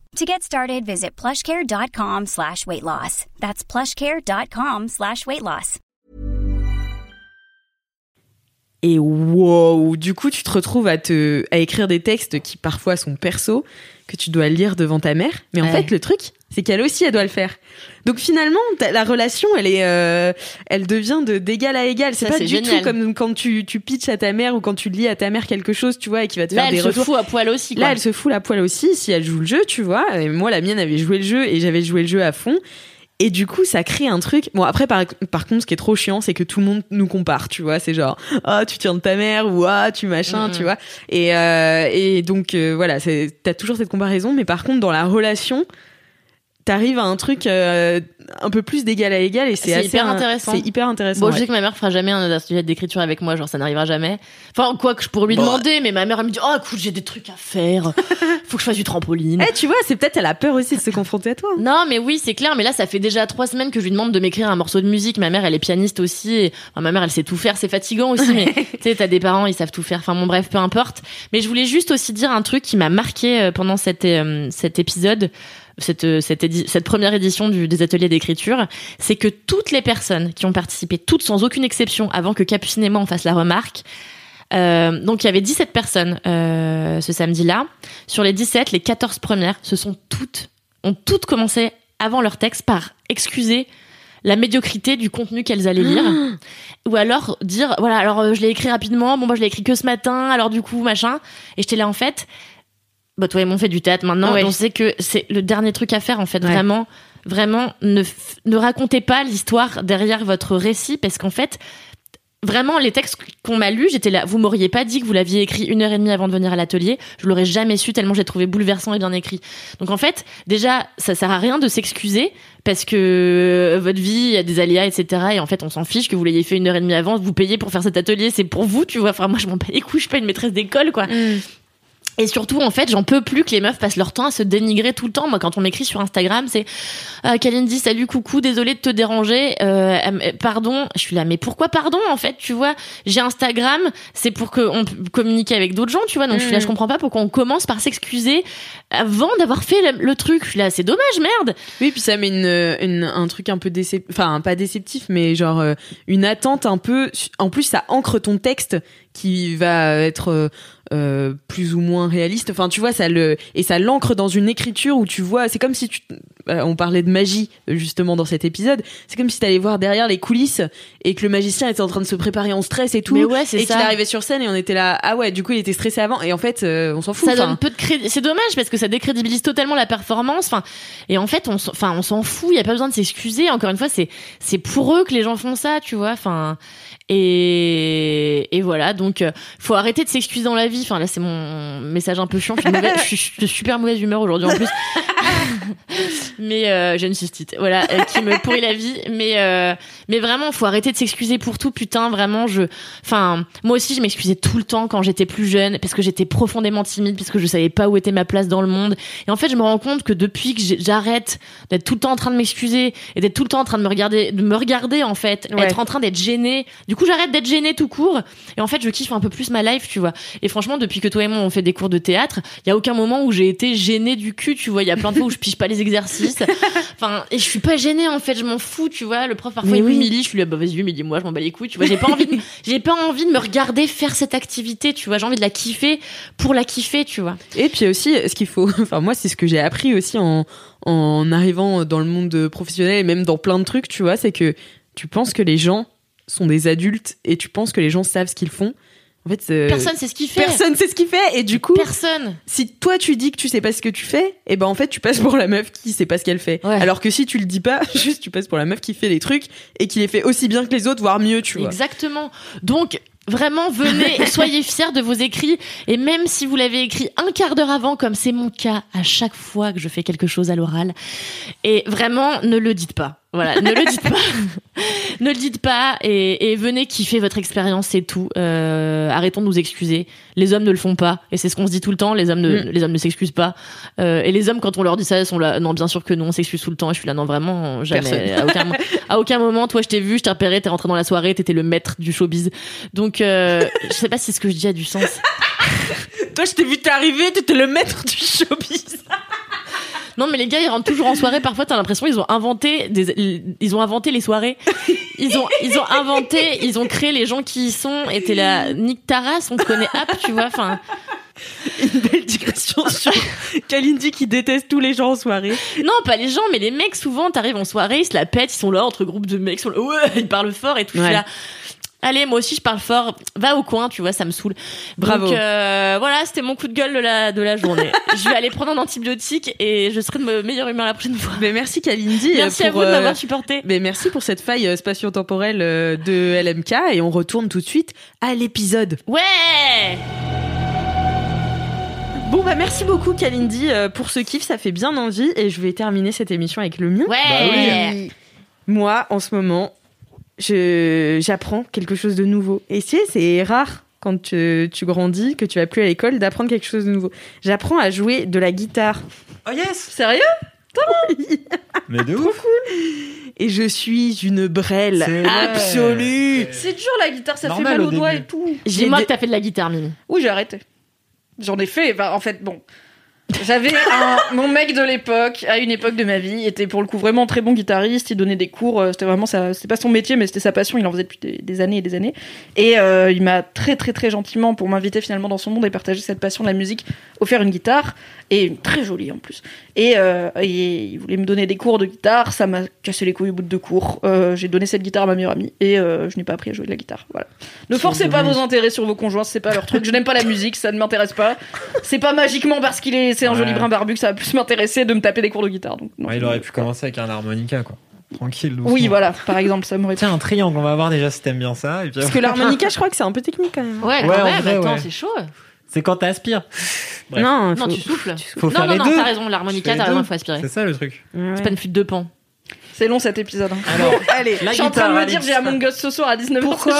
To get started, visit plushcare.com slash weight loss. That's plushcare.com slash weight loss. Et wow, du coup, tu te retrouves à te à écrire des textes qui parfois sont perso que tu dois lire devant ta mère. Mais en Ouais. fait, le truc, c'est qu'elle aussi, elle doit le faire. Donc finalement, la relation, elle est, euh, elle devient de d'égal à égal. C'est pas du génial. tout comme quand tu tu pitches à ta mère ou quand tu lis à ta mère quelque chose, tu vois, et qui va te Là, faire elle des se retours. fout à poil aussi. Quoi. Là, elle se fout la poêle aussi si elle joue le jeu, tu vois. Et moi, la mienne avait joué le jeu et j'avais joué le jeu à fond. Et du coup, ça crée un truc. Bon, après, par, par contre, ce qui est trop chiant, c'est que tout le monde nous compare, tu vois. C'est genre, ah, tu tiens de ta mère ou ah, tu machin, tu vois. Et, euh, et donc, euh, voilà, t'as toujours cette comparaison. Mais par contre, dans la relation, t'arrives à un truc euh, un peu plus d'égal à égal et c'est hyper un- intéressant. C'est hyper intéressant. Bon, ouais. je sais que ma mère fera jamais un atelier d'écriture avec moi, genre ça n'arrivera jamais. Enfin, quoi que je pourrais lui Bon. demander, mais ma mère elle me dit Oh, écoute, j'ai des trucs à faire, <laughs> faut que je fasse du trampoline. Eh, tu vois, c'est peut-être elle a peur aussi de se confronter à toi. Non, mais oui, c'est clair. Mais là, ça fait déjà trois semaines que je lui demande de m'écrire un morceau de musique. Ma mère, elle est pianiste aussi. Et... enfin, ma mère, elle sait tout faire. C'est fatigant aussi. Mais tu sais, t'as des parents, ils savent tout faire. Enfin, bon, bref, peu importe. Mais je voulais juste aussi dire un truc qui m'a marqué euh, pendant cet, euh, cet épisode. Cette, euh, cette, première édition du, des ateliers d'écriture, c'est que toutes les personnes qui ont participé, toutes sans aucune exception, avant que Capucine et moi on fasse la remarque, euh, donc il y avait 17 personnes euh, ce samedi-là. Sur les 17, les 14 premières, ce sont toutes, ont toutes commencé avant leur texte par excuser la médiocrité du contenu qu'elles allaient lire. Ou alors dire voilà alors euh, je l'ai écrit rapidement bon moi je l'ai écrit que ce matin alors du coup machin. Et j'étais là en fait bah toi et moi on fait du théâtre maintenant Ouais. on sait que c'est le dernier truc à faire en fait Ouais. vraiment vraiment ne ne racontez pas l'histoire derrière votre récit parce qu'en fait Vraiment, les textes qu'on m'a lus, j'étais là. Vous m'auriez pas dit que vous l'aviez écrit une heure et demie avant de venir à l'atelier. Je l'aurais jamais su tellement j'ai trouvé bouleversant et bien écrit. Donc en fait, déjà, ça sert à rien de s'excuser parce que votre vie, il y a des aléas, etc. Et en fait, on s'en fiche que vous l'ayez fait une heure et demie avant. Vous payez pour faire cet atelier, c'est pour vous, tu vois. Enfin, moi, je m'en bats les couilles. Je suis pas une maîtresse d'école, quoi. Et surtout, en fait, j'en peux plus que les meufs passent leur temps à se dénigrer tout le temps. Moi, quand on m'écrit sur Instagram, c'est euh, Kalindi, salut, coucou, désolé de te déranger. Euh, euh, pardon. Je suis là, mais pourquoi pardon En fait, tu vois, j'ai Instagram, c'est pour qu'on p- communique avec d'autres gens, tu vois. Donc je suis là, Mm. je comprends pas pourquoi on commence par s'excuser avant d'avoir fait le, le truc. Je suis là, c'est dommage, merde. Oui, puis ça met une, une- un truc un peu déceptif, enfin pas déceptif, mais genre euh, une attente un peu. En plus, ça ancre ton texte qui va être euh, plus ou moins réaliste. Enfin, tu vois, ça le et ça l'ancre dans une écriture où tu vois. C'est comme si tu. euh, on parlait de magie euh, justement dans cet épisode. C'est comme si t'allais voir derrière les coulisses et que le magicien était en train de se préparer en stress et tout. Mais ouais, c'est et qu'il arrivait sur scène et on était là. Ah ouais, du coup, il était stressé avant. Et en fait, euh, on s'en fout. ça donne peu de crédit. C'est dommage parce que ça décrédibilise totalement la performance. Enfin, et en fait, on, s'en- enfin, on s'en fout. Il y a pas besoin de s'excuser. Encore une fois, c'est c'est pour eux que les gens font ça, tu vois. Enfin, et et voilà. Donc, faut arrêter de s'excuser dans la vie. Enfin, là, c'est mon message un peu chiant. Je suis, mauvaise- <laughs> je suis de super mauvaise humeur aujourd'hui en plus. <laughs> mais euh, j'ai une cystite, voilà, euh, qui me pourrit la vie. Mais euh, mais vraiment, faut arrêter de s'excuser pour tout. Putain, vraiment, je, enfin, moi aussi, je m'excusais tout le temps quand j'étais plus jeune, parce que j'étais profondément timide, parce que je savais pas où était ma place dans le monde. Et en fait, je me rends compte que depuis que j'arrête d'être tout le temps en train de m'excuser et d'être tout le temps en train de me regarder, de me regarder en fait, Ouais. être en train d'être gênée. Du coup, j'arrête d'être gênée tout court. Et en fait, je kiffe un peu plus ma life, tu vois. Et franchement, depuis que toi et moi on fait des cours de théâtre, il y a aucun moment où j'ai été gênée du cul, tu vois. Il y a plein de fois où je pige pas les exercices. <laughs> Enfin, et je suis pas gênée en fait, je m'en fous, tu vois. Le prof parfois Mais il oui. m'humilie, je suis là, bah vas-y, humilie-moi, je m'en bats les couilles, tu vois. J'ai pas envie, de, <laughs> j'ai pas envie de me regarder faire cette activité, tu vois. J'ai envie de la kiffer pour la kiffer, tu vois. Et puis aussi, ce qu'il faut, <laughs> enfin moi c'est ce que j'ai appris aussi en, en arrivant dans le monde professionnel et même dans plein de trucs, tu vois, c'est que tu penses que les gens sont des adultes et tu penses que les gens savent ce qu'ils font. En fait, c'est- Personne sait ce qu'il fait. personne sait ce qu'il fait et du coup, Personne. si toi tu dis que tu sais pas ce que tu fais, et ben en fait tu passes pour la meuf qui sait pas ce qu'elle fait. Ouais. Alors que si tu le dis pas, <laughs> juste tu passes pour la meuf qui fait les trucs et qui les fait aussi bien que les autres, voire mieux, tu vois. Exactement. Donc, vraiment, venez, <laughs> soyez fiers de vos écrits. Et même si vous l'avez écrit un quart d'heure avant, comme c'est mon cas à chaque fois que je fais quelque chose à l'oral, et vraiment, ne le dites pas. Voilà, ne le dites pas. <laughs> ne le dites pas et, et venez kiffer votre expérience, c'est tout. Euh, arrêtons de nous excuser. Les hommes ne le font pas et c'est ce qu'on se dit tout le temps. Les hommes ne, Mm. les hommes ne s'excusent pas. Euh, et les hommes, quand on leur dit ça, ils sont là. Non, bien sûr que non, on s'excuse tout le temps. Et je suis là, non, vraiment, jamais. À aucun, à aucun moment, toi, je t'ai vu, je t'ai repéré, t'es rentré dans la soirée, t'étais le maître du showbiz. Donc, euh, je sais pas si ce que je dis a du sens. <laughs> Toi, je t'ai vu t'arriver, t'étais le maître du showbiz. <laughs> Non, mais les gars, ils rentrent toujours en soirée. Parfois, t'as l'impression qu'ils ont inventé des, ils ont inventé les soirées. Ils ont, ils ont inventé, ils ont créé les gens qui y sont. Et t'es là, Nick Taras, on te connaît app, tu vois. Enfin, Une belle digression sur Kalindi qui déteste tous les gens en soirée. non, pas les gens, mais les mecs. Souvent, t'arrives en soirée, ils se la pètent, ils sont là entre groupes de mecs, ils sont là, ouais, ils parlent fort et tout. Ouais. là. Allez, moi aussi je parle fort. Va au coin, tu vois, ça me saoule. Bravo. Donc euh, voilà, c'était mon coup de gueule de la de la journée. <laughs> je vais aller prendre un antibiotique et je serai de me- meilleure humeur la prochaine fois. Mais merci Kalindi. Merci euh, à vous de euh, m'avoir supporté. Mais merci pour cette faille spatio-temporelle de LMK et on retourne tout de suite à l'épisode. Ouais. Bon bah merci beaucoup Kalindi pour ce kiff, ça fait bien envie et je vais terminer cette émission avec le mien. Ouais. Moi en ce moment, j'apprends quelque chose de nouveau. Et tu sais, c'est rare quand tu, tu grandis, que tu vas plus à l'école, d'apprendre quelque chose de nouveau. J'apprends à jouer de la guitare. Oh yes Sérieux? Mais de ouf Et je suis une brêle absolue. C'est dur la guitare, ça Normal fait mal au aux doigts et tout. J'ai des- que t'as fait de la guitare, Mimi. Oui, j'ai arrêté. J'en ai fait. En fait, bon. J'avais un, mon mec de l'époque, à une époque de ma vie, était pour le coup vraiment très bon guitariste. Il donnait des cours. euh, C'était vraiment ça. C'était pas son métier, mais c'était sa passion. Il en faisait depuis des, des années et des années. Et euh, il m'a très très très gentiment, pour m'inviter finalement dans son monde et partager cette passion de la musique, offert une guitare et une très jolie en plus. Et, euh, et il voulait me donner des cours de guitare. Ça m'a cassé les couilles au bout de deux cours. Euh, j'ai donné cette guitare à ma meilleure amie et je n'ai pas appris à jouer de la guitare. Voilà. Ne forcez pas vos intérêts sur vos conjoints, c'est pas leur truc. Je n'aime pas la musique, ça ne m'intéresse pas. C'est pas magiquement parce qu'il est, c'est un Ouais. joli brin barbu que ça va plus <laughs> m'intéresser de me taper des cours de guitare. Donc, non, Ouais, il aurait pu commencer avec un harmonica, quoi. Tranquille, doucement. Oui, voilà, par exemple, ça m'aurait. Tiens, un triangle, on va voir déjà si t'aimes bien ça. Et puis... Parce que l'harmonica, je <laughs> crois que c'est un peu technique quand même. Ouais, Ouais, quand en même. vrai, attends, ouais. c'est chaud. C'est quand t'aspires. Bref. Non, Non, tu souffles. Faut non, faire non, les non, deux. t'as raison. L'harmonica, t'as raison, faut aspirer. C'est ça le truc. Ouais. C'est pas une flûte de pan. C'est long cet épisode. hein. Alors, Allez, je suis en train de me dire, j'ai Among Us ce soir à 19h. Pourquoi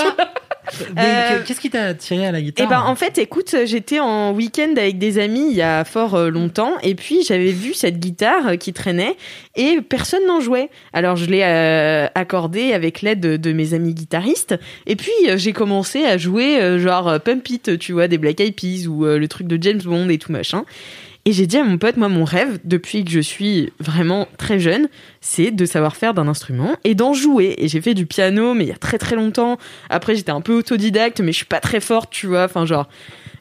Euh, que- Qu'est-ce qui t'a attiré à la guitare ben en fait, écoute, j'étais en week-end avec des amis il y a fort euh, longtemps et puis j'avais vu cette guitare euh, qui traînait et personne n'en jouait. Alors je l'ai euh, accordée avec l'aide de, de mes amis guitaristes et puis j'ai commencé à jouer genre Pump It, tu vois, des Black Eyed Peas ou euh, le truc de James Bond et tout machin. Et j'ai dit à mon pote, moi, mon rêve, depuis que je suis vraiment très jeune, c'est de savoir faire d'un instrument et d'en jouer. Et j'ai fait du piano, mais il y a très très longtemps. Après, j'étais un peu autodidacte, mais je suis pas très forte, tu vois. Enfin, genre,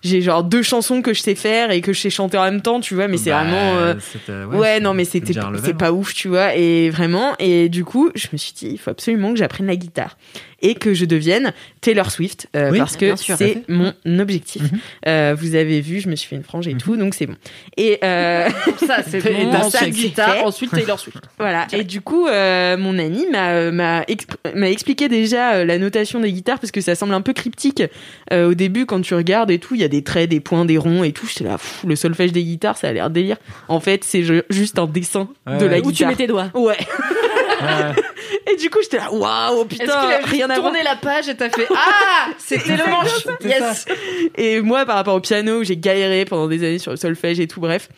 j'ai genre deux chansons que je sais faire et que je sais chanter en même temps, tu vois. Mais c'est Bah, vraiment. euh, c'était- Ouais, c'est- non, mais c'est c'était c'est hein. pas ouf, tu vois. Et vraiment, et du coup, je me suis dit, il faut absolument que j'apprenne la guitare et que je devienne Taylor Swift euh, Oui, parce que c'est mon objectif. Mhm. Euh, vous avez vu, je me suis fait une frange et tout, donc c'est bon. Et euh, <laughs> Ça, c'est bon. Ensuite, fait. guitare, ensuite Taylor Swift. Voilà. Et du coup, euh, mon ami m'a m'a exp- m'a expliqué déjà euh, la notation des guitares parce que ça semble un peu cryptique euh, au début quand tu regardes et tout. Il y a des traits, des points, des ronds et tout. J'étais là, pff, le solfège des guitares, ça a l'air délire. En fait, c'est ju- juste un dessin Ouais, de la ouais. Où tu guitare. mets tes doigts. Ouais. <laughs> <laughs> Et du coup, j'étais là, waouh, putain, a rien à voir. tourné la page et t'as fait <laughs> Ah C'était le manche Yes Et moi, par rapport au piano, j'ai galéré pendant des années sur le solfège et tout, bref.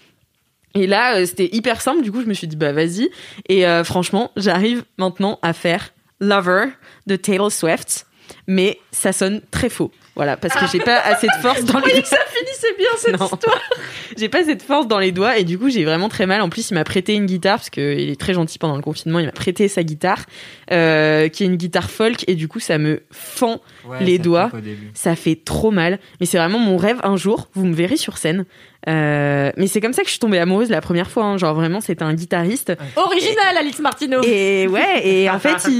Et là, euh, c'était hyper simple. Du coup, je me suis dit, bah vas-y. Et euh, franchement, j'arrive maintenant à faire Lover de Taylor Swift. Mais ça sonne très faux. Voilà, parce que j'ai pas assez de force dans <laughs> les Ça finissait bien cette Non. histoire <laughs> j'ai pas cette force dans les doigts et du coup j'ai vraiment très mal. En plus il m'a prêté une guitare parce qu'il est très gentil pendant le confinement. Il m'a prêté sa guitare euh, qui est une guitare folk et du coup ça me fend Ouais, Les ça doigts. ça fait trop mal, mais c'est vraiment mon rêve. Un jour, vous me verrez sur scène. Euh, mais c'est comme ça que je suis tombée amoureuse la première fois. hein. Genre vraiment, c'était un guitariste. Original, Alice Martino. Et ouais, et en <laughs> fait, <laughs> T'es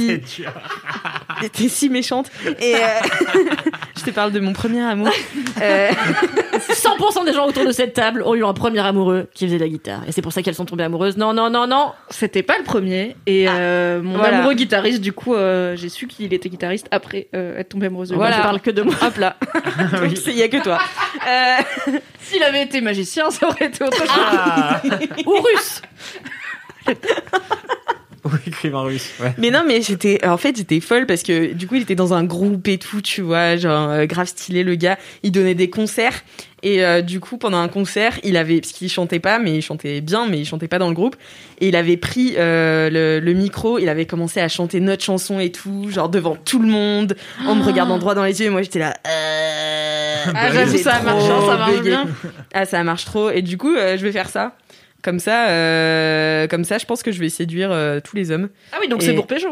il était si méchante. Et euh, <laughs> je te parle de mon premier amour. Euh, 100% des gens autour de cette table ont eu un premier amoureux qui faisait de la guitare. Et c'est pour ça qu'elles sont tombées amoureuses. Non, non, non, non. C'était pas le premier. Et euh, mon Voilà. amoureux guitariste, du coup, euh, j'ai su qu'il était guitariste après euh, être tombé amoureuse. Voilà. Moi, Je parle que de moi. hop là. <laughs> Donc il y a que toi. <laughs> Euh, S'il avait été magicien, ça aurait été autre chose. Ah. Ou russe. <laughs> Oui, écrivain russe. Ouais. Mais non, mais j'étais, en fait, j'étais folle parce que du coup, il était dans un groupe et tout, tu vois, genre grave stylé le gars. Il donnait des concerts et euh, du coup, pendant un concert, il avait, parce qu'il chantait pas, mais il chantait bien, mais il chantait pas dans le groupe. Et il avait pris euh, le, le micro, il avait commencé à chanter notre chanson et tout, genre devant tout le monde, en me regardant droit dans les yeux. Et moi, j'étais là. Euh... Ah, J'ai j'avoue, ça marche, trop ça marche bien. Ah, ça marche trop. Et du coup, euh, je vais faire ça. Comme ça, euh, comme ça, je pense que je vais séduire euh, tous les hommes. Ah oui, donc Et- c'est pour Pécho.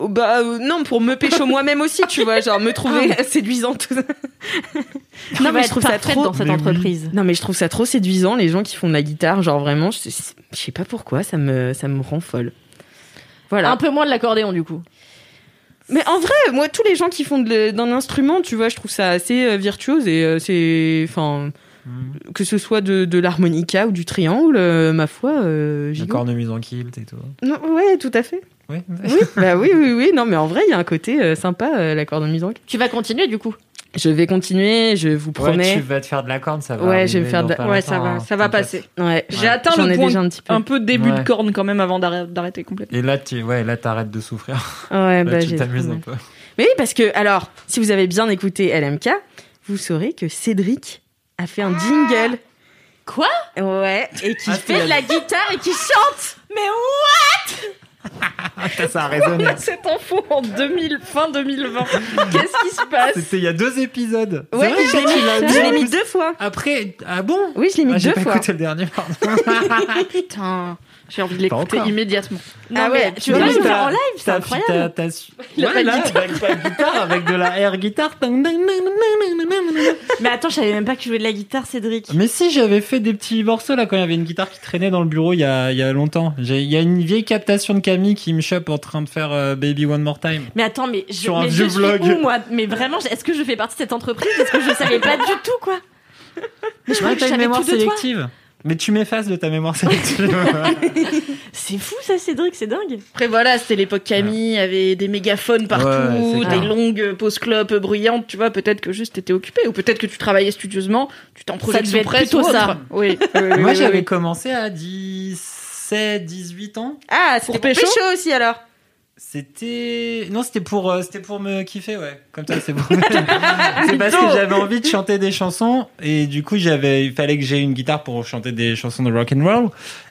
Bah euh, non, pour me pécho moi-même aussi, tu vois, genre me trouver <laughs> séduisante. <laughs> non mais je trouve ça trop dans cette Mais oui. entreprise. Non mais je trouve ça trop séduisant les gens qui font de la guitare, genre vraiment, je, je sais pas pourquoi, ça me ça me rend folle. Voilà. Un peu moins de l'accordéon du coup. Mais en vrai, moi tous les gens qui font d'un instrument, tu vois, je trouve ça assez euh, virtuose et euh, c'est enfin Mm. que ce soit de, de l'harmonica ou du triangle, euh, ma foi, euh, j'y La cornemuse en kilt et tout. Non, ouais, tout à fait. Oui. Oui, bah oui, oui, oui. Non, mais en vrai, il y a un côté euh, sympa, euh, la cornemuse en Tu vas continuer du coup? Je vais continuer, je vous Ouais, promets. tu vas te faire de la corne, ça va. Ouais, je vais me faire de- pas Ouais, ça va, ça va passer. Ouais. J'ai atteint le point déjà un petit peu. un peu début Ouais. de corne quand même avant d'arrêter d'arrêter complètement. Et là, tu, ouais, là, t'arrêtes de souffrir. Ouais, <laughs> Là, bah, tu t'amuses un peu. Mais oui, parce que, alors, si vous avez bien écouté LMK, vous saurez que Cédric a fait un jingle. Quoi? Ouais, et qui Ah, fait c'est- de la guitare et qui chante. Mais Ah, ça, ça a résonné. <laughs> Cette info en 2000, fin 2020. Qu'est-ce qui se passe? C'était il y a deux épisodes. C'est Ouais, vrai je l'ai mis, je l'ai mis. mis deux fois. Après, ah bon? Oui, je l'ai mis Ah, J'ai deux pas fois. écouté le dernier, pardon. <laughs> Putain, j'ai envie de l'écouter immédiatement. Non, Ah mais ouais, tu mais le faire en live, c'est incroyable. t'as- Ouais, là, avec de guitare, avec de la air guitare. Mais attends, je savais même pas que tu jouais de la guitare, Cédric. Mais si, j'avais fait des petits morceaux là quand il y avait une guitare qui traînait dans le bureau il y a, il y a longtemps. J'ai- Il y a une vieille captation de Camille qui me chope en train de faire euh, Baby One More Time. Mais attends, mais je, Sur un mais vieux je suis vlog. où, moi? Mais vraiment, est-ce que je fais partie de cette entreprise? Parce que je savais pas du tout, quoi. Mais je crois que je savais mémoire tout de toi. Mais tu m'effaces de ta mémoire sélective. <laughs> C'est fou, ça, Cédric, c'est dingue. Après voilà, c'était l'époque Camille, il y avait des mégaphones partout, Ouais, des clair. longues pauses clopes bruyantes, tu vois, peut-être que juste t'étais occupé, ou peut-être que tu travaillais studieusement, tu t'en presse plutôt ça. Oui, oui, <laughs> oui, Moi oui, j'avais oui. commencé à 17, 18 ans. Ah, c'était pour pécho pécho aussi alors. C'était non, c'était pour euh, c'était pour me kiffer ouais. Comme ça c'est pour <laughs> C'est parce que j'avais envie de chanter des chansons et du coup, j'avais il fallait que j'ai une guitare pour chanter des chansons de rock and roll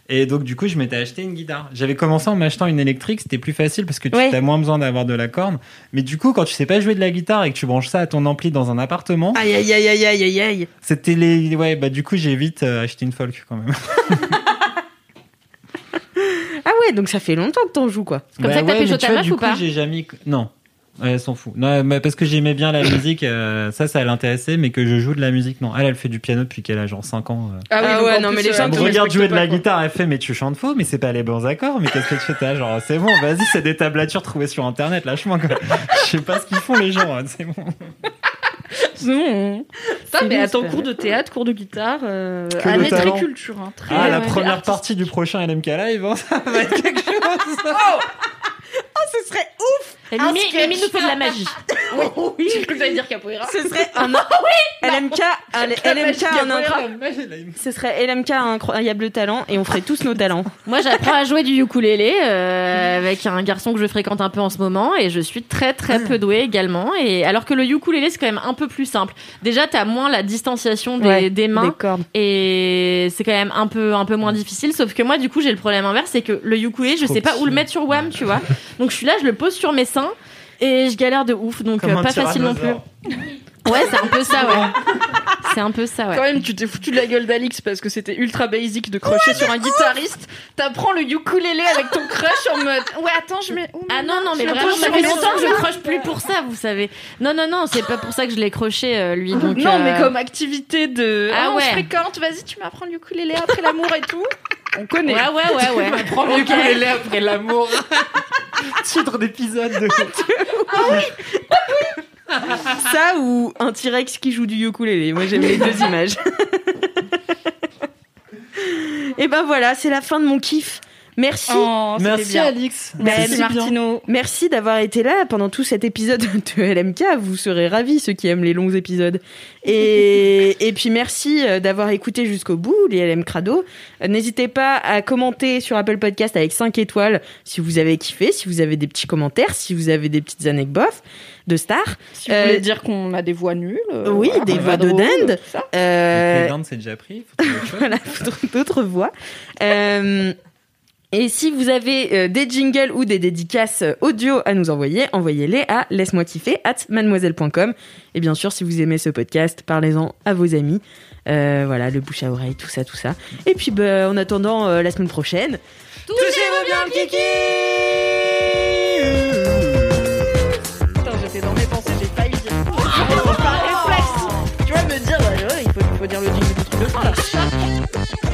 et donc du coup, je m'étais acheté une guitare. J'avais commencé en m'achetant une électrique, c'était plus facile parce que tu Ouais. as moins besoin d'avoir de la corne. Mais du coup, quand tu sais pas jouer de la guitare et que tu branches ça à ton ampli dans un appartement, Aïe aïe aïe aïe aïe aïe aïe. c'était les ouais, bah du coup, j'ai vite euh, acheté une folk quand même. <laughs> Ah ouais, donc ça fait longtemps que t'en joues quoi. Comme ça que t'as ouais, mais ta meuf ou coup, pas j'ai jamais non. Ouais, elle s'en fout. Non, mais parce que j'aimais bien la <coughs> musique, euh, ça, ça l'intéressait, mais que je joue de la musique, non. Elle, elle fait du piano depuis qu'elle a genre 5 ans. euh. Ah oui, Ah ouais, non, plus, mais les euh, gens me regarde respectent jouer de la quoi. guitare, elle fait mais tu chantes faux, mais c'est pas les bons accords, mais qu'est-ce que tu fais T'as genre c'est bon, vas-y, c'est des tablatures trouvées sur internet, lâche-moi quoi. <laughs> Je sais pas ce qu'ils font les gens, hein, c'est bon. <laughs> Non. Ça, mais cours de théâtre, cours de guitare, euh, année très culture. Hein, très, Ah, la première partie du prochain LMK Live, hein, <laughs> ça va être quelque chose. <laughs> Ce serait ouf Mimi. Mimi nous fait de la magie. <laughs> Oui, j'ai cru que t'allais dire capoeira. Ce serait <laughs> un LMK, un LMK, un incroyable. Ce serait LMK un incroyable talent et on ferait tous nos talents. <laughs> Moi, j'apprends à jouer du ukulélé euh, avec un garçon que je fréquente un peu en ce moment et je suis très très peu douée également. Et alors que le ukulélé c'est quand même un peu plus simple. Déjà, t'as moins la distanciation des, Ouais, des mains Des cordes. et c'est quand même un peu un peu moins difficile. Sauf que moi, du coup, j'ai le problème inverse, c'est que le ukulélé, je sais pas où le mettre sur Wham, tu vois. Donc je suis là, je le pose sur mes seins et je galère de ouf. Donc Comme euh, un pas facile non plus. Ouais, c'est un peu ça, ouais. C'est un peu ça, ouais. Quand même, tu t'es foutu de la gueule d'Alix parce que c'était ultra basic de crocher sur un guitariste. T'apprends le ukulélé avec ton crush en mode. Ouais, attends, je mets. oh, Ah non, non, mais je le vraiment, ça sur fait mes longtemps que je croche plus pour ça, vous savez. Non, non, non, c'est pas pour ça que je l'ai croché, euh, lui. Donc, non, euh, mais comme activité de. Ah Ah ouais. ouais. fréquente, vas-y, tu m'apprends le ukulélé après l'amour et tout. On connaît. Ouais, ouais, ouais, ouais. Prends le ukulélé après l'amour. <laughs> Titre d'épisode de. Ça ou un T-Rex qui joue du ukulélé. Moi j'aime les deux images. <laughs> Et ben voilà, c'est la fin de mon kiff Merci. Oh, Merci bien. Alix. Merci Merci Martino. Merci d'avoir été là pendant tout cet épisode de LMK. Vous serez ravis, ceux qui aiment les longs épisodes. Et, <laughs> et puis merci euh, d'avoir écouté jusqu'au bout, les LM Crado. Euh, N'hésitez pas à commenter sur Apple Podcast avec 5 étoiles si vous avez kiffé, si vous avez des petits commentaires, si vous avez des petites anecdotes de stars. Si vous Euh, voulez dire qu'on a des voix nulles. euh, oui, voilà, des voix de dinde. Euh, c'est déjà pris. Faut trouver <laughs> voilà, d'autres voix. Et si vous avez euh, des jingles ou des dédicaces euh, audio à nous envoyer, envoyez-les à laisse-moi kiffer at mademoiselle.com. Et bien sûr, si vous aimez ce podcast, parlez-en à vos amis. Euh, voilà, le bouche à oreille, tout ça, tout ça. Et puis, bah, en attendant la semaine prochaine, touchez-vous bien le kiki j'étais dans mes pensées, j'ai failli dire. Tu vas me dire, il, faut, dire le jingle de.